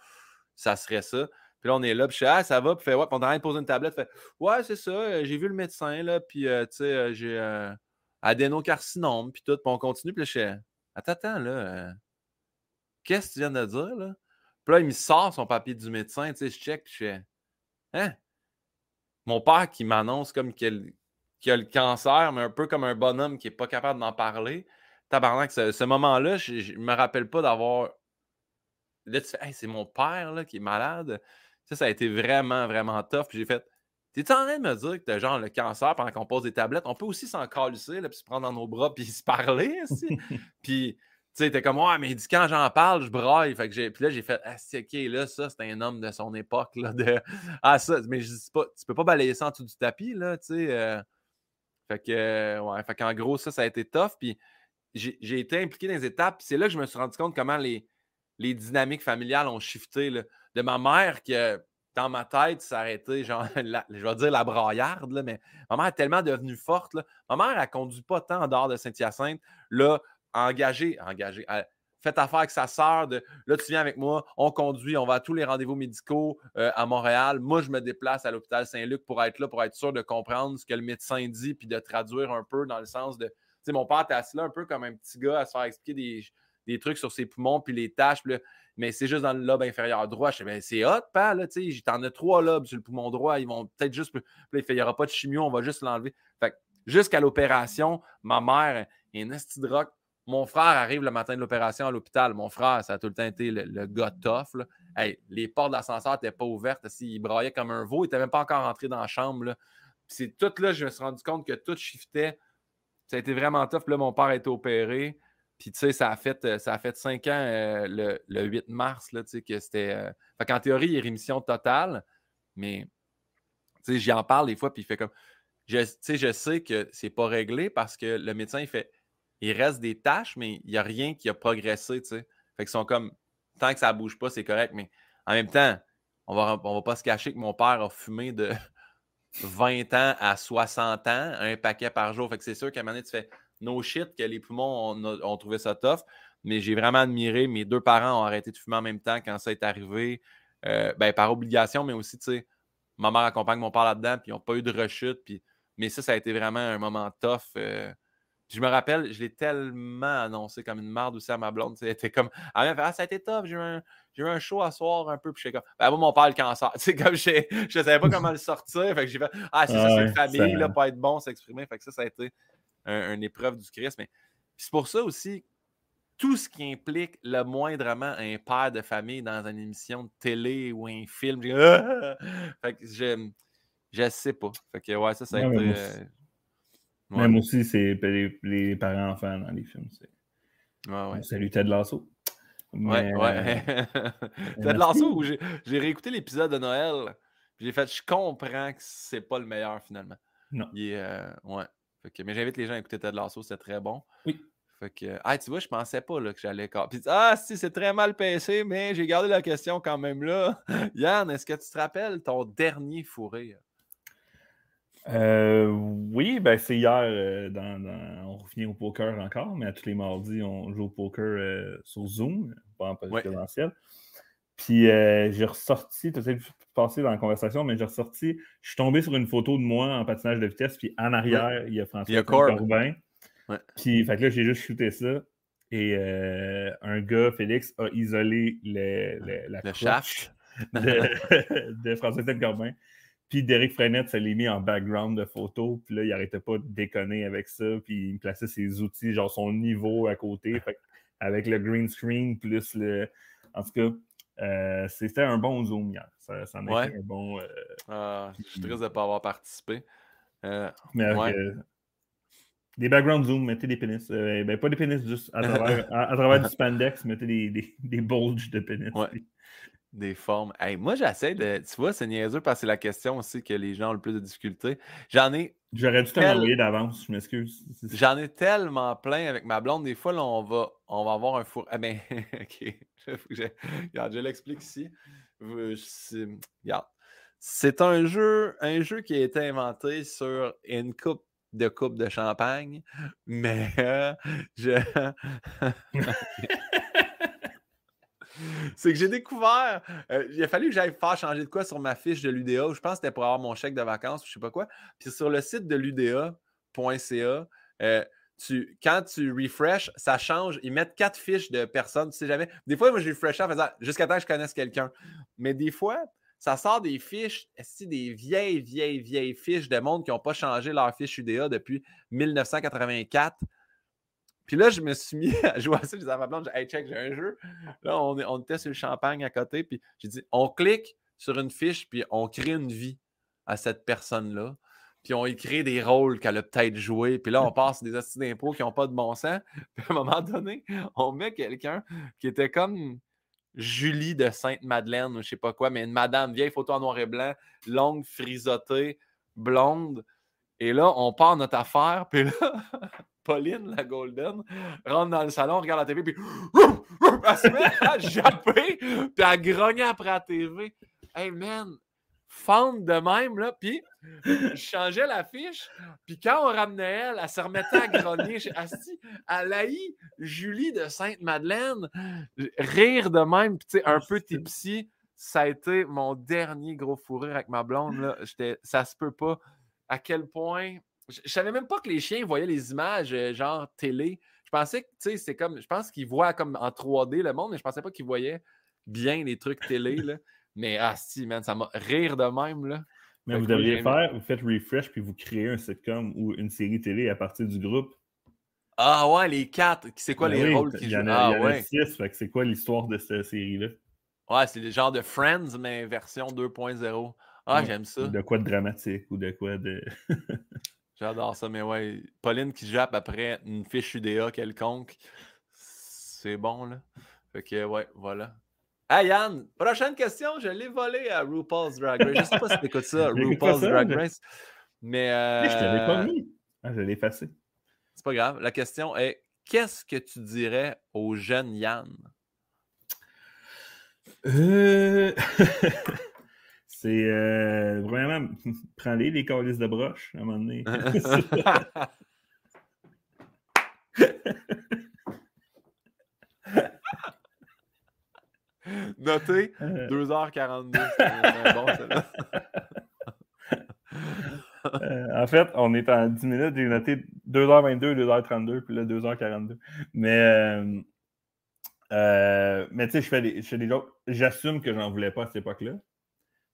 ça serait ça. Puis là, on est là, puis je fais Ah, ça va, puis fait Ouais, puis on est de poser une tablette, fait Ouais, c'est ça, euh, j'ai vu le médecin, là, puis euh, tu sais, euh, j'ai adénocarcinome, puis tout, puis on continue, puis je fais Attends, attends, là, qu'est-ce que tu viens de dire, là? Puis là, il me sort son papier du médecin, tu sais, je check, puis je fais Hein? Mon père qui m'annonce comme qu'il a le cancer, mais un peu comme un bonhomme qui n'est pas capable d'en parler. Tabarnak, ce, ce moment-là, je ne me rappelle pas d'avoir. Là, tu fais, c'est mon père là, qui est malade. Ça, ça a été vraiment, vraiment tough. Puis j'ai fait, t'es en train de me dire que t'as genre le cancer pendant qu'on pose des tablettes? On peut aussi s'en calisser, là, puis se prendre dans nos bras, puis se parler, [laughs] aussi. puis, tu sais, t'es comme, ouais, mais dis quand j'en parle, je braille. Fait que j'ai, puis là, j'ai fait, ah, c'est ok, là, ça, c'est un homme de son époque, là, de, [laughs] ah, ça, mais je dis pas, tu peux pas balayer ça en dessous du tapis, là, tu sais. Euh. fait que, ouais, fait qu'en gros, ça, ça a été tough. Puis j'ai été impliqué dans les étapes, puis c'est là que je me suis rendu compte comment les, les dynamiques familiales ont shifté, là de ma mère qui, dans ma tête, s'arrêtait, genre, [laughs] je vais dire la braillarde, là, mais ma mère est tellement devenue forte. Là. Ma mère, elle conduit pas tant en dehors de Saint-Hyacinthe. Là, engagée, engagée, fait affaire avec sa sœur de là, tu viens avec moi, on conduit, on va à tous les rendez-vous médicaux euh, à Montréal. Moi, je me déplace à l'hôpital Saint-Luc pour être là, pour être sûr de comprendre ce que le médecin dit, puis de traduire un peu dans le sens de. Tu sais, mon père était assis là un peu comme un petit gars à se faire expliquer des, des trucs sur ses poumons, puis les tâches. Puis mais c'est juste dans le lobe inférieur droit. Je sais, ben, c'est hot, pas, là, tu sais, t'en as trois lobes sur le poumon droit, ils vont peut-être juste. il n'y aura pas de chimio, on va juste l'enlever. Fait jusqu'à l'opération, ma mère est un esti de rock. Mon frère arrive le matin de l'opération à l'hôpital. Mon frère, ça a tout le temps été le, gars tough. les portes de l'ascenseur n'étaient pas ouvertes. Il braillait comme un veau. Il n'était même pas encore rentré dans la chambre. C'est tout là, je me suis rendu compte que tout shiftait. Ça a été vraiment tough. là, mon père a été opéré. Puis, tu sais, ça a fait, euh, ça a fait cinq ans euh, le, le, 8 mars, là, tu sais, que c'était. Euh... Fait qu'en théorie, il a rémission totale, mais, tu sais, j'y en parle des fois, puis il fait comme. Je, tu sais, je sais que c'est pas réglé parce que le médecin, il fait. Il reste des tâches, mais il n'y a rien qui a progressé, tu sais. Fait qu'ils sont comme. Tant que ça ne bouge pas, c'est correct, mais en même temps, on va, on va pas se cacher que mon père a fumé de [laughs] 20 ans à 60 ans, un paquet par jour. Fait que c'est sûr qu'à un moment donné, tu fais no shit que les poumons ont, trouvé ça tough. Mais j'ai vraiment admiré. Mes deux parents ont arrêté de fumer en même temps quand ça est arrivé. Euh, ben, par obligation, mais aussi, tu sais, ma mère accompagne mon père là-dedans, puis ils n'ont pas eu de rechute. Puis... Mais ça, ça a été vraiment un moment tough. Euh. Je me rappelle, je l'ai tellement annoncé comme une marde aussi à ma blonde. C'était comme, ah, ah, ça a été tough, j'ai eu, un, eu un show à soir un peu, puis je comme, ben, moi, mon père, le cancer. Tu comme je ne savais pas comment le sortir. Fait que j'ai fait, ah, c'est ça, c'est une famille, là, pas être bon, s'exprimer. Fait que ça, ça a été une épreuve du Christ. Mais c'est pour ça aussi, tout ce qui implique le moindrement un père de famille dans une émission de télé ou un film, [laughs] fait que je, je sais pas. Fait que ouais, ça, ça a été. Même, euh, aussi, c'est les, parents-enfants dans les films. Ouais, ouais. Salut Ted Lasso. Ouais, ouais. [laughs] Ted Lasso, j'ai réécouté l'épisode de Noël. J'ai fait, je comprends que c'est pas le meilleur finalement. Non. Il est, euh, ouais mais j'invite les gens à écouter Ted Lasso, c'est très bon. Oui. Fait que, ah, tu vois, je pensais pas là, que j'allais. Puis, ah, si, c'est très mal passé, mais j'ai gardé la question quand même là. [laughs] Yann, est-ce que tu te rappelles ton dernier fourré? Euh, oui, ben c'est hier, euh, dans, on revient au poker encore, mais à tous les mardis, on joue au poker euh, sur Zoom, pas en présentiel. Puis euh, j'ai ressorti, tu sais, passé dans la conversation, mais j'ai ressorti, je suis tombé sur une photo de moi en patinage de vitesse, puis en arrière, il y a François Corbin. Puis, fait que là, j'ai juste shooté ça. Et euh, un gars, Félix, a isolé la le shaft de, [laughs] de François Corbin. Puis Derek Frenette, ça l'est mis en background de photo. Puis là, il arrêtait pas de déconner avec ça. Puis il me plaçait ses outils, genre son niveau à côté. avec le green screen, plus le. En tout cas, euh, c'était un bon zoom hier. Ça, ça a été un bon. Euh, ah, je suis triste de ne pas avoir participé. Euh, mais des background zoom, mettez des pénis. ben, pas des pénis, juste à travers, [laughs] à, travers du spandex, mettez des, des, des bulges de pénis. Des formes. moi, j'essaie de. Tu vois, c'est niaiseux parce que c'est la question aussi que les gens ont le plus de difficultés. J'en ai. J'aurais dû te tel... d'avance, je m'excuse. J'en ai tellement plein avec ma blonde. Des fois, là, on va, on va avoir un four. Ah ben, [laughs] ok. Regarde, je l'explique ici. Regarde. C'est un jeu, un jeu qui a été inventé sur une coupe de coupe de champagne, mais je. [laughs] c'est que j'ai découvert. Euh, il a fallu que j'aille faire changer de quoi sur ma fiche de l'UDA. Je pense que c'était pour avoir mon chèque de vacances ou je sais pas quoi. Puis sur le site de l'UDA.ca, euh, tu, quand tu refresh, ça change. Ils mettent quatre fiches de personnes. Tu sais jamais. Des fois, moi, je refresh en faisant jusqu'à temps que je connaisse quelqu'un. Mais des fois, ça sort des fiches, des vieilles, vieilles, vieilles fiches de monde qui n'ont pas changé leur fiche UDA depuis 1984. Puis là, je me suis mis à jouer à ça. Je disais à ma blonde, hey, check, j'ai un jeu. Là, on, on était sur le champagne à côté. Puis j'ai dit, on clique sur une fiche, puis on crée une vie à cette personne-là. Puis on écrit des rôles qu'elle a peut-être joué. Puis là, on [laughs] passe des astuces d'impôts qui n'ont pas de bon sens. [laughs] Puis à un moment donné, on met quelqu'un qui était comme Julie de Sainte-Madeleine ou je sais pas quoi, mais une madame, vieille photo en noir et blanc, longue, frisottée, blonde. Et là, on part notre affaire. Puis là, [laughs] Pauline, la Golden, rentre dans le salon, regarde la TV, puis [gasps] elle se met à japper, puis à grogner après la TV. Hey man, fente de même, là, puis je changeais la fiche, puis quand on ramenait elle, elle se remettait à grogner. Asti, elle haï Julie de Sainte-Madeleine, rire de même, puis tu sais, un peu tipsy. Ça a été mon dernier gros fourrure avec ma blonde, là. Ça se peut pas. À quel point je, savais même pas que les chiens voyaient les images euh, genre télé. Je pensais que, tu sais, c'est comme. Je pense qu'ils voient comme en 3D le monde, mais je pensais pas qu'ils voyaient bien les trucs télé. Là. Mais ah si, man, ça m'a rire de même. Là. Mais vous devriez faire, vous faites refresh puis vous créez un sitcom ou une série télé à partir du groupe. Ah ouais, les quatre. C'est quoi ben les rôles qui jouent? Ah ouais. six, fait que c'est quoi l'histoire de cette série-là? Ouais, c'est le genre de Friends, mais version 2.0. Ah, j'aime ça. De quoi de dramatique ou de quoi de. [laughs] J'adore ça, mais ouais, Pauline qui jappe après une fiche UDA quelconque, c'est bon, là. Fait que, ouais, voilà. Hey Yann, prochaine question, je l'ai volé à RuPaul's Drag Race. Je sais pas si tu écoutes ça, [laughs] RuPaul's Drag Race. Mais. Euh... Je te l'ai pas mis. Ah, je l'ai effacé. C'est pas grave. La question est qu'est-ce que tu dirais au jeune Yann? Euh... [laughs] C'est, euh, premièrement, [laughs] prends-les, les calices de broche, à un moment donné. [laughs] Notez, 2h42. Euh. bon, [laughs] euh, en fait, on est en 10 minutes. J'ai noté 2h22, 2h32, puis là, 2h42. Mais, euh, euh, mais tu sais, je fais des, je fais des jokes. J'assume que j'en voulais pas à cette époque-là.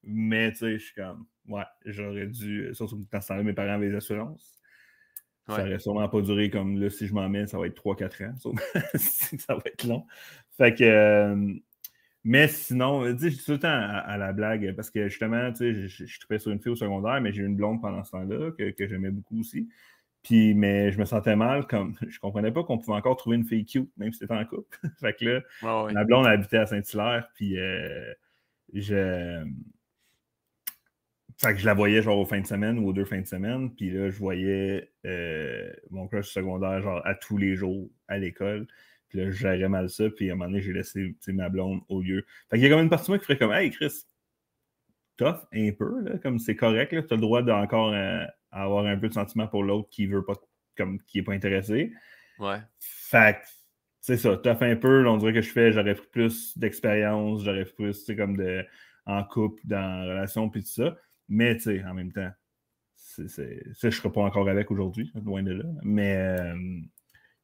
Mais tu sais, je suis comme, ouais, j'aurais dû, surtout que dans ce temps-là, mes parents avaient des assurances. Ça aurait sûrement pas duré comme là, si je m'en mets, ça va être 3-4 ans. [laughs] ça va être long. Fait que, euh, mais sinon, tu sais, je dis tout le temps à, la blague, parce que justement, tu sais, je, je, je sur une fille au secondaire, mais j'ai eu une blonde pendant ce temps-là que, que j'aimais beaucoup aussi. Puis, mais je me sentais mal, comme [laughs] je comprenais pas qu'on pouvait encore trouver une fille cute, même si c'était en couple. [laughs] fait que là, ma la blonde habitait à Saint-Hilaire, puis euh, je fait que je la voyais genre aux fins de semaine ou aux deux fins de semaine. Puis là, je voyais euh, mon crush secondaire genre à tous les jours à l'école. Puis là, je gérais mal ça. Puis à un moment donné, j'ai laissé ma blonde au lieu. Fait qu'il y a comme une partie de moi qui ferait comme Hey Chris, tough un peu, là, comme c'est correct, tu as le droit d'encore euh, avoir un peu de sentiment pour l'autre qui veut pas comme qui est pas intéressé. Ouais. Fait que c'est ça, tough un peu, on dirait que je fais, j'aurais plus d'expérience, j'aurais plus, tu sais, comme de en couple, dans la relation, puis tout ça. Mais, tu sais, en même temps, ça, je ne serai pas encore avec aujourd'hui, loin de là. Mais euh,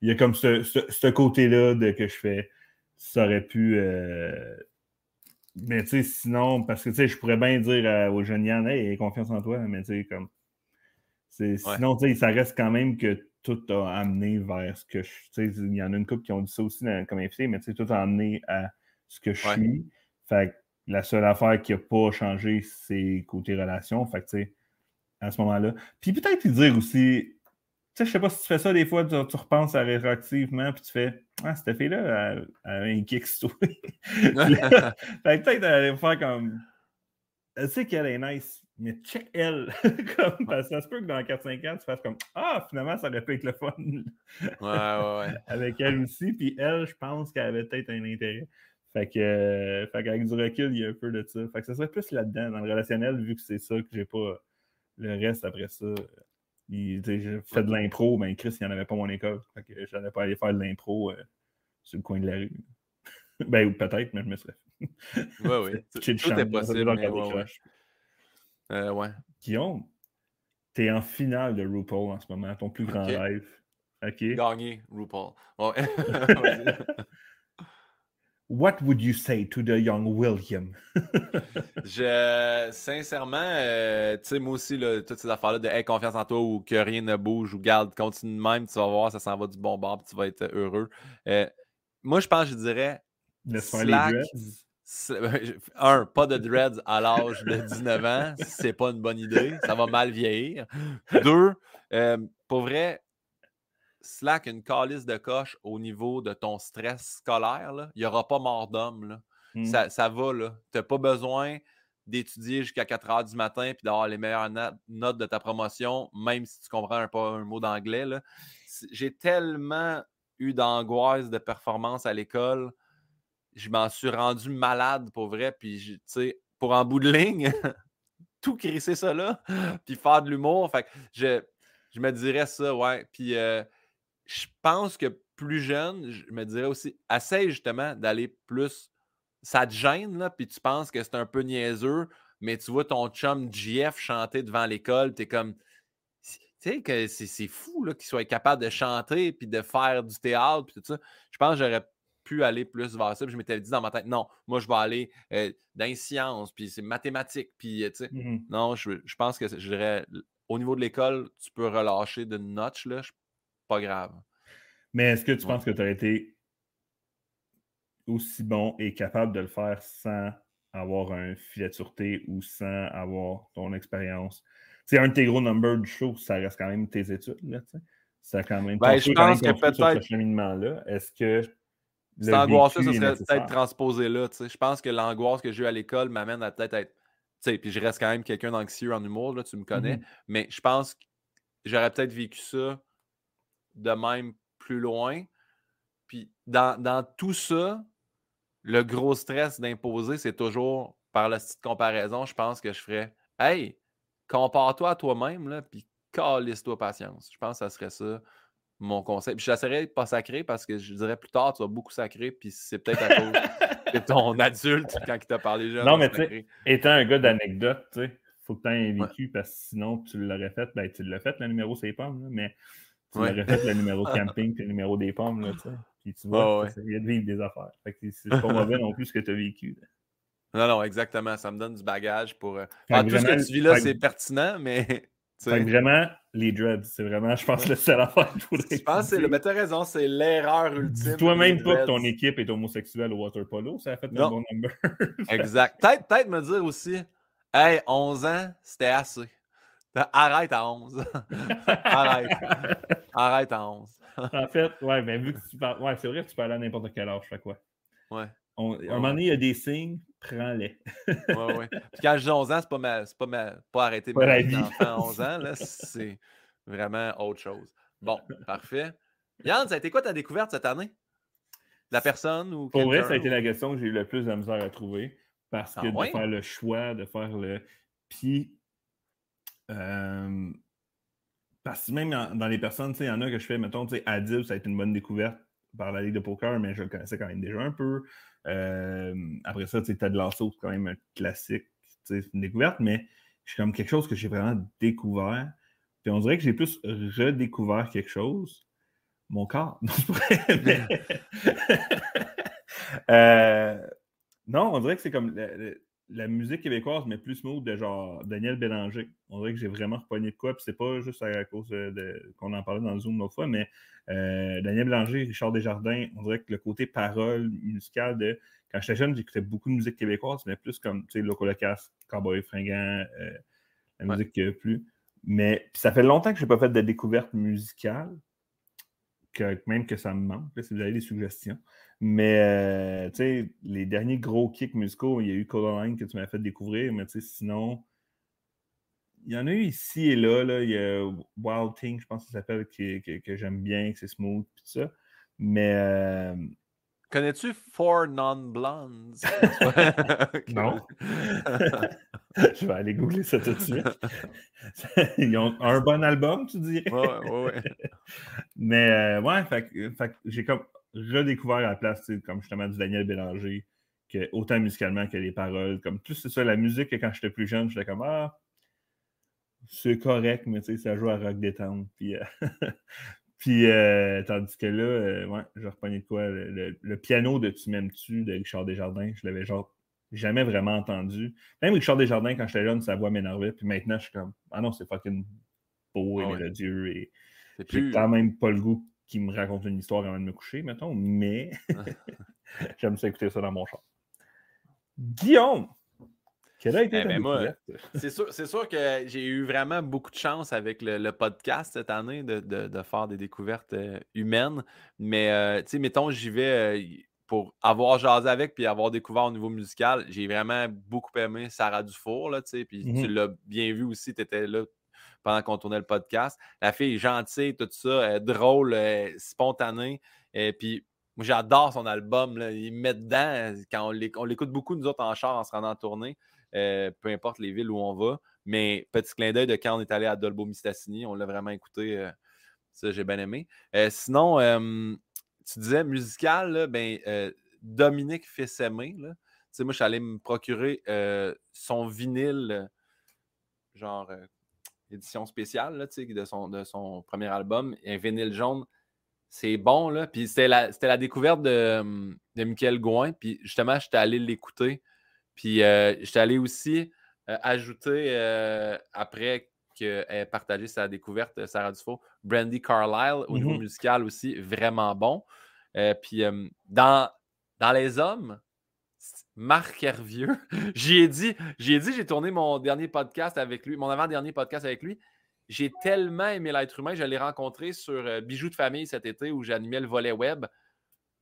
il y a comme ce, côté-là de que je fais, ça aurait pu. Euh, Mais tu sais, sinon, parce que tu sais, je pourrais bien dire aux jeunes Yann, hey, confiance en toi, mais tu sais, comme. Sinon, tu sais, ça reste quand même que tout a amené vers ce que je. Tu sais, il y en a une couple qui ont dit ça aussi comme invité, mais tu sais, tout a amené à ce que je suis. Fait que la seule affaire qui n'a pas changé, c'est côté relation. Fait que tu sais, à ce moment-là. Puis peut-être dire aussi, tu sais, je sais pas si tu fais ça des fois, tu, repenses à rétroactivement, puis tu fais Ah, cette fille-là, elle, a un kick [laughs] [laughs] fait que peut-être aller faire comme. Elle sait qu'elle est nice, mais check elle. [laughs] comme, parce que ça se peut que dans 4-5 ans, tu fasses comme Ah, finalement, ça aurait pu être le fun. ouais, ouais, ouais. Avec elle aussi. Puis elle, je pense qu'elle avait peut-être un intérêt. Fait que, euh, fait qu'avec du recul, il y a un peu de ça. Fait que ça serait plus là-dedans, dans le relationnel, vu que c'est ça que j'ai pas. Le reste après ça, j'ai fait de l'impro, mais Chris, il n'y en avait pas mon école. Fait que j'allais pas aller faire de l'impro euh, sur le coin de la rue. [laughs] ben, peut-être, mais je me serais fait. Oui, oui. [laughs] Tout est possible. Mais ouais, euh, ouais. Guillaume, t'es en finale de RuPaul en ce moment, ton plus grand rêve. OK. Gagné, RuPaul. [laughs] What would you say to the young William? [laughs] je, sincèrement, euh, tu sais, moi aussi, là, toutes ces affaires-là de confiance en toi ou que rien ne bouge ou garde, continue de même, tu vas voir, ça s'en va du bon bord, tu vas être heureux. Euh, moi, je pense, je dirais. Laisse faire les dreads. [laughs] Un, pas de dreads à l'âge de 19 ans, c'est pas une bonne idée, ça va mal vieillir. Deux, euh, pour vrai, slack une calice de coche au niveau de ton stress scolaire, il n'y aura pas mort d'homme. Mmh. Ça, va, là. Tu n'as pas besoin d'étudier jusqu'à 4 heures du matin puis d'avoir les meilleures notes de ta promotion, même si tu comprends un, pas un mot d'anglais. J'ai tellement eu d'angoisse de performance à l'école. Je m'en suis rendu malade pour vrai. Puis, tu sais, pour en bout de ligne, [laughs] tout crisser ça là, puis faire de l'humour. Fait que je, je me dirais ça, ouais. Puis, euh, je pense que plus jeune, je me dirais aussi, essaye justement d'aller plus. Ça te gêne, là, puis tu penses que c'est un peu niaiseux, mais tu vois ton chum GF chanter devant l'école, tu es comme. Tu sais, que c'est fou qu'il soit capable de chanter, puis de faire du théâtre, puis tout ça. Je pense que j'aurais pu aller plus vers ça. Puis je m'étais dit dans ma tête, non, moi, je vais aller euh, dans les sciences, puis c'est mathématiques, puis tu sais. Mmh non, je, pense que je dirais, au niveau de l'école, tu peux relâcher de notch, là pas grave. Mais est-ce que tu penses que tu as été aussi bon et capable de le faire sans avoir un filet de sûreté ou sans avoir ton expérience? C'est un de tes gros numbers du show, ça reste quand même tes études, là, Ça quand même. Ben, je pense que peut-être. Ce cheminement-là, est-ce que. Cette angoisse-là, ça serait peut-être transposé là. Je pense que l'angoisse que j'ai eu à l'école m'amène à peut-être être. sais, puis je reste quand même quelqu'un d'anxieux en humour, là, tu me connais. Mm-hmm. Mais je pense que j'aurais peut-être vécu ça de même plus loin. Puis dans, tout ça, le gros stress d'imposer, c'est toujours par la petite comparaison, je pense que je ferais Hey, compare-toi à toi-même, puis calisse-toi patience. Je pense que ça serait ça mon conseil. Puis je n'essaierai pas sacré parce que je dirais plus tard, tu vas beaucoup sacré, puis c'est peut-être à cause [laughs] de ton adulte quand il t'a parlé jeune. Non, mais tu sais, étant un gars d'anecdote, tu sais, faut que tu aies vécu parce que sinon tu l'aurais fait, ben tu l'as fait, le numéro c'est pas, mais tu ouais. fait le numéro de [laughs] camping puis le numéro des pommes, là, tu sais. Puis tu vois, il y a de vivre des affaires. Fait que c'est pas [laughs] mauvais non plus ce que tu as vécu. Non, non, exactement. Ça me donne du bagage pour. Euh... tout ce que tu vis là, c'est pertinent, mais. [laughs] Fait vraiment, les dreads, c'est vraiment, je pense, le seul affaire qu'il faudrait. Je pense que mais t'as raison, c'est l'erreur ultime. Toi-même pas que ton équipe est homosexuelle au water polo, ça a fait un bon number. exact. Peut-être peut me dire aussi, hey, 11 ans, c'était assez. Arrête à 11. [laughs] Arrête. Arrête à 11. en fait, ouais, mais vu que tu parles. Ouais, c'est vrai que tu peux aller à n'importe quel âge, fais quoi. Ouais. à un moment donné, il y a des signes, prends-les. ouais, ouais. Puis quand dis 11 ans, c'est pas, ma, pas, ma, pas arrêter mes enfants à 11 ans, là, c'est vraiment autre chose. Bon, parfait. Yann, ça a été quoi ta découverte cette année? La personne ou Pour vrai, ça a été la question que j'ai eu le plus de misère à trouver. Parce ah que de faire le choix, de faire le. Puis parce que même dans les personnes, il y en a que je fais, mettons, Adib, ça a été une bonne découverte par la Ligue de poker, mais je le connaissais quand même déjà un peu. après ça, Ted Lasso, c'est quand même un classique, c'est une découverte, mais c'est comme quelque chose que j'ai vraiment découvert. Puis on dirait que j'ai plus redécouvert quelque chose. Mon corps. [laughs] Non, [laughs] [laughs] euh, Non, on dirait que c'est comme la, musique québécoise, mais plus smooth de genre Daniel Bélanger. On dirait que j'ai vraiment repogné de quoi, puis c'est pas juste à cause de, qu'on en parlait dans le Zoom une autre fois, mais euh, Daniel Bélanger, Richard Desjardins, on dirait que le côté parole musicale de. Quand j'étais jeune, j'écoutais beaucoup de musique québécoise, mais plus comme, tu sais, Loco Locas, Cowboy Fringant, euh, la musique qui a plus. Mais ça fait longtemps que je n'ai pas fait de découverte musicale, que, même que ça me manque, si vous avez des suggestions. Mais, euh, tu sais, les derniers gros kicks musicaux, il y a eu Codaline que tu m'as fait découvrir, mais tu sais, sinon, il y en a eu ici et là, là. Il y a Wild Thing, je pense que ça s'appelle, que, j'aime bien, que c'est smooth, tout ça. Mais, euh, Connais-tu Four Non-Blondes? [laughs] non. [laughs] je vais aller googler ça tout de suite. [laughs] Ils ont un bon album, tu dirais? Oui, oui, oui. Mais euh, ouais, fait, j'ai comme redécouvert la place, comme justement du Daniel Bélanger, que, autant musicalement que les paroles. Comme plus c'est ça, la musique, quand j'étais plus jeune, j'étais comme Ah, c'est correct, mais tu sais, ça joue à rock détente. Puis, euh, [laughs] Puis, euh, tandis que là, euh, ouais, je reprenais de quoi? Le, piano de Tu m'aimes-tu de Richard Desjardins, je l'avais genre jamais vraiment entendu. Même Richard Desjardins, quand j'étais jeune, sa voix m'énervait. Puis maintenant, je suis comme, ah non, c'est fucking beau et ah mélodieux. Et j'ai quand même pas le goût qu'il me raconte une histoire avant de me coucher, mettons, mais [laughs] [laughs] j'aime ça écouter ça dans mon char. Guillaume! Quelle a été eh ben, moi, c'est sûr, sûr, que j'ai eu vraiment beaucoup de chance avec le, podcast cette année de, faire des découvertes euh, humaines. Mais, euh, tu sais, mettons, j'y vais euh, pour avoir jasé avec puis avoir découvert au niveau musical. J'ai vraiment beaucoup aimé Sarah Dufour, là, tu sais. Puis tu mmh l'as bien vu aussi, tu étais là pendant qu'on tournait le podcast. La fille est gentille, tout ça, drôle, spontanée. Et puis, moi, j'adore son album. Là. Il met dedans quand on l'écoute beaucoup, nous autres, en char en se rendant en tournée. Euh, peu importe les villes où on va. Mais petit clin d'œil de quand on est allé à Dolbo Mistassini, on l'a vraiment écouté. Euh, ça, j'ai bien aimé. Euh, sinon, tu disais musical, ben, Dominique Fessemé. Là. moi, je suis allé me procurer son vinyle, genre édition spéciale de, son, de son premier album, un vinyle jaune. C'est bon, là. Puis c'était la, la, découverte de, de Michael Gouin. Puis justement, j'étais allé l'écouter. Puis euh, j'étais allé aussi euh, ajouter, euh, après qu'elle ait partagé sa découverte, Sarah Dufault, Brandy Carlisle, au niveau mmh musical aussi, vraiment bon. puis dans, dans Les Hommes, Marc Hervieux, [laughs] j'ai dit, j'ai dit, j'ai tourné mon dernier podcast avec lui, mon avant-dernier podcast avec lui. J'ai tellement aimé l'être humain, je l'ai rencontré sur Bijoux de famille cet été où j'animais le volet web.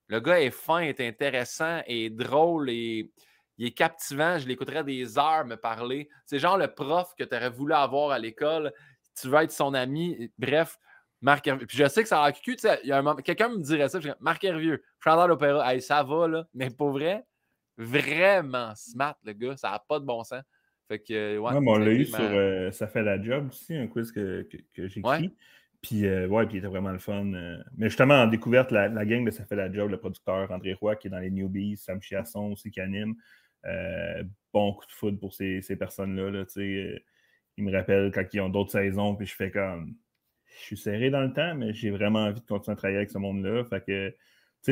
Le gars est fin, est intéressant, est drôle et il est captivant. Je l'écouterais des heures me parler. C'est genre le prof que tu aurais voulu avoir à l'école. Tu veux être son ami. Bref, Marc Hervieux. Puis je sais que ça a cul. Quelqu'un me dirait ça. Marc Hervieux, chanteur d'opéra. Hey, ça va, là. Mais pour vrai, vraiment smart, le gars. Ça n'a pas de bon sens. Fait que, ouais, on l'a eu sur euh, Ça fait la job aussi, un quiz que, que, j'ai écrit. Puis, euh, ouais, puis il était vraiment le fun. Euh. Mais justement, en découverte, la, la, gang de Ça fait la job, le producteur André Roy, qui est dans les Newbies, Sam Chiasson aussi qui anime. Euh, bon coup de foot pour ces, personnes-là. Là, euh, ils me rappellent quand ils ont d'autres saisons, puis je fais comme. Je suis serré dans le temps, mais j'ai vraiment envie de continuer à travailler avec ce monde-là. Fait que,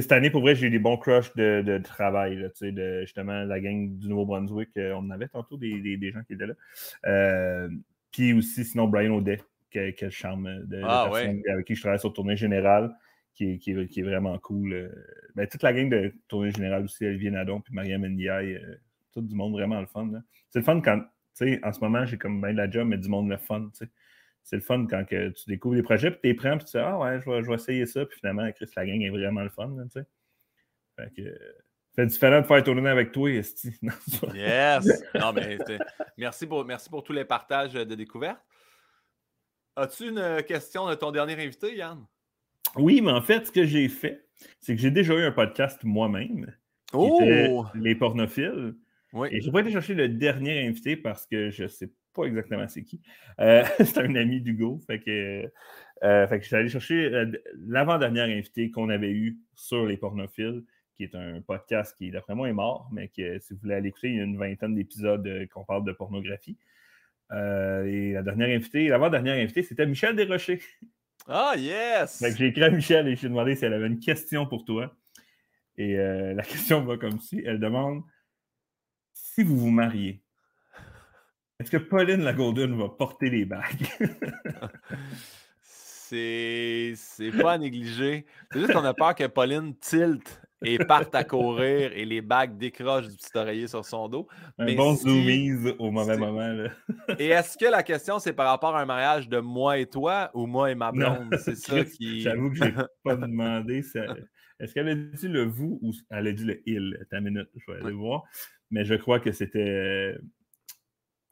cette année, pour vrai, j'ai eu des bons crushs de, travail, de justement la gang du Nouveau-Brunswick. Euh, on avait tantôt des, gens qui étaient là. puis aussi, sinon, Brian Audet, quel, charme de, ah, avec qui je travaille sur tournée générale, qui est, vraiment cool. Ben, toute la gang de tournée générale aussi, Olivier Nadon, puis Mariam Ndiaye, tout du monde vraiment le fun. C'est le fun quand, tu sais, en ce moment, j'ai comme bien de la job, mais du monde le fun, tu sais. C'est le fun quand que tu découvres des projets, puis tu es prêt, puis tu dis, ah ouais, je vais, je vais, essayer ça, puis finalement, Chris, la gang est vraiment le fun, tu sais. Fait que. C'est différent de faire tourner avec toi, Esti. [laughs] yes! Non, mais merci pour, merci pour tous les partages de découvertes. As-tu une question de ton dernier invité, Yann? Oui, mais en fait, ce que j'ai fait, c'est que j'ai déjà eu un podcast moi-même. Oh! Les pornophiles. Et je n'ai pas été chercher le dernier invité parce que je ne sais pas exactement c'est qui. Euh, [laughs] c'est un ami d'Hugo. Fait que, euh, fait que je suis allé chercher euh, l'avant-dernier invité qu'on avait eu sur les pornophiles, qui est un podcast qui, d'après moi, est mort, mais que si vous voulez aller écouter, il y a une vingtaine d'épisodes qu'on parle de pornographie. et la dernière invitée, l'avant-dernière invitée, c'était Michel Desrochers. Ah, yes! Fait que j'ai écrit à Michel et je lui ai demandé si elle avait une question pour toi. Et la question va comme ci. Elle demande si vous vous mariez, est-ce que Pauline la Golden va porter les bagues? [laughs] c'est pas à négliger. C'est juste qu'on a peur que Pauline tilte et parte à courir et les bagues décrochent du petit oreiller sur son dos. Un bon zoomies au mauvais moment. [laughs] et est-ce que la question, c'est par rapport à un mariage de moi et toi ou moi et ma blonde? C'est [laughs] ça qui. J'avoue que je n'ai pas demandé. Est-ce qu'elle a dit le vous ou elle a dit le il? Ta minute, je vais aller voir. Mais je crois que c'était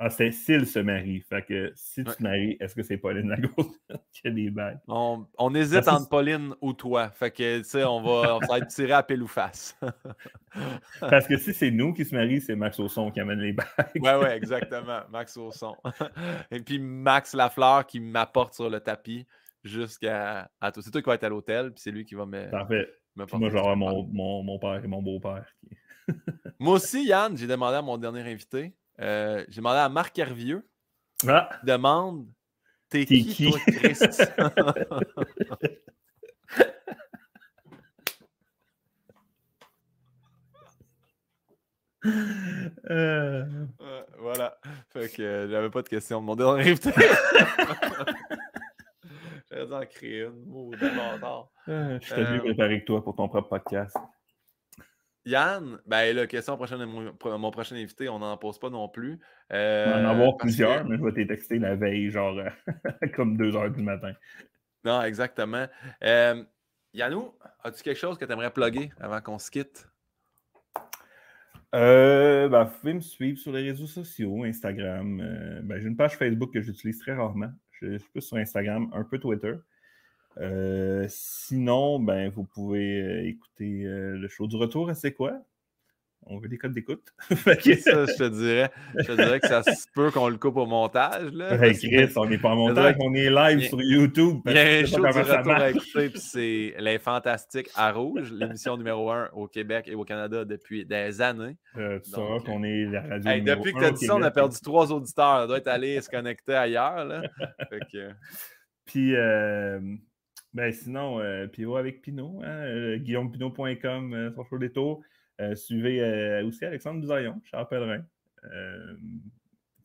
ah, c'est s'il se marie. Fait que si tu te maries, est-ce que c'est Pauline Lagos [laughs] qui a des bagues? On, on hésite entre Pauline ou toi. Fait que, tu sais, on va, on va être tiré à pile ou face. [laughs] Parce que si c'est nous qui se marient, c'est Max Ausson qui amène les bagues. ouais, ouais, [laughs] exactement. Max Ausson. Et puis Max Lafleur qui m'apporte sur le tapis jusqu'à à. C'est toi qui vas être à l'hôtel, puis c'est lui qui va me. Parfait. Me moi, genre mon, mon, mon, père et mon beau-père. moi aussi, Yann, j'ai demandé à mon dernier invité. Euh, j'ai demandé à Marc Hervieux. Ah. Demande T'es qui, qui, toi, Christ? [laughs] Euh. Euh, voilà. Fait que j'avais pas de question. Mon dernier invité. J'aurais dû en créer une. Mot de Je t'ai mieux préparé que toi pour ton propre podcast. Yann, ben la question prochaine de mon, prochain invité, on n'en pose pas non plus. Euh, on va en avoir plusieurs, mais je vais te texter la veille, genre [laughs] comme deux heures du matin. Non, exactement. Euh, Yannou, as-tu quelque chose que tu aimerais plugger avant qu'on se quitte? Euh, ben, vous pouvez me suivre sur les réseaux sociaux, Instagram. Euh, ben, j'ai une page Facebook que j'utilise très rarement. Je, je suis plus sur Instagram, un peu Twitter. Euh, sinon, ben, vous pouvez euh, écouter euh, le show du retour. C'est quoi? On veut des codes d'écoute. [laughs] ça, je te dirais. Je te dirais que ça se peut qu'on le coupe au montage. Là, Chris, on n'est pas en montage, on est live sur YouTube. Il y a un show du retour à écouter, puis c'est Les Fantastiques à Rouge, l'émission numéro un au Québec et au Canada depuis des années. Tu sauras qu'on est la radio. depuis que tu as dit ça, on a perdu trois auditeurs. On doit être allé se connecter ailleurs. Là. [laughs] Puis, ben sinon, euh, Pio avec Pinot, hein, euh, guillaumepinot.com euh, sur le Détour. Euh, suivez aussi Alexandre Buzaillon, Charles Pellerin,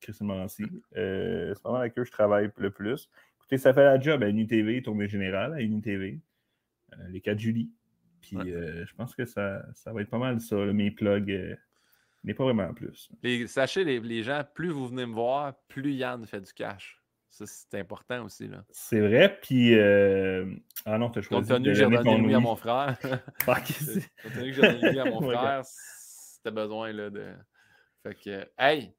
Christian Morancy. c'est vraiment avec eux que je travaille le plus. Écoutez, ça fait la job à UniTV, tournée générale à UniTV, les 4 juillet. Puis je pense que ça, ça va être pas mal ça, mes plugs. mais pas vraiment plus. sachez, les, les gens, plus vous venez me voir, plus Yann fait du cash. Ça, c'est important aussi. là. C'est vrai. Puis. Euh... Ah non, tu as choisi. Compte tenu que j'ai donné nuit à mon frère. Compte tenu que j'ai donné nuit à mon frère, c'était besoin là, de. Fait que. Hey!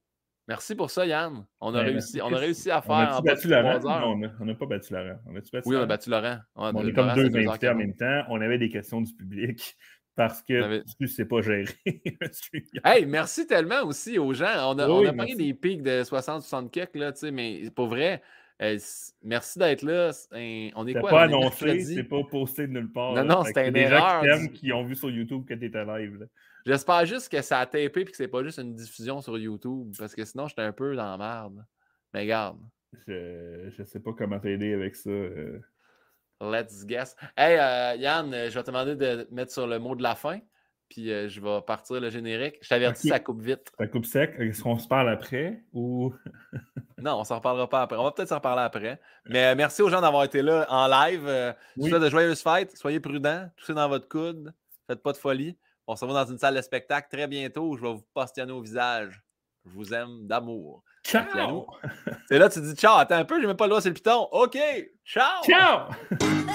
Merci pour ça, Yann. On a, ben, réussi, on a réussi à faire on a battu Laurent? Non, on n'a pas battu Laurent. On a battu oui, on a battu Laurent. On, on est comme deux invités en même temps. On avait des questions du public parce que avait... tu sais pas gérer. [laughs] hey, merci tellement aussi aux gens. On a, on a pris des pics de 60-60 kicks, là, tu sais, mais pour vrai, euh, merci d'être là. On est quoi? pas annoncé, c'est pas posté de nulle part. Non, non, c'était une erreur. Des gens qui, ont vu sur YouTube que tu étais live. J'espère juste que ça a tapé et que c'est pas juste une diffusion sur YouTube, parce que sinon, j'étais un peu dans la merde. Mais regarde. Je, je sais pas comment t'aider avec ça. Euh. Let's guess. Hey, euh, Yann, je vais te demander de mettre sur le mot de la fin, puis euh, je vais partir le générique. Je t'avertis, ça coupe vite. Ça coupe sec. Est-ce qu'on se parle après ou? [laughs] non, on s'en reparlera pas après. On va peut-être s'en reparler après. Mais euh, merci aux gens d'avoir été là en live. Oui. de joyeuses fêtes. Soyez prudents. Toussez dans votre coude. Faites pas de folie. On se revoit dans une salle de spectacle très bientôt où je vais vous postionner au visage. Je vous aime d'amour. Ciao! [laughs] C'est là, tu dis ciao. Attends un peu, j'ai même pas le doigt sur le piton. OK, ciao! Ciao! [laughs]